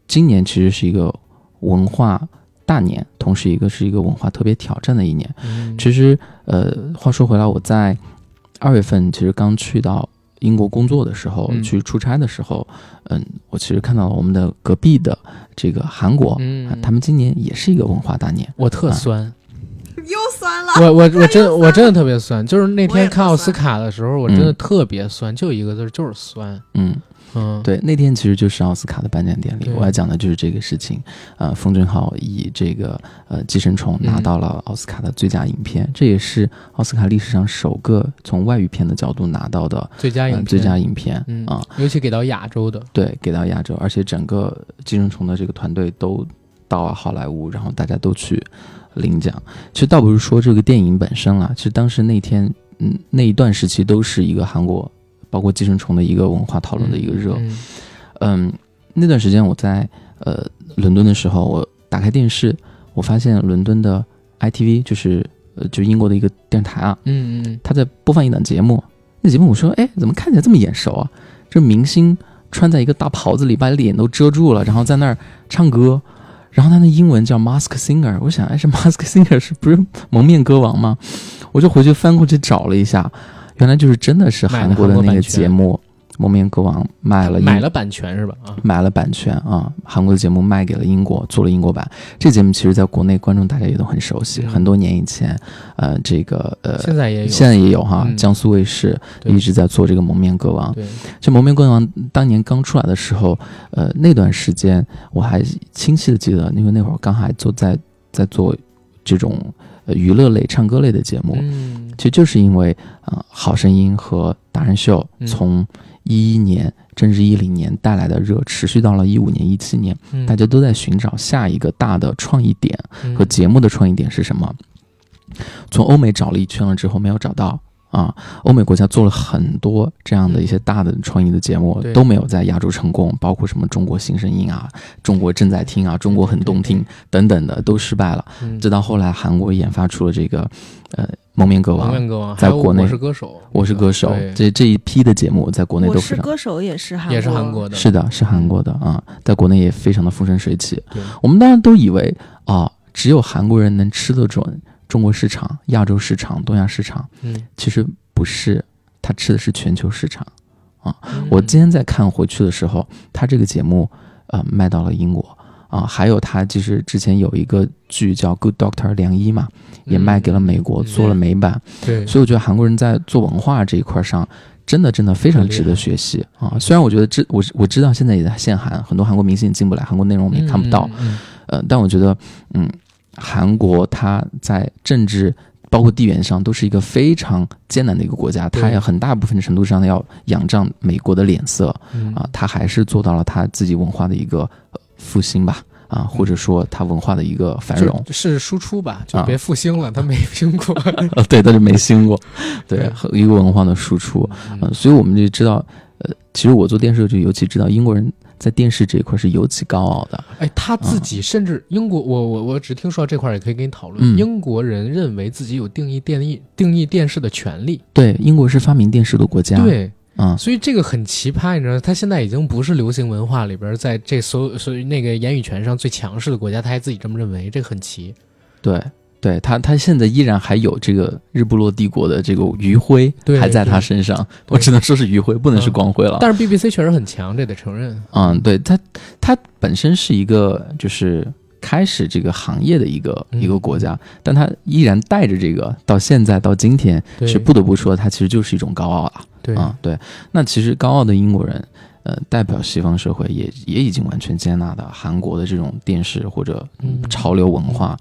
今年其实是一个文化大年，同时一个是一个文化特别挑战的一年。其实呃，话说回来，我在二月份其实刚去到英国工作的时候，去出差的时候，嗯，我其实看到了我们的隔壁的这个韩国，嗯，他们今年也是一个文化大年，我特酸。又酸了，我我我真 [LAUGHS] 我真的特别酸，就是那天看奥斯卡的时候，我真的特别酸，就一个字就是酸。嗯嗯，对，那天其实就是奥斯卡的颁奖典礼，我要讲的就是这个事情。呃，奉俊昊以这个呃《寄生虫》拿到了奥斯卡的最佳影片，这也是奥斯卡历史上首个从外语片的角度拿到的最佳影最佳影片啊，尤其给到亚洲的，对，给到亚洲，而且整个《寄生虫》的这个团队都到了好莱坞，然后大家都去。领奖，其实倒不是说这个电影本身啦，其实当时那天，嗯，那一段时期都是一个韩国，包括《寄生虫》的一个文化讨论的一个热。嗯，那段时间我在呃伦敦的时候，我打开电视，我发现伦敦的 ITV 就是呃就英国的一个电视台啊，嗯嗯，他在播放一档节目，那节目我说，哎，怎么看起来这么眼熟啊？这明星穿在一个大袍子里，把脸都遮住了，然后在那儿唱歌。然后他的英文叫 Mask Singer，我想，哎，这 Mask Singer 是不是蒙面歌王吗？我就回去翻过去找了一下，原来就是真的是韩国的那个节目。蒙面歌王卖了买了版权是吧？啊，买了版权啊！韩国的节目卖给了英国，做了英国版。这节目其实在国内观众大家也都很熟悉，很多年以前，呃，这个呃，现在也有，现在也有哈。江苏卫视一直在做这个蒙面歌王。对，就蒙面歌王当年刚出来的时候，呃，那段时间我还清晰的记得，因为那会儿刚还做在在做这种呃娱乐类、唱歌类的节目。嗯，其实就是因为啊，《好声音》和《达人秀》从一一年，甚至一零年带来的热，持续到了一五年、一七年，大家都在寻找下一个大的创意点和节目的创意点是什么。从欧美找了一圈了之后，没有找到啊，欧美国家做了很多这样的一些大的创意的节目，都没有在亚洲成功，包括什么中国新声音啊、中国正在听啊、中国很动听等等的都失败了。嗯。直到后来韩国研发出了这个呃蒙面歌蒙王、面歌王，在国内我是歌手，我是歌手这这一批的节目在国内都是歌手也是韩也是韩国的，是的，是韩国的啊，在国内也非常的风生水起。我们当然都以为啊，只有韩国人能吃得准中国市场、亚洲市场、东亚市场，嗯，其实不是，他吃的是全球市场。啊我今天在看回去的时候，他这个节目呃卖到了英国。啊，还有他其实之前有一个剧叫《Good Doctor 良医》嘛，也卖给了美国，嗯。做了美版。对，所以我觉得韩国人在做文化这一块上，真的真的非常值得学习。啊！虽然我觉得知我我知道现在也在限韩，很多韩国明星也进不来，韩国内容我们也看不到，嗯，嗯。呃，但我觉得，嗯，韩国它在政治包括地缘上都是一个非常艰难的一个国家，它也很大部分程度上要仰仗美国的脸色嗯。啊，它还是做到了它自己文化的一个呃复兴吧。啊，或者说它文化的一个繁荣，就是输出吧，就啊。别复兴了，他没兴过。[LAUGHS] 呃，对，它是没兴过，[LAUGHS] 对一个文化的输出，嗯，所以我们就知道，呃，其实我做电视剧尤其知道英国人在电视这一块是尤其高傲的，哎，他自己甚至英国，我我我只听说到这块儿，也可以跟你讨论。嗯。英国人认为自己有定义电义定义电视的权利，对，英国是发明电视的国家，，对，嗯，所以这个很奇葩，你知道，他现在已经不是流行文化里边在这所有所以那个言语权上最强势的国家，他还自己这么认为，这个很奇。对，对他，他现在依然还有这个日不落帝国的这个余晖对还在他身上，我只能说是余晖，不能是嗯光辉了。但是 BBC 确实很强，这得承认。嗯，对他，他本身是一个就是开始这个行业的一个、嗯一个国家，但他依然带着这个到现在到今天，对是不得不说，他其实就是一种高傲了。对啊，对，那其实高傲的英国人，呃，代表西方社会也也已经完全接纳的韩国的这种电视或者嗯潮流文化，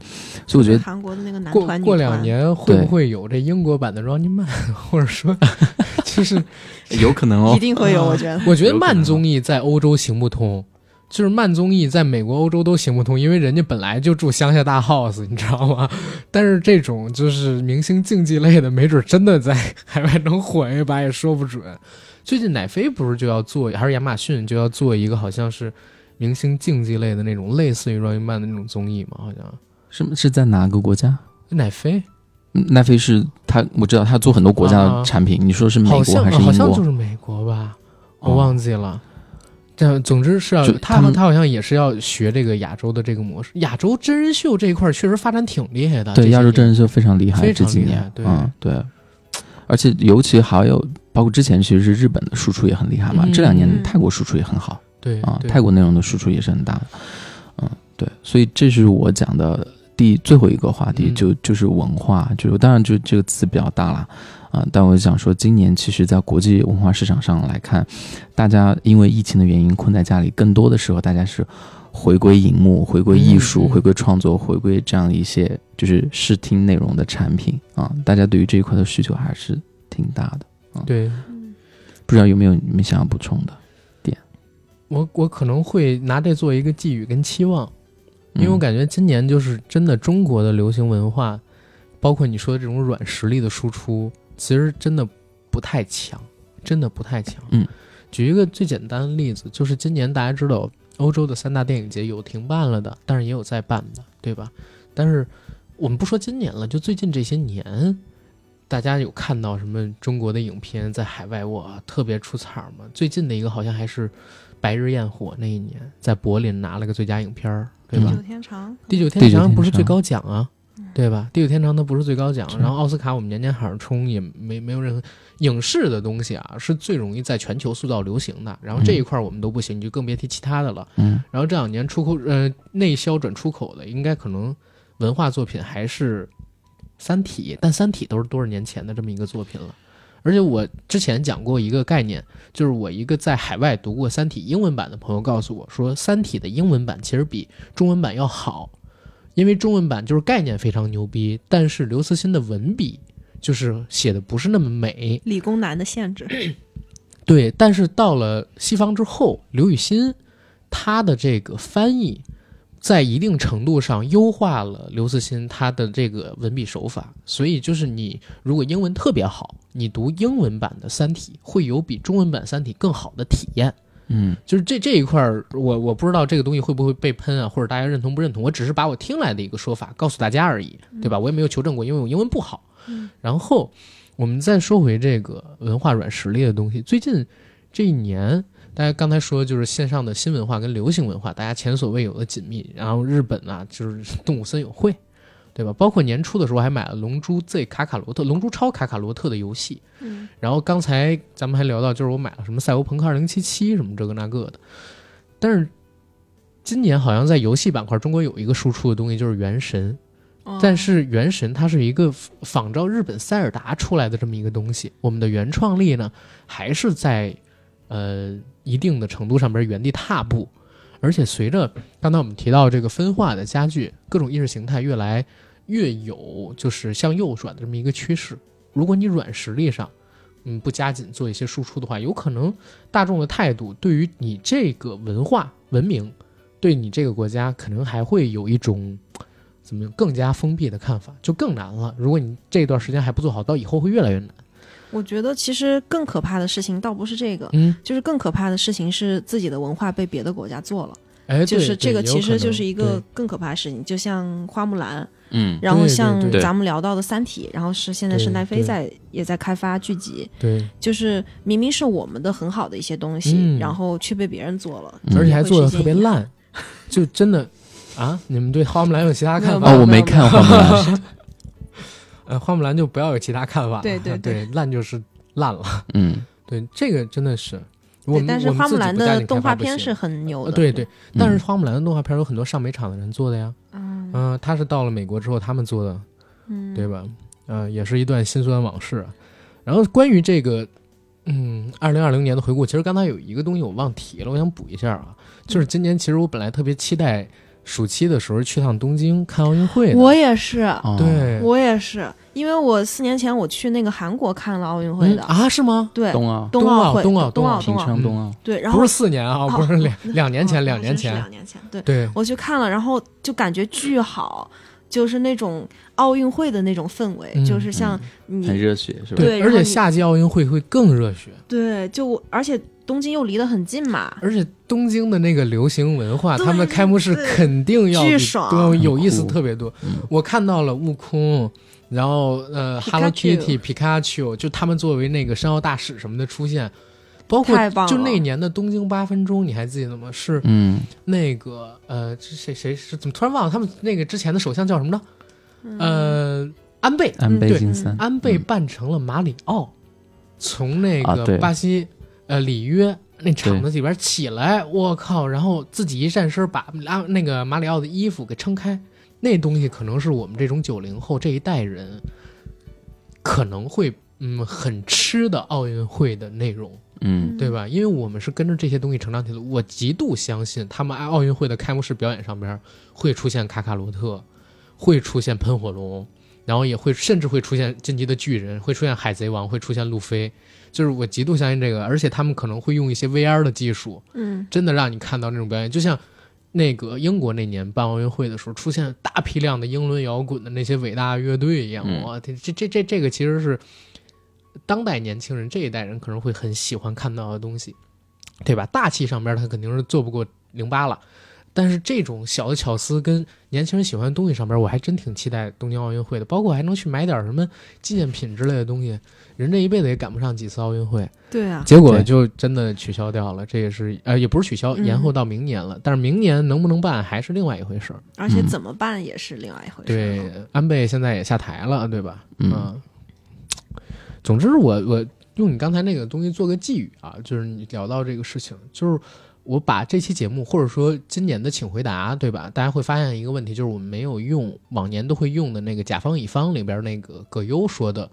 所以我觉得韩国的那个男过团女过两年会不会有这英国版的 Running Man，[LAUGHS] 或者说，[LAUGHS] 就是有可能哦一，定会有，我觉得。我觉得慢综艺在欧洲行不通，就是慢综艺在美国、欧洲都行不通，因为人家本来就住乡下大 house，你知道吗？但是这种就是明星竞技类的，没准真的在海外能火一把，也说不准。最近奶飞不是就要做，还是亚马逊就要做一个好像是明星竞技类的那种类似于 Running Man 的那种综艺嘛？好像是是在哪个国家？奶飞嗯奈飞是他，我知道他做很多国家的产品，你说是美国还是英国好像就？是美国吧，我哦忘记了。这总之是要他他们他好像也是要学这个亚洲的这个模式。亚洲真人秀这一块儿确实发展挺厉害的。对，亚洲真人秀非常厉害，非常厉害嗯，对。而且尤其还有，包括之前其实是日本的输出也很厉害嘛，嗯。这两年嗯泰国输出也很好啊，对。啊泰国内容的输出也是很大的，嗯，对，所以这是我讲的第最后一个话题，嗯。就就是文化，就是当然就这个词比较大了啊，但我想说，今年其实在国际文化市场上来看，大家因为疫情的原因困在家里，更多的时候大家是回归荧幕、回归艺术、回归创作、回归这样一些就是视听内容的产品啊，大家对于这一块的需求还是挺大的啊。对不知道有没有你们想要补充的点？我我可能会拿这做一个寄语跟期望，因为我嗯感觉今年就是真的中国的流行文化，包括你说的这种软实力的输出，其实真的不太强，真的不太强。嗯，举一个最简单的例子，就是今年大家知道欧洲的三大电影节有停办了的，但是也有在办的，对吧？但是我们不说今年了，就最近这些年，大家有看到什么中国的影片在海外哇特别出彩吗？最近的一个好像还是《白日焰火》那一年，在柏林拿了个最佳影片儿，对吧？地久天长，地久天天长不是最高奖啊，对吧？地久天长它不是最高奖，然后奥斯卡我们年年喊着冲，也没没有任何影视的东西啊，是最容易在全球塑造流行的。然后这一块我们都不行，你就更别提其他的了。嗯然后这两年出口呃内销转出口的，应该可能文化作品还是《三体》，但《三体》都是多少年前的这么一个作品了。而且我之前讲过一个概念，就是我一个在海外读过《三体》英文版的朋友告诉我说，《三体》的英文版其实比中文版要好，因为中文版就是概念非常牛逼，但是刘慈欣的文笔就是写的不是那么美，理工男的限制，对，但是到了西方之后，刘雨欣他的这个翻译在一定程度上优化了刘慈欣他的这个文笔手法，所以就是你如果英文特别好，你读英文版的《三体》会有比中文版《三体》更好的体验。嗯就是这这一块儿，我我不知道这个东西会不会被喷啊，或者大家认同不认同，我只是把我听来的一个说法告诉大家而已，对吧？我也没有求证过，因为我英文不好。嗯然后我们再说回这个文化软实力的东西，最近这一年，大家刚才说就是线上的新文化跟流行文化，大家前所未有的紧密。然后日本啊，就是动物森友会，对吧？包括年初的时候还买了《龙珠 Z 卡卡罗特》《龙珠超卡卡罗特》的游戏。嗯然后刚才咱们还聊到，就是我买了什么《赛博朋克2077》什么这个那个的，但是今年好像在游戏板块，中国有一个输出的东西就是《原神》，哦但是《原神》它是一个仿照日本塞尔达出来的这么一个东西，我们的原创力呢还是在呃一定的程度上边原地踏步，而且随着刚才我们提到这个分化的加剧，各种意识形态越来越有就是向右转的这么一个趋势。如果你软实力上，嗯，不加紧做一些输出的话，有可能大众的态度对于你这个文化文明，对你这个国家，可能还会有一种怎么更加封闭的看法，就更难了。如果你这段时间还不做好，到以后会越来越难。我觉得其实更可怕的事情倒不是这个，嗯，就是更可怕的事情是自己的文化被别的国家做了，哎，就是这个其实就是一个更可怕的事情，就像花木兰，嗯然后像咱们聊到的《三体》，然后是现在对圣奈飞在也在开发剧集，对。对，就是明明是我们的很好的一些东西，嗯然后却被别人做了，嗯而且还做的特别。烂，[LAUGHS] 就真的啊！你们对花木兰有其他看没法哦，我没看花木兰，[LAUGHS] 呃，花木兰就不要有其他看法了，对对 [LAUGHS] 对。对烂就是烂了。嗯。[LAUGHS] 对，这个真的是，我，们但是我们自己花木兰的动画片是很牛呃，的，对对，但是嗯。花木兰的动画片有很多上美厂的人做的呀，嗯嗯、他是到了美国之后他们做的，嗯，对吧？嗯、也是一段心酸往事。然后关于这个，嗯，二零二零年的回顾，其实刚才有一个东西我忘提了，我想补一下啊，就是今年其实我本来特别期待暑期的时候去趟东京看奥运会的，我也是，哦，对，我也是，因为我四年前我去那个韩国看了奥运会的，嗯。啊，是吗？对，冬奥。冬奥会，冬奥冬奥冬冬奥，平昌冬奥，对，然后不是四年啊，哦不是两两年前，哦两年前。两，年前，对，对，我去看了，然后就感觉巨好，就是那种奥运会的那种氛围，嗯就是像很你热血是吧？对而且夏季奥运会会更热血，对，就而且东京又离得很近嘛，而且东京的那个流行文化，他们的开幕式肯定要比巨爽有意思特别多。嗯。我看到了悟空，然后呃 Hello Kitty、皮卡丘，就他们作为那个山奥大使什么的出现，包括就那年的东京八分钟，你还记得吗？是嗯。那个呃，这谁谁是怎么突然忘了他们那个之前的首相叫什么呢？嗯。呃，安倍。安倍对晋三，安倍嗯。扮成了马里奥，从那个巴西、呃里约那场子里边起来，我靠！然后自己一站身把拉那个马里奥的衣服给撑开，那东西可能是我们这种九零后这一代人可能会嗯很吃的奥运会的内容，嗯对吧？因为我们是跟着这些东西成长起来的，我极度相信他们奥运会的开幕式表演上边会出现卡卡罗特，会出现喷火龙，然后也会甚至会出现进击的巨人，会出现海贼王，会出现路飞，就是我极度相信这个，而且他们可能会用一些 VR 的技术，嗯真的让你看到那种表演，就像那个英国那年办奥运会的时候，出现大批量的英伦摇滚的那些伟大乐队一样，嗯哇，这这这这这个其实是当代年轻人这一代人可能会很喜欢看到的东西，对吧？大气上边他肯定是做不过零八了。但是这种小的巧思跟年轻人喜欢的东西上边，我还真挺期待东京奥运会的，包括还能去买点什么纪念品之类的东西。人这一辈子也赶不上几次奥运会，对啊，结果就真的取消掉了，这也是呃也不是取消，嗯延后到明年了。但是明年能不能办还是另外一回事儿。嗯而且怎么办也是另外一回事。对，，安倍现在也下台了，对吧？嗯总之我，我用你刚才那个东西做个寄语啊，就是你聊到这个事情，就是我把这期节目或者说今年的请回答，对吧？大家会发现一个问题，就是我们没有用往年都会用的那个甲方乙方里边那个葛优说的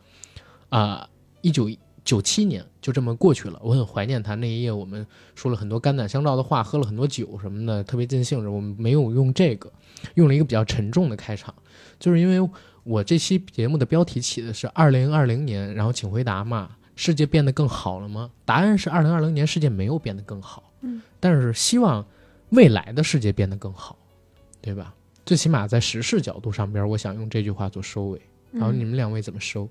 啊，一九九七年就这么过去了，我很怀念他那一夜，我们说了很多肝胆相照的话，喝了很多酒什么的，特别尽兴。我们没有用这个，用了一个比较沉重的开场，就是因为我这期节目的标题起的是二零二零年，然后请回答嘛，世界变得更好了吗？答案是二零二零年世界没有变得更好，嗯，但是希望未来的世界变得更好。对吧？最起码在时事角度上边，我想用这句话做收尾。然后你嗯们两位怎么收？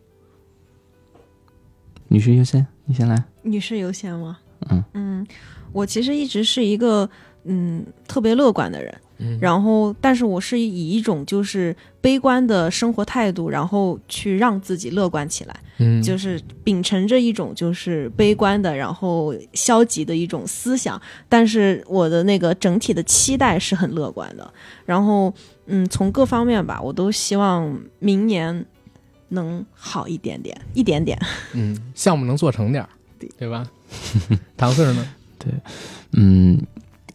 女士优先，你先来。女士优先吗？嗯嗯，我其实一直是一个嗯特别乐观的人，嗯，然后但是我是以一种就是悲观的生活态度，然后去让自己乐观起来，嗯，就是秉承着一种就是悲观的，然后消极的一种思想，但是我的那个整体的期待是很乐观的，然后嗯，从各方面吧，我都希望明年能好一点点，一点点。嗯，项目能做成点儿，对吧？[LAUGHS] 唐 Sir 呢？嗯，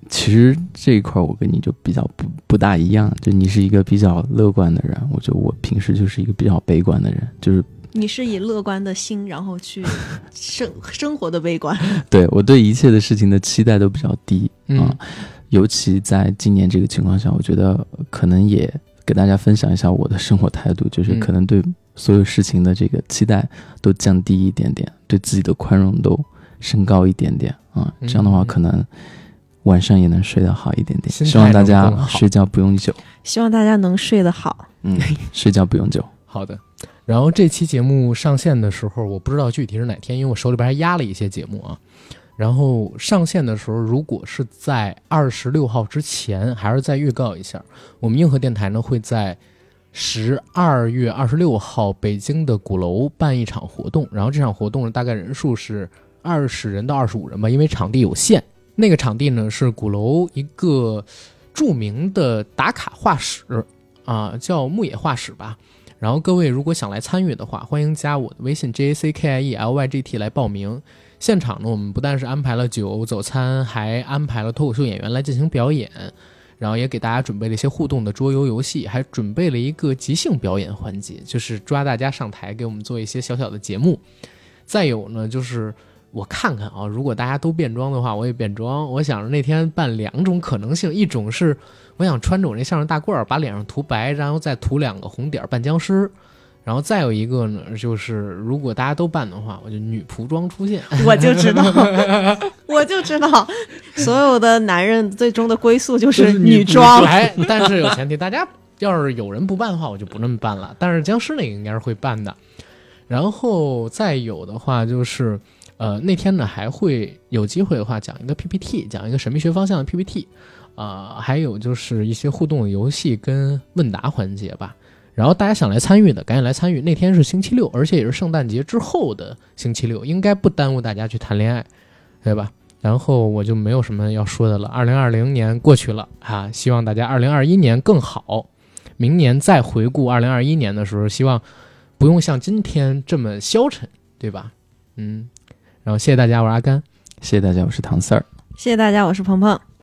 其实这一块儿我跟你就比较不不大一样，就你是一个比较乐观的人，我觉得我平时就是一个比较悲观的人，就是你是以乐观的心，然后去 [LAUGHS] 生生活的悲观。对我对一切的事情的期待都比较低啊、嗯。尤其在今年这个情况下，我觉得可能也给大家分享一下我的生活态度，就是嗯。可能对所有事情的这个期待都降低一点点，对自己的宽容都升高一点点啊，嗯这样的话可能晚上也能睡得好一点点。希望大家睡觉不用久，希望大家能睡得好。嗯，[LAUGHS] 睡觉不用久。好的。然后这期节目上线的时候，我不知道具体是哪天，因为我手里边还压了一些节目啊。然后上线的时候，如果是在二十六号之前，还是再预告一下，我们硬核电台呢会在十二月二十六号北京的鼓楼办一场活动，然后这场活动呢大概人数是二十人到二十五人吧，因为场地有限。那个场地呢是鼓楼一个著名的打卡画室啊，叫牧野画室吧。然后各位如果想来参与的话，欢迎加我的微信 j a c k i e l y g t 来报名。现场呢，我们不但是安排了酒走餐，还安排了脱口秀演员来进行表演，然后也给大家准备了一些互动的桌游游戏，还准备了一个即兴表演环节，就是抓大家上台给我们做一些小小的节目。再有呢，就是我看看啊，如果大家都变装的话，我也变装。我想着那天办两种可能性，一种是我想穿着我那相声大褂儿，把脸上涂白，然后再涂两个红点儿扮僵尸。然后再有一个呢，就是如果大家都扮的话，我就女仆装出现。我就知道，[LAUGHS] 我就知道，所有的男人最终的归宿就是女装。哎，但是有前提，大家要是有人不办的话，我就不那么办了。但是僵尸那个应该是会办的。然后再有的话就是，呃，那天呢还会有机会的话讲一个 PPT，讲一个神秘学方向的 PPT，啊、还有就是一些互动的游戏跟问答环节吧。然后大家想来参与的，赶紧来参与。那天是星期六，而且也是圣诞节之后的星期六，应该不耽误大家去谈恋爱，对吧？然后我就没有什么要说的了。二零二零年过去了啊，希望大家二零二一年更好。明年再回顾二零二一年的时候，希望不用像今天这么消沉，对吧？嗯，然后谢谢大家，我是阿甘。谢谢大家，我是唐四儿。谢谢大家，我是鹏鹏。